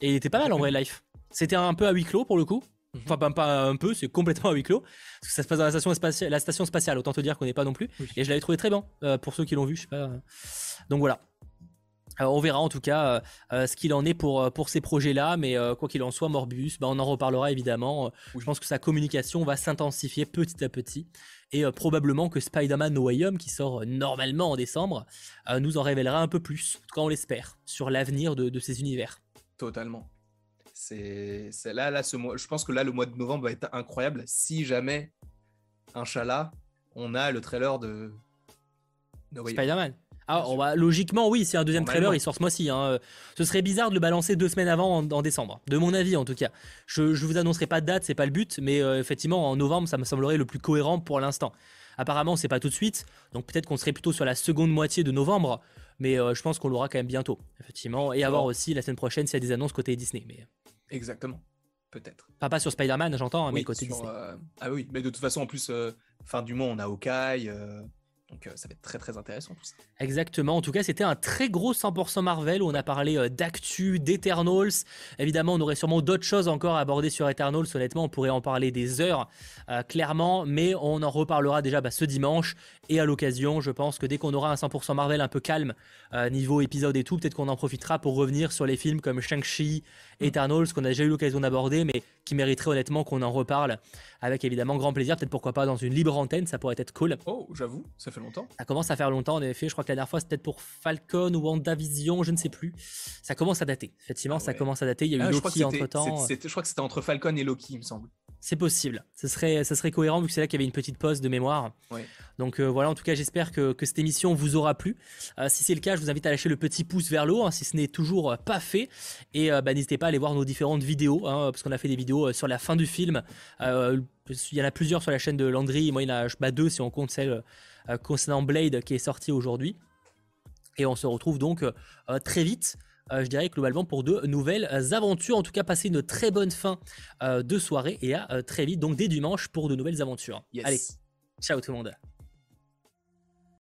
Et il était pas mal en vrai life. C'était un peu à huis clos pour le coup. Enfin, pas, un peu, c'est complètement à huis clos. Parce que ça se passe dans la station spatiale, la station spatiale autant te dire qu'on n'est pas non plus. Et je l'avais trouvé très bon, euh, pour ceux qui l'ont vu, je sais pas. Donc voilà. Euh, on verra en tout cas euh, ce qu'il en est pour, pour ces projets-là, mais quoi qu'il en soit, Morbius, bah, on en reparlera évidemment. Je pense que sa communication va s'intensifier petit à petit, et probablement que Spider-Man No Way Home, qui sort normalement en décembre, nous en révélera un peu plus, en tout cas on l'espère, sur l'avenir de, de ces univers. Totalement. C'est là, là, ce mois. Je pense que là, le mois de novembre va être incroyable si jamais, Inch'Allah, on a le trailer de. Spider-Man. Ah, on va, logiquement, oui, si un deuxième trailer, il sort ce mois-ci. Hein. Ce serait bizarre de le balancer deux semaines avant, en, décembre. De mon avis, en tout cas. Je, je vous annoncerai pas de date, c'est pas le but, mais euh, effectivement, en novembre, ça me semblerait le plus cohérent pour l'instant. Apparemment, c'est pas tout de suite, donc peut-être qu'on serait plutôt sur la seconde moitié de novembre, mais euh, je pense qu'on l'aura quand même bientôt, effectivement. Et avoir aussi la semaine prochaine s'il y a des annonces côté Disney. Mais... Exactement. Peut-être. pas sur Spider-Man, j'entends, hein, mais côté Disney. Euh, ah oui, mais de toute façon, en plus, euh, fin du mois, on a Hawkeye. Euh, donc ça va être très très intéressant tout ça. Exactement, en tout cas c'était un très gros 100% Marvel où on a parlé d'actu, d'Eternals. Évidemment on aurait sûrement d'autres choses encore à aborder sur Eternals, honnêtement on pourrait en parler des heures clairement, mais on en reparlera déjà bah, ce dimanche et à l'occasion je pense que dès qu'on aura un 100% Marvel un peu calme niveau épisode et tout, peut-être qu'on en profitera pour revenir sur les films comme Shang-Chi, Eternals qu'on a déjà eu l'occasion d'aborder, mais qui mériterait honnêtement qu'on en reparle avec évidemment grand plaisir. Peut-être pourquoi pas dans une libre antenne, ça pourrait être cool. Oh, j'avoue, ça fait longtemps. Ça commence à faire longtemps en effet. Je crois que la dernière fois c'était peut-être pour Falcon ou WandaVision, je ne sais plus. Ça commence à dater. Effectivement, ah ça commence à dater. Il y a eu ah, Loki entre temps. Je crois que c'était entre Falcon et Loki, il me semble. C'est possible. Ce serait, ça serait cohérent vu que c'est là qu'il y avait une petite pause de mémoire. Donc euh, voilà, en tout cas, j'espère que, cette émission vous aura plu. Euh, si c'est le cas, je vous invite à lâcher le petit pouce vers le haut, hein, si ce n'est toujours euh, pas fait. Et bah, n'hésitez pas à aller voir nos différentes vidéos, hein, parce qu'on a fait des vidéos sur la fin du film. il y en a plusieurs sur la chaîne de Landry. Moi, il y en a bah, deux si on compte celle concernant Blade qui est sortie aujourd'hui. Et on se retrouve donc très vite euh, je dirais globalement pour de nouvelles aventures. En tout cas, passez une très bonne fin euh, de soirée et à euh, très vite, donc dès dimanche pour de nouvelles aventures. Allez, ciao tout le monde.